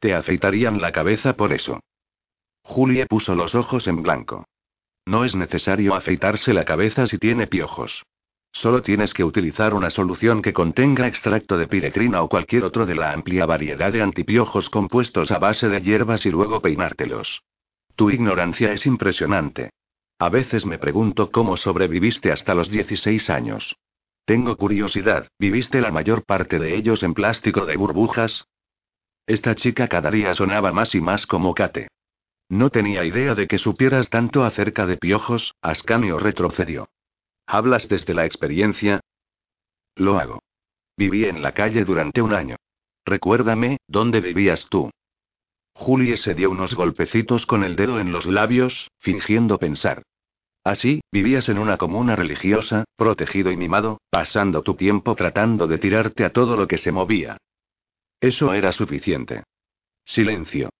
Te afeitarían la cabeza por eso. Julie puso los ojos en blanco. No es necesario afeitarse la cabeza si tiene piojos. Solo tienes que utilizar una solución que contenga extracto de piretrina o cualquier otro de la amplia variedad de antipiojos compuestos a base de hierbas y luego peinártelos. Tu ignorancia es impresionante. A veces me pregunto cómo sobreviviste hasta los 16 años. Tengo curiosidad, ¿viviste la mayor parte de ellos en plástico de burbujas? Esta chica cada día sonaba más y más como Kate. No tenía idea de que supieras tanto acerca de piojos, Ascanio retrocedió. ¿Hablas desde la experiencia? Lo hago. Viví en la calle durante un año. Recuérdame, ¿dónde vivías tú? Julie se dio unos golpecitos con el dedo en los labios, fingiendo pensar. Así, vivías en una comuna religiosa, protegido y mimado, pasando tu tiempo tratando de tirarte a todo lo que se movía. Eso era suficiente. Silencio.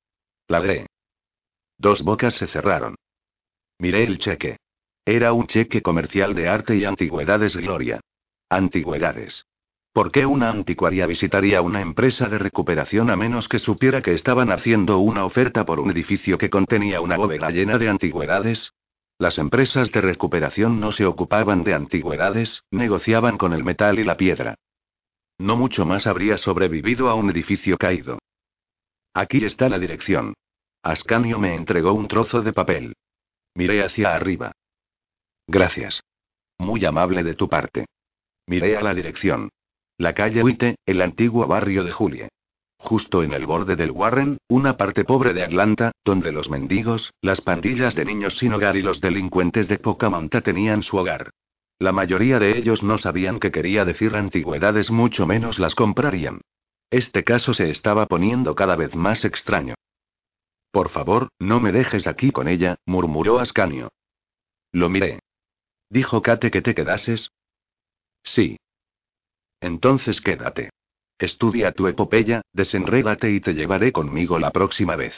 Ladré. Dos bocas se cerraron. Miré el cheque. Era un cheque comercial de arte y antigüedades Gloria. Antigüedades. ¿Por qué una anticuaria visitaría una empresa de recuperación a menos que supiera que estaban haciendo una oferta por un edificio que contenía una bóveda llena de antigüedades? Las empresas de recuperación no se ocupaban de antigüedades, negociaban con el metal y la piedra. No mucho más habría sobrevivido a un edificio caído. Aquí está la dirección. Ascanio me entregó un trozo de papel. Miré hacia arriba. Gracias. Muy amable de tu parte. Miré a la dirección. La calle Huite, el antiguo barrio de Julie. Justo en el borde del Warren, una parte pobre de Atlanta, donde los mendigos, las pandillas de niños sin hogar y los delincuentes de poca monta tenían su hogar. La mayoría de ellos no sabían qué quería decir antigüedades, mucho menos las comprarían. Este caso se estaba poniendo cada vez más extraño. Por favor, no me dejes aquí con ella, murmuró Ascanio. Lo miré. ¿Dijo Kate que te quedases? Sí. Entonces quédate. Estudia tu epopeya, desenrédate y te llevaré conmigo la próxima vez.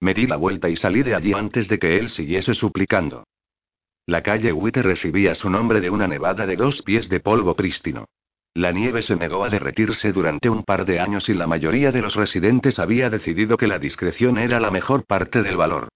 Me di la vuelta y salí de allí antes de que él siguiese suplicando. La calle Witte recibía su nombre de una nevada de dos pies de polvo prístino. La nieve se negó a derretirse durante un par de años y la mayoría de los residentes había decidido que la discreción era la mejor parte del valor.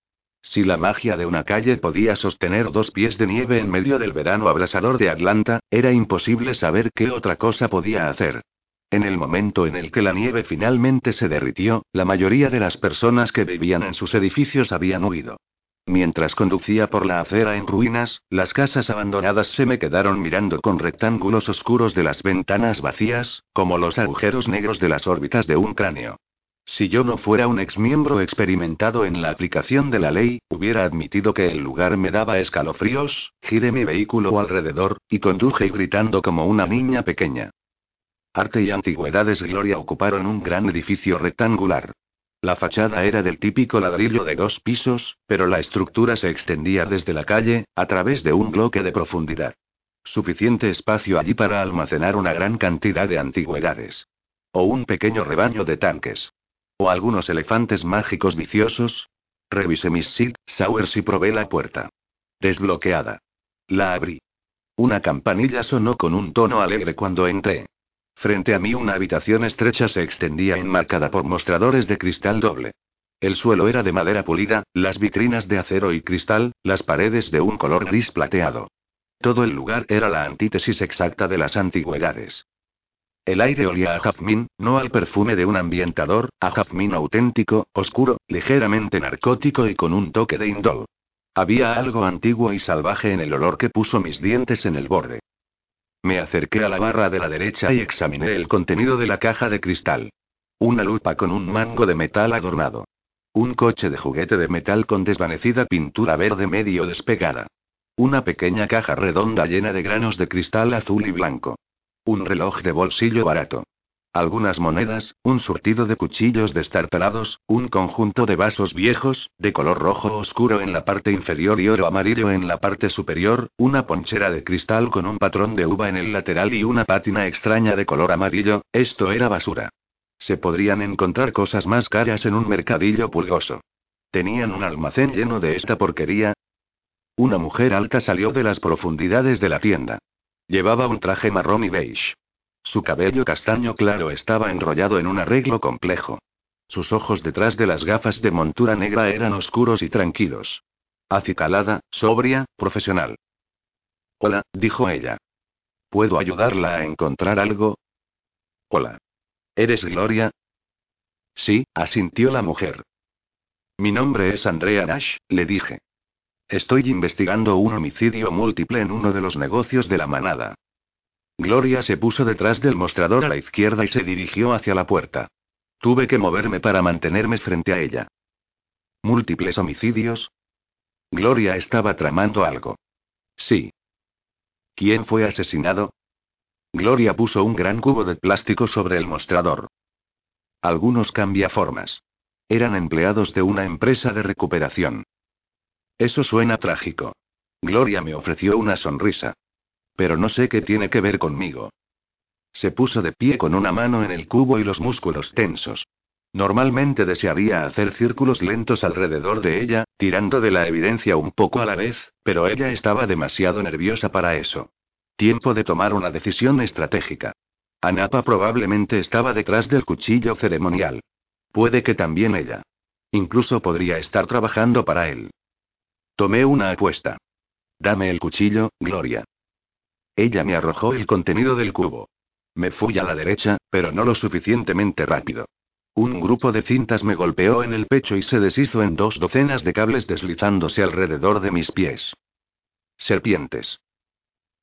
Si la magia de una calle podía sostener dos pies de nieve en medio del verano abrasador de Atlanta, era imposible saber qué otra cosa podía hacer. En el momento en el que la nieve finalmente se derritió, la mayoría de las personas que vivían en sus edificios habían huido. Mientras conducía por la acera en ruinas, las casas abandonadas se me quedaron mirando con rectángulos oscuros de las ventanas vacías, como los agujeros negros de las órbitas de un cráneo. Si yo no fuera un exmiembro experimentado en la aplicación de la ley, hubiera admitido que el lugar me daba escalofríos, giré mi vehículo alrededor, y conduje gritando como una niña pequeña. Arte y antigüedades Gloria ocuparon un gran edificio rectangular. La fachada era del típico ladrillo de dos pisos, pero la estructura se extendía desde la calle, a través de un bloque de profundidad. Suficiente espacio allí para almacenar una gran cantidad de antigüedades. O un pequeño rebaño de tanques. O algunos elefantes mágicos viciosos. Revisé mis Sid Sowers y probé la puerta. Desbloqueada. La abrí. Una campanilla sonó con un tono alegre cuando entré. Frente a mí una habitación estrecha se extendía enmarcada por mostradores de cristal doble. El suelo era de madera pulida, las vitrinas de acero y cristal, las paredes de un color gris plateado. Todo el lugar era la antítesis exacta de las antigüedades. El aire olía a jazmín, no al perfume de un ambientador, a jazmín auténtico, oscuro, ligeramente narcótico y con un toque de indol. Había algo antiguo y salvaje en el olor que puso mis dientes en el borde. Me acerqué a la barra de la derecha y examiné el contenido de la caja de cristal. Una lupa con un mango de metal adornado. Un coche de juguete de metal con desvanecida pintura verde medio despegada. Una pequeña caja redonda llena de granos de cristal azul y blanco. Un reloj de bolsillo barato. Algunas monedas, un surtido de cuchillos destartalados, un conjunto de vasos viejos, de color rojo oscuro en la parte inferior y oro amarillo en la parte superior, una ponchera de cristal con un patrón de uva en el lateral y una pátina extraña de color amarillo, esto era basura. Se podrían encontrar cosas más caras en un mercadillo pulgoso. ¿Tenían un almacén lleno de esta porquería? Una mujer alta salió de las profundidades de la tienda. Llevaba un traje marrón y beige. Su cabello castaño claro estaba enrollado en un arreglo complejo. Sus ojos detrás de las gafas de montura negra eran oscuros y tranquilos. Acicalada, sobria, profesional. Hola, dijo ella. ¿Puedo ayudarla a encontrar algo? Hola. ¿Eres Gloria? Sí, asintió la mujer. Mi nombre es Andrea Nash, le dije. Estoy investigando un homicidio múltiple en uno de los negocios de la manada. Gloria se puso detrás del mostrador a la izquierda y se dirigió hacia la puerta. Tuve que moverme para mantenerme frente a ella. ¿Múltiples homicidios? Gloria estaba tramando algo. Sí. ¿Quién fue asesinado? Gloria puso un gran cubo de plástico sobre el mostrador. Algunos cambiaformas. Eran empleados de una empresa de recuperación. Eso suena trágico. Gloria me ofreció una sonrisa. Pero no sé qué tiene que ver conmigo. Se puso de pie con una mano en el cubo y los músculos tensos. Normalmente desearía hacer círculos lentos alrededor de ella, tirando de la evidencia un poco a la vez, pero ella estaba demasiado nerviosa para eso. Tiempo de tomar una decisión estratégica. Anapa probablemente estaba detrás del cuchillo ceremonial. Puede que también ella. Incluso podría estar trabajando para él. Tomé una apuesta. Dame el cuchillo, Gloria. Ella me arrojó el contenido del cubo. Me fui a la derecha, pero no lo suficientemente rápido. Un grupo de cintas me golpeó en el pecho y se deshizo en dos docenas de cables deslizándose alrededor de mis pies. Serpientes.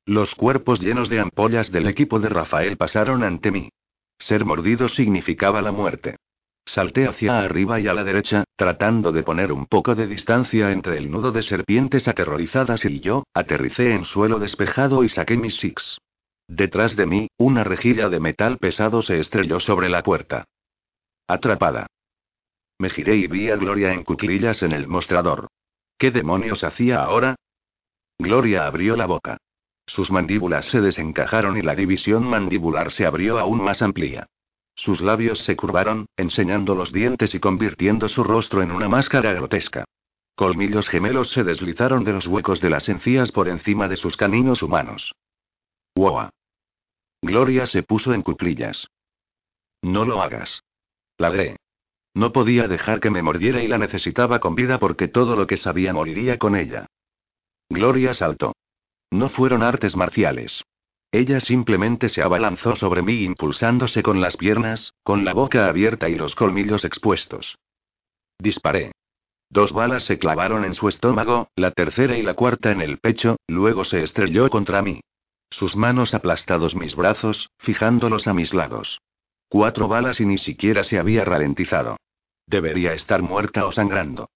Los cuerpos llenos de ampollas del equipo de Rafael pasaron ante mí. Ser mordido significaba la muerte. Salté hacia arriba y a la derecha, tratando de poner un poco de distancia entre el nudo de serpientes aterrorizadas y yo, aterricé en suelo despejado y saqué mis six. Detrás de mí, una rejilla de metal pesado se estrelló sobre la puerta. Atrapada. Me giré y vi a Gloria en cuclillas en el mostrador. ¿Qué demonios hacía ahora? Gloria abrió la boca. Sus mandíbulas se desencajaron y la división mandibular se abrió aún más amplia. Sus labios se curvaron, enseñando los dientes y convirtiendo su rostro en una máscara grotesca. Colmillos gemelos se deslizaron de los huecos de las encías por encima de sus caninos humanos. ¡Wow! Gloria se puso en cuclillas. No lo hagas. Ladré. No podía dejar que me mordiera y la necesitaba con vida porque todo lo que sabía moriría con ella. Gloria saltó. No fueron artes marciales. Ella simplemente se abalanzó sobre mí impulsándose con las piernas, con la boca abierta y los colmillos expuestos. Disparé. Dos balas se clavaron en su estómago, la tercera y la cuarta en el pecho, luego se estrelló contra mí. Sus manos aplastados mis brazos, fijándolos a mis lados. Cuatro balas y ni siquiera se había ralentizado. Debería estar muerta o sangrando.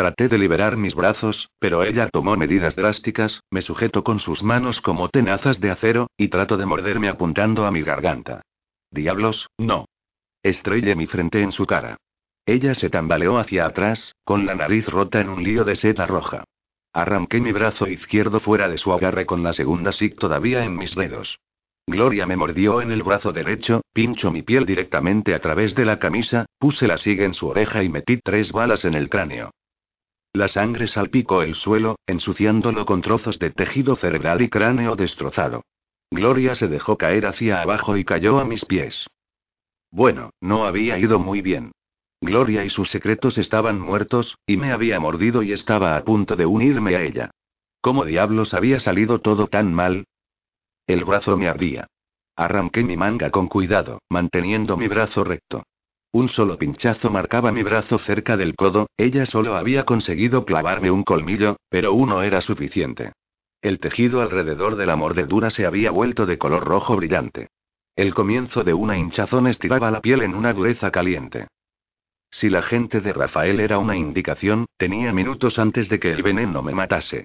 Traté de liberar mis brazos, pero ella tomó medidas drásticas, me sujetó con sus manos como tenazas de acero, y trató de morderme apuntando a mi garganta. Diablos, no. Estrellé mi frente en su cara. Ella se tambaleó hacia atrás, con la nariz rota en un lío de seda roja. Arranqué mi brazo izquierdo fuera de su agarre con la segunda SIG todavía en mis dedos. Gloria me mordió en el brazo derecho, pinchó mi piel directamente a través de la camisa, puse la SIG en su oreja y metí tres balas en el cráneo. La sangre salpicó el suelo, ensuciándolo con trozos de tejido cerebral y cráneo destrozado. Gloria se dejó caer hacia abajo y cayó a mis pies. Bueno, no había ido muy bien. Gloria y sus secretos estaban muertos, y me había mordido y estaba a punto de unirme a ella. ¿Cómo diablos había salido todo tan mal? El brazo me ardía. Arranqué mi manga con cuidado, manteniendo mi brazo recto. Un solo pinchazo marcaba mi brazo cerca del codo, ella solo había conseguido clavarme un colmillo, pero uno era suficiente. El tejido alrededor de la mordedura se había vuelto de color rojo brillante. El comienzo de una hinchazón estiraba la piel en una dureza caliente. Si la gente de Rafael era una indicación, tenía minutos antes de que el veneno me matase.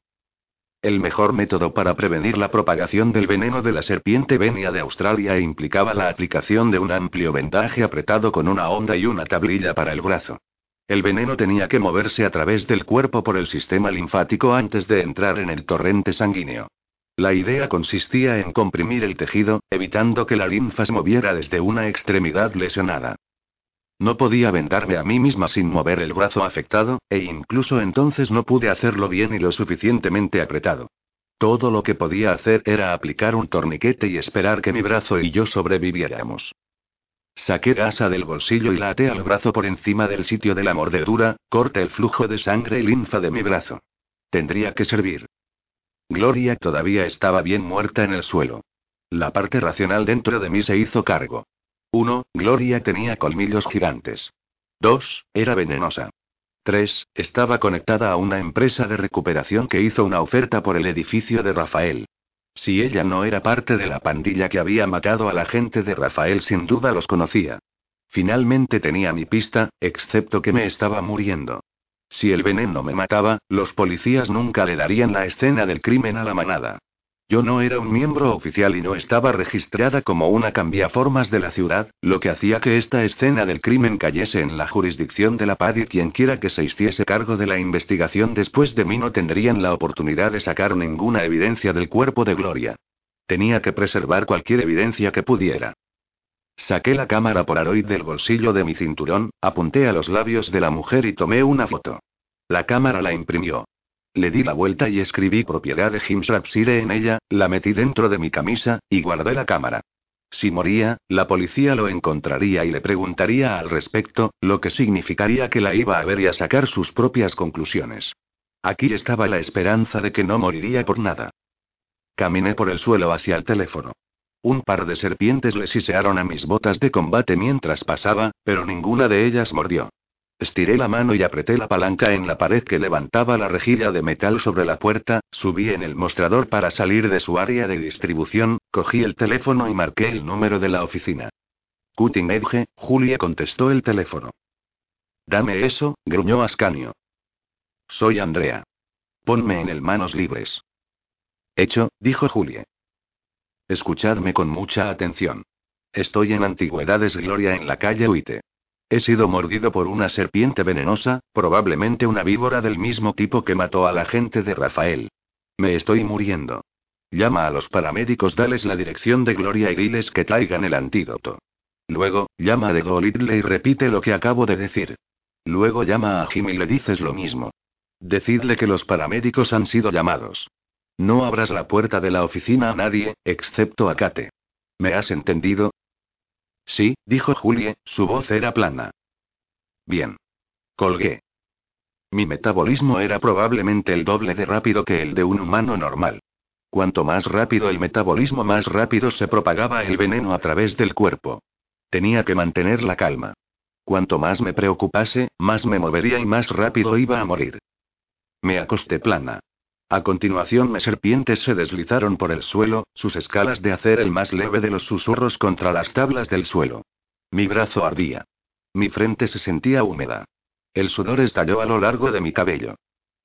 El mejor método para prevenir la propagación del veneno de la serpiente venía de Australia implicaba la aplicación de un amplio vendaje apretado con una onda y una tablilla para el brazo. El veneno tenía que moverse a través del cuerpo por el sistema linfático antes de entrar en el torrente sanguíneo. La idea consistía en comprimir el tejido, evitando que la linfa se moviera desde una extremidad lesionada. No podía vendarme a mí misma sin mover el brazo afectado, e incluso entonces no pude hacerlo bien y lo suficientemente apretado. Todo lo que podía hacer era aplicar un torniquete y esperar que mi brazo y yo sobreviviéramos. Saqué gasa del bolsillo y la até al brazo por encima del sitio de la mordedura, corte el flujo de sangre y linfa de mi brazo. Tendría que servir. Gloria todavía estaba bien muerta en el suelo. La parte racional dentro de mí se hizo cargo. 1. Gloria tenía colmillos gigantes. 2. Era venenosa. 3. Estaba conectada a una empresa de recuperación que hizo una oferta por el edificio de Rafael. Si ella no era parte de la pandilla que había matado a la gente de Rafael, sin duda los conocía. Finalmente tenía mi pista, excepto que me estaba muriendo. Si el veneno me mataba, los policías nunca le darían la escena del crimen a la manada. Yo no era un miembro oficial y no estaba registrada como una cambiaformas de la ciudad, lo que hacía que esta escena del crimen cayese en la jurisdicción de la PAD y quienquiera que se hiciese cargo de la investigación después de mí no tendrían la oportunidad de sacar ninguna evidencia del cuerpo de Gloria. Tenía que preservar cualquier evidencia que pudiera. Saqué la cámara Polaroid del bolsillo de mi cinturón, apunté a los labios de la mujer y tomé una foto. La cámara la imprimió. Le di la vuelta y escribí propiedad de Jim Rapsire en ella, la metí dentro de mi camisa, y guardé la cámara. Si moría, la policía lo encontraría y le preguntaría al respecto, lo que significaría que la iba a ver y a sacar sus propias conclusiones. Aquí estaba la esperanza de que no moriría por nada. Caminé por el suelo hacia el teléfono. Un par de serpientes le sisearon a mis botas de combate mientras pasaba, pero ninguna de ellas mordió. Estiré la mano y apreté la palanca en la pared que levantaba la rejilla de metal sobre la puerta, subí en el mostrador para salir de su área de distribución, cogí el teléfono y marqué el número de la oficina. Cutting Edge, Julie contestó el teléfono. Dame eso, gruñó Ascanio. Soy Andrea. Ponme en el manos libres. Hecho, dijo Julie. Escuchadme con mucha atención. Estoy en Antigüedades Gloria en la calle Huite. He sido mordido por una serpiente venenosa, probablemente una víbora del mismo tipo que mató a la gente de Rafael. Me estoy muriendo. Llama a los paramédicos, dales la dirección de Gloria y diles que traigan el antídoto. Luego, llama a De Golidle y repite lo que acabo de decir. Luego llama a Jim y le dices lo mismo. Decidle que los paramédicos han sido llamados. No abras la puerta de la oficina a nadie, excepto a Kate. ¿Me has entendido? Sí, dijo Julie, su voz era plana. Bien. Colgué. Mi metabolismo era probablemente el doble de rápido que el de un humano normal. Cuanto más rápido el metabolismo, más rápido se propagaba el veneno a través del cuerpo. Tenía que mantener la calma. Cuanto más me preocupase, más me movería y más rápido iba a morir. Me acosté plana. A continuación, mis serpientes se deslizaron por el suelo, sus escalas de hacer el más leve de los susurros contra las tablas del suelo. Mi brazo ardía. Mi frente se sentía húmeda. El sudor estalló a lo largo de mi cabello.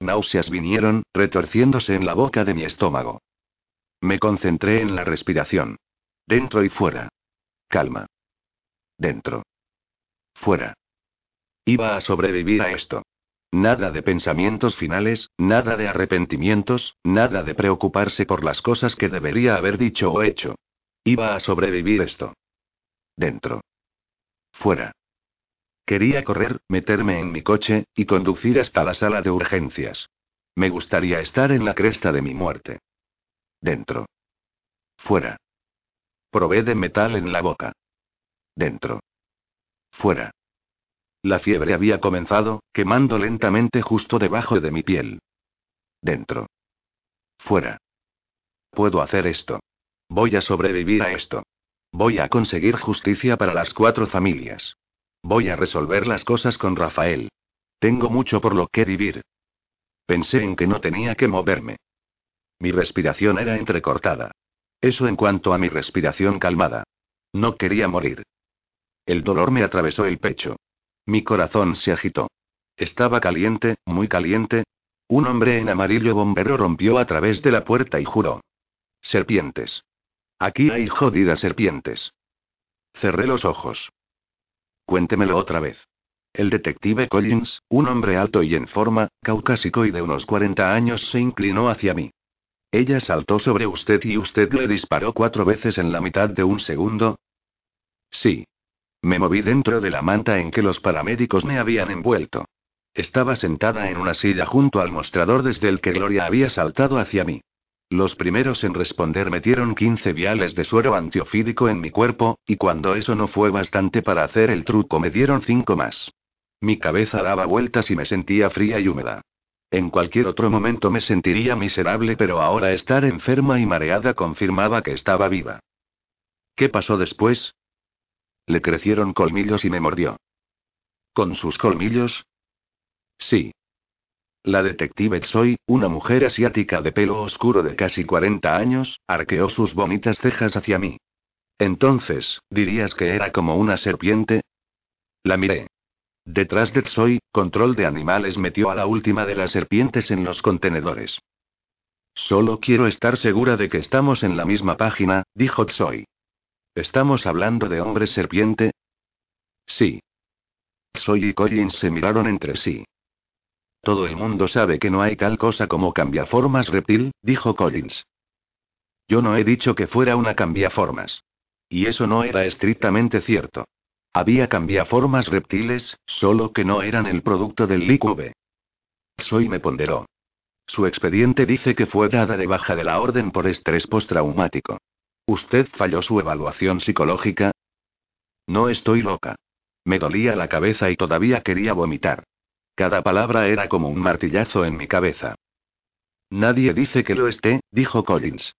Náuseas vinieron, retorciéndose en la boca de mi estómago. Me concentré en la respiración. Dentro y fuera. Calma. Dentro. Fuera. Iba a sobrevivir a esto. Nada de pensamientos finales, nada de arrepentimientos, nada de preocuparse por las cosas que debería haber dicho o hecho. Iba a sobrevivir esto. Dentro. Fuera. Quería correr, meterme en mi coche, y conducir hasta la sala de urgencias. Me gustaría estar en la cresta de mi muerte. Dentro. Fuera. Probé de metal en la boca. Dentro. Fuera. La fiebre había comenzado, quemando lentamente justo debajo de mi piel. Dentro. Fuera. Puedo hacer esto. Voy a sobrevivir a esto. Voy a conseguir justicia para las cuatro familias. Voy a resolver las cosas con Rafael. Tengo mucho por lo que vivir. Pensé en que no tenía que moverme. Mi respiración era entrecortada. Eso en cuanto a mi respiración calmada. No quería morir. El dolor me atravesó el pecho. Mi corazón se agitó. Estaba caliente, muy caliente. Un hombre en amarillo bombero rompió a través de la puerta y juró. Serpientes. Aquí hay jodidas serpientes. Cerré los ojos. Cuéntemelo otra vez. El detective Collins, un hombre alto y en forma, caucásico y de unos 40 años, se inclinó hacia mí. Ella saltó sobre usted y usted le disparó cuatro veces en la mitad de un segundo. Sí. Me moví dentro de la manta en que los paramédicos me habían envuelto. Estaba sentada en una silla junto al mostrador desde el que Gloria había saltado hacia mí. Los primeros en responder metieron 15 viales de suero antiofídico en mi cuerpo, y cuando eso no fue bastante para hacer el truco me dieron cinco más. Mi cabeza daba vueltas y me sentía fría y húmeda. En cualquier otro momento me sentiría miserable, pero ahora estar enferma y mareada confirmaba que estaba viva. ¿Qué pasó después? Le crecieron colmillos y me mordió. ¿Con sus colmillos? Sí. La detective Tsoi, una mujer asiática de pelo oscuro de casi 40 años, arqueó sus bonitas cejas hacia mí. Entonces, ¿dirías que era como una serpiente? La miré. Detrás de Tsoi, Control de Animales metió a la última de las serpientes en los contenedores. Solo quiero estar segura de que estamos en la misma página, dijo Tsoi. ¿Estamos hablando de hombre serpiente? Sí. Tsoi y Collins se miraron entre sí. Todo el mundo sabe que no hay tal cosa como cambiaformas reptil, dijo Collins. Yo no he dicho que fuera una cambiaformas. Y eso no era estrictamente cierto. Había cambiaformas reptiles, solo que no eran el producto del LICV. Soy me ponderó. Su expediente dice que fue dada de baja de la orden por estrés postraumático. ¿Usted falló su evaluación psicológica? No estoy loca. Me dolía la cabeza y todavía quería vomitar. Cada palabra era como un martillazo en mi cabeza. Nadie dice que lo esté, dijo Collins.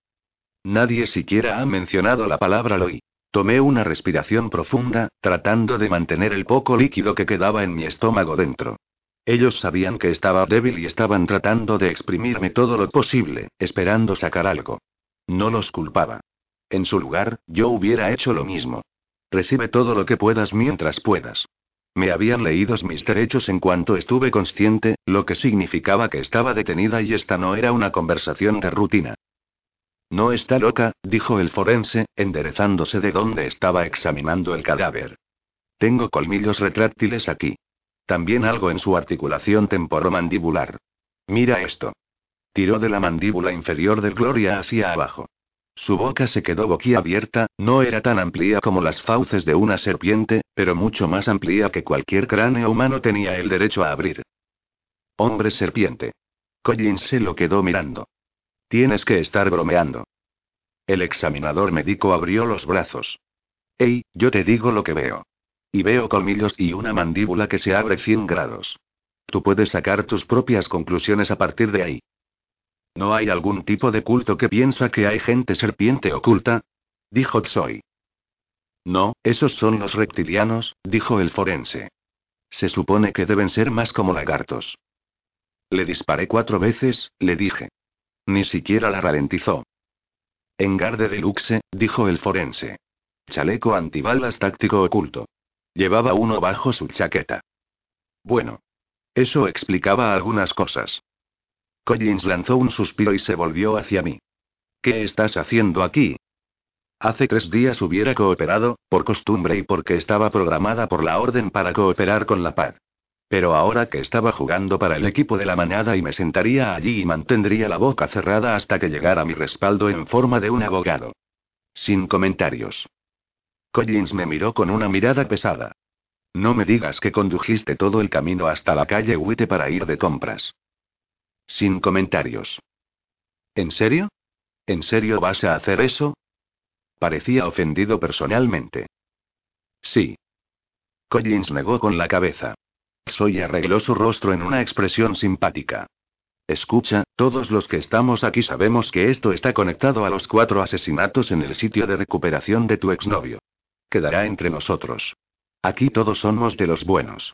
Nadie siquiera ha mencionado la palabra Loi. Tomé una respiración profunda, tratando de mantener el poco líquido que quedaba en mi estómago dentro. Ellos sabían que estaba débil y estaban tratando de exprimirme todo lo posible, esperando sacar algo. No los culpaba. En su lugar, yo hubiera hecho lo mismo. Recibe todo lo que puedas mientras puedas. Me habían leído mis derechos en cuanto estuve consciente, lo que significaba que estaba detenida y esta no era una conversación de rutina. No está loca, dijo el forense, enderezándose de donde estaba examinando el cadáver. Tengo colmillos retráctiles aquí. También algo en su articulación temporomandibular. Mira esto. Tiró de la mandíbula inferior de Gloria hacia abajo. Su boca se quedó boquiabierta, no era tan amplia como las fauces de una serpiente, pero mucho más amplia que cualquier cráneo humano tenía el derecho a abrir. Hombre serpiente. Collins se lo quedó mirando. Tienes que estar bromeando. El examinador médico abrió los brazos. Ey, yo te digo lo que veo. Y veo colmillos y una mandíbula que se abre 100 grados. Tú puedes sacar tus propias conclusiones a partir de ahí. ¿No hay algún tipo de culto que piensa que hay gente serpiente oculta? Dijo Tsoi. No, esos son los reptilianos, dijo el forense. Se supone que deben ser más como lagartos. Le disparé cuatro veces, le dije. Ni siquiera la ralentizó. En garde de luxe, dijo el forense. Chaleco antibalas táctico oculto. Llevaba uno bajo su chaqueta. Bueno. Eso explicaba algunas cosas. Collins lanzó un suspiro y se volvió hacia mí. ¿Qué estás haciendo aquí? Hace tres días hubiera cooperado, por costumbre y porque estaba programada por la orden para cooperar con la paz. Pero ahora que estaba jugando para el equipo de la manada y me sentaría allí y mantendría la boca cerrada hasta que llegara mi respaldo en forma de un abogado. Sin comentarios. Collins me miró con una mirada pesada. No me digas que condujiste todo el camino hasta la calle Witte para ir de compras. Sin comentarios. ¿En serio? ¿En serio vas a hacer eso? Parecía ofendido personalmente. Sí. Collins negó con la cabeza. Soy arregló su rostro en una expresión simpática. Escucha, todos los que estamos aquí sabemos que esto está conectado a los cuatro asesinatos en el sitio de recuperación de tu exnovio. Quedará entre nosotros. Aquí todos somos de los buenos.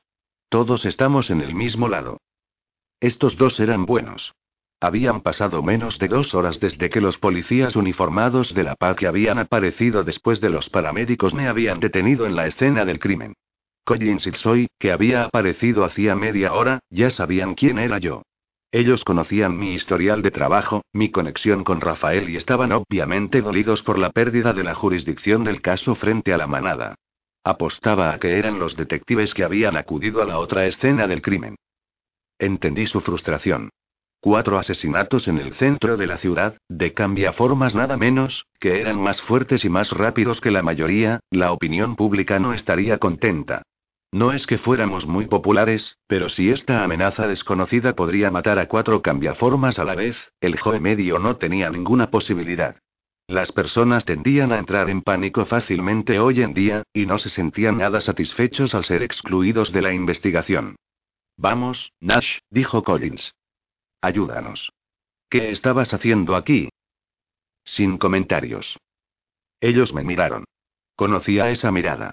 Todos estamos en el mismo lado. Estos dos eran buenos. Habían pasado menos de dos horas desde que los policías uniformados de la paz que habían aparecido después de los paramédicos me habían detenido en la escena del crimen. Collins y Soy, que había aparecido hacía media hora, ya sabían quién era yo. Ellos conocían mi historial de trabajo, mi conexión con Rafael y estaban obviamente dolidos por la pérdida de la jurisdicción del caso frente a la manada. Apostaba a que eran los detectives que habían acudido a la otra escena del crimen. Entendí su frustración. Cuatro asesinatos en el centro de la ciudad, de cambiaformas nada menos, que eran más fuertes y más rápidos que la mayoría, la opinión pública no estaría contenta. No es que fuéramos muy populares, pero si esta amenaza desconocida podría matar a cuatro cambiaformas a la vez, el Joe medio no tenía ninguna posibilidad. Las personas tendían a entrar en pánico fácilmente hoy en día, y no se sentían nada satisfechos al ser excluidos de la investigación. Vamos, Nash, dijo Collins. Ayúdanos. ¿Qué estabas haciendo aquí? Sin comentarios. Ellos me miraron. Conocía esa mirada.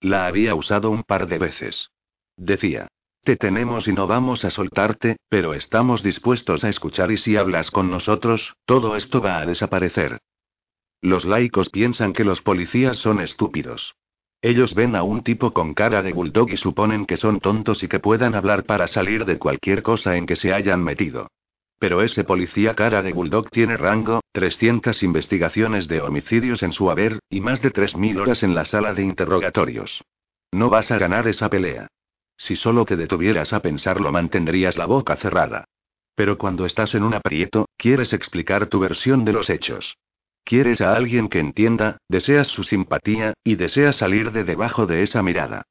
La había usado un par de veces. Decía. Te tenemos y no vamos a soltarte, pero estamos dispuestos a escuchar y si hablas con nosotros, todo esto va a desaparecer. Los laicos piensan que los policías son estúpidos. Ellos ven a un tipo con cara de bulldog y suponen que son tontos y que puedan hablar para salir de cualquier cosa en que se hayan metido. Pero ese policía cara de bulldog tiene rango, 300 investigaciones de homicidios en su haber, y más de 3.000 horas en la sala de interrogatorios. No vas a ganar esa pelea. Si solo te detuvieras a pensarlo mantendrías la boca cerrada. Pero cuando estás en un aprieto, quieres explicar tu versión de los hechos. Quieres a alguien que entienda, deseas su simpatía, y deseas salir de debajo de esa mirada.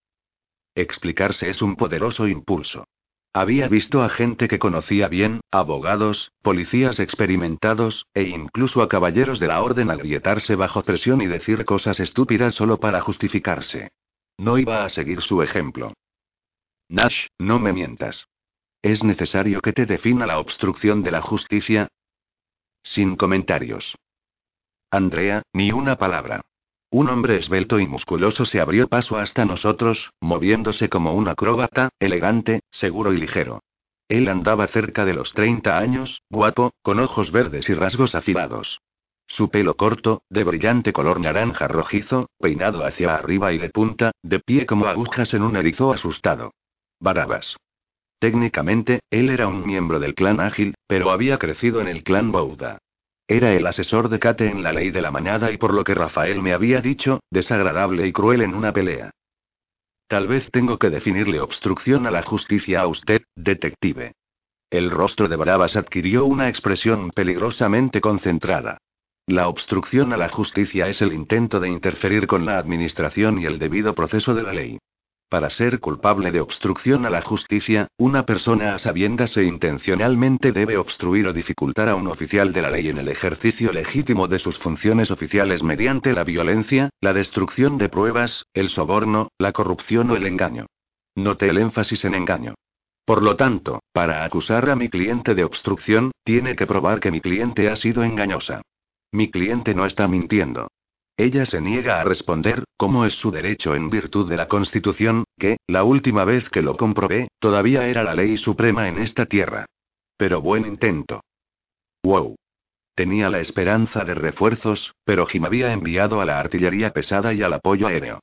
Explicarse es un poderoso impulso. Había visto a gente que conocía bien, abogados, policías experimentados, e incluso a caballeros de la orden agrietarse bajo presión y decir cosas estúpidas solo para justificarse. No iba a seguir su ejemplo. Nash, no me mientas. ¿Es necesario que te defina la obstrucción de la justicia? Sin comentarios. Andrea, ni una palabra. Un hombre esbelto y musculoso se abrió paso hasta nosotros, moviéndose como un acróbata, elegante, seguro y ligero. Él andaba cerca de los 30 años, guapo, con ojos verdes y rasgos afilados. Su pelo corto, de brillante color naranja rojizo, peinado hacia arriba y de punta, de pie como agujas en un erizo asustado. Barabas. Técnicamente, él era un miembro del clan Ágil, pero había crecido en el clan Bouda. Era el asesor de Kate en la ley de la manada y por lo que Rafael me había dicho, desagradable y cruel en una pelea. Tal vez tengo que definirle obstrucción a la justicia a usted, detective. El rostro de Barabas adquirió una expresión peligrosamente concentrada. La obstrucción a la justicia es el intento de interferir con la administración y el debido proceso de la ley. Para ser culpable de obstrucción a la justicia, una persona a sabiendas e intencionalmente debe obstruir o dificultar a un oficial de la ley en el ejercicio legítimo de sus funciones oficiales mediante la violencia, la destrucción de pruebas, el soborno, la corrupción o el engaño. Note el énfasis en engaño. Por lo tanto, para acusar a mi cliente de obstrucción, tiene que probar que mi cliente ha sido engañosa. Mi cliente no está mintiendo. Ella se niega a responder, como es su derecho en virtud de la Constitución, que, la última vez que lo comprobé, todavía era la ley suprema en esta tierra. Pero buen intento. Wow. Tenía la esperanza de refuerzos, pero Jim había enviado a la artillería pesada y al apoyo aéreo.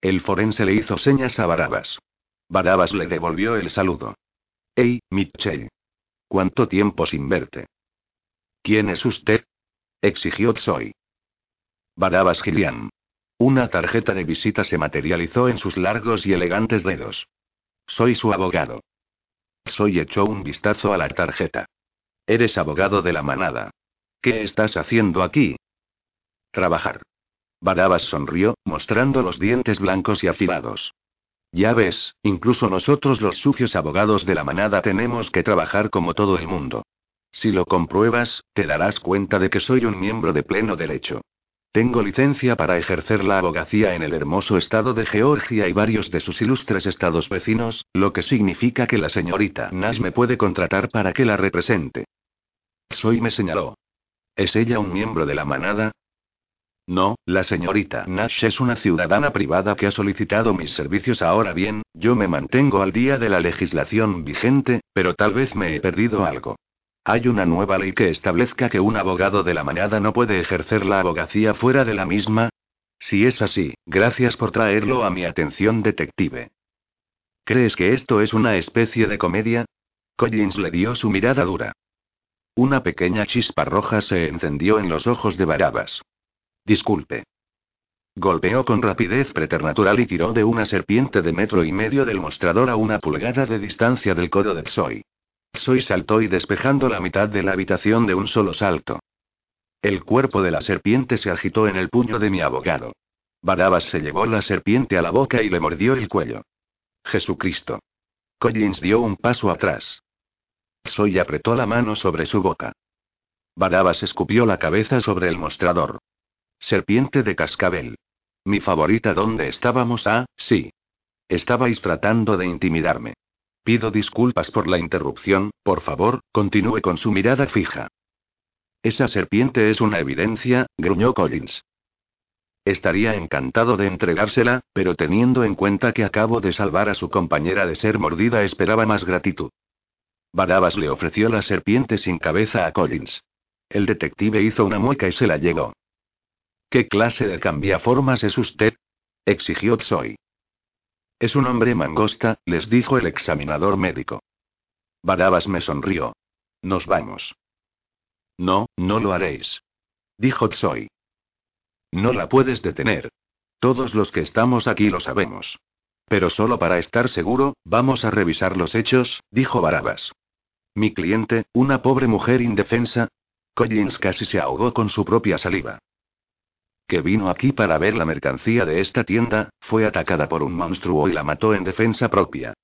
El forense le hizo señas a Barabas. Barabas le devolvió el saludo. Hey, Mitchell. ¿Cuánto tiempo sin verte? ¿Quién es usted? exigió Tsoy. Barabas Gillian. Una tarjeta de visita se materializó en sus largos y elegantes dedos. Soy su abogado. Soy echó un vistazo a la tarjeta. Eres abogado de la manada. ¿Qué estás haciendo aquí? Trabajar. Barabas sonrió, mostrando los dientes blancos y afilados. Ya ves, incluso nosotros los sucios abogados de la manada tenemos que trabajar como todo el mundo. Si lo compruebas, te darás cuenta de que soy un miembro de pleno derecho. Tengo licencia para ejercer la abogacía en el hermoso estado de Georgia y varios de sus ilustres estados vecinos, lo que significa que la señorita Nash me puede contratar para que la represente. Soy me señaló. ¿Es ella un miembro de la manada? No, la señorita Nash es una ciudadana privada que ha solicitado mis servicios. Ahora bien, yo me mantengo al día de la legislación vigente, pero tal vez me he perdido algo. ¿Hay una nueva ley que establezca que un abogado de la manada no puede ejercer la abogacía fuera de la misma? Si es así, gracias por traerlo a mi atención, detective. ¿Crees que esto es una especie de comedia? Collins le dio su mirada dura. Una pequeña chispa roja se encendió en los ojos de Barabas. Disculpe. Golpeó con rapidez preternatural y tiró de una serpiente de metro y medio del mostrador a una pulgada de distancia del codo de Psoy. Soy saltó y despejando la mitad de la habitación de un solo salto. El cuerpo de la serpiente se agitó en el puño de mi abogado. Barabas se llevó la serpiente a la boca y le mordió el cuello. Jesucristo. Collins dio un paso atrás. Soy apretó la mano sobre su boca. Barabas escupió la cabeza sobre el mostrador. Serpiente de cascabel. Mi favorita, ¿dónde estábamos? Ah, sí. Estabais tratando de intimidarme. Pido disculpas por la interrupción, por favor, continúe con su mirada fija. Esa serpiente es una evidencia, gruñó Collins. Estaría encantado de entregársela, pero teniendo en cuenta que acabo de salvar a su compañera de ser mordida esperaba más gratitud. Barabas le ofreció la serpiente sin cabeza a Collins. El detective hizo una mueca y se la llegó. ¿Qué clase de cambiaformas es usted? exigió Tsoy. Es un hombre mangosta, les dijo el examinador médico. Barabas me sonrió. Nos vamos. No, no lo haréis. Dijo Tsoy. No la puedes detener. Todos los que estamos aquí lo sabemos. Pero solo para estar seguro, vamos a revisar los hechos, dijo Barabas. Mi cliente, una pobre mujer indefensa. Collins casi se ahogó con su propia saliva que vino aquí para ver la mercancía de esta tienda, fue atacada por un monstruo y la mató en defensa propia.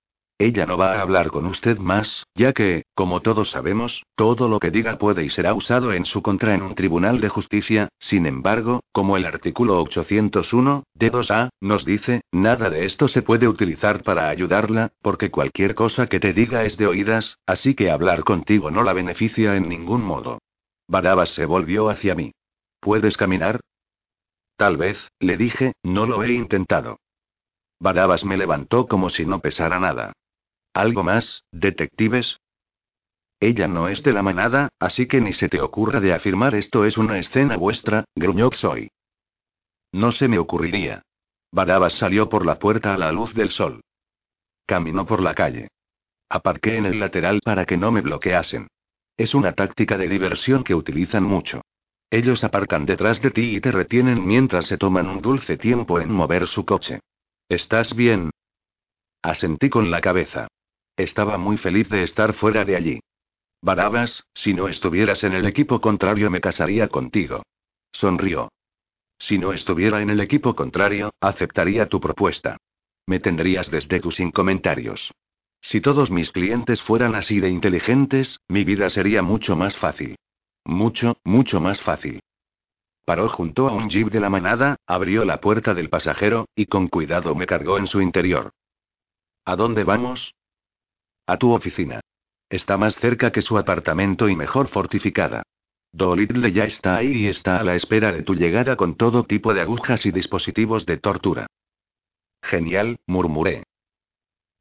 Ella no va a hablar con usted más, ya que, como todos sabemos, todo lo que diga puede y será usado en su contra en un tribunal de justicia, sin embargo, como el artículo 801, d 2A, nos dice, nada de esto se puede utilizar para ayudarla, porque cualquier cosa que te diga es de oídas, así que hablar contigo no la beneficia en ningún modo. Barabas se volvió hacia mí. ¿Puedes caminar? Tal vez, le dije, no lo he intentado. Barabas me levantó como si no pesara nada. ¿Algo más, detectives? Ella no es de la manada, así que ni se te ocurra de afirmar esto es una escena vuestra, gruñó Soy. No se me ocurriría. Barabas salió por la puerta a la luz del sol. Caminó por la calle. Aparqué en el lateral para que no me bloqueasen. Es una táctica de diversión que utilizan mucho. Ellos aparcan detrás de ti y te retienen mientras se toman un dulce tiempo en mover su coche. ¿Estás bien? Asentí con la cabeza. Estaba muy feliz de estar fuera de allí. Barabas, si no estuvieras en el equipo contrario me casaría contigo. Sonrió. Si no estuviera en el equipo contrario, aceptaría tu propuesta. Me tendrías desde tus sin comentarios. Si todos mis clientes fueran así de inteligentes, mi vida sería mucho más fácil. Mucho, mucho más fácil. Paró junto a un jeep de la manada, abrió la puerta del pasajero, y con cuidado me cargó en su interior. ¿A dónde vamos? A tu oficina. Está más cerca que su apartamento y mejor fortificada. Dolittle ya está ahí y está a la espera de tu llegada con todo tipo de agujas y dispositivos de tortura. Genial, murmuré.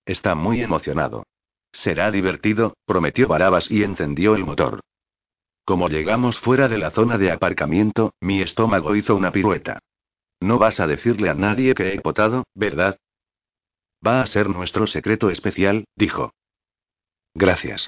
Está muy emocionado. Será divertido, prometió Barabas y encendió el motor. Como llegamos fuera de la zona de aparcamiento, mi estómago hizo una pirueta. No vas a decirle a nadie que he potado, ¿verdad? Va a ser nuestro secreto especial, dijo. Gracias.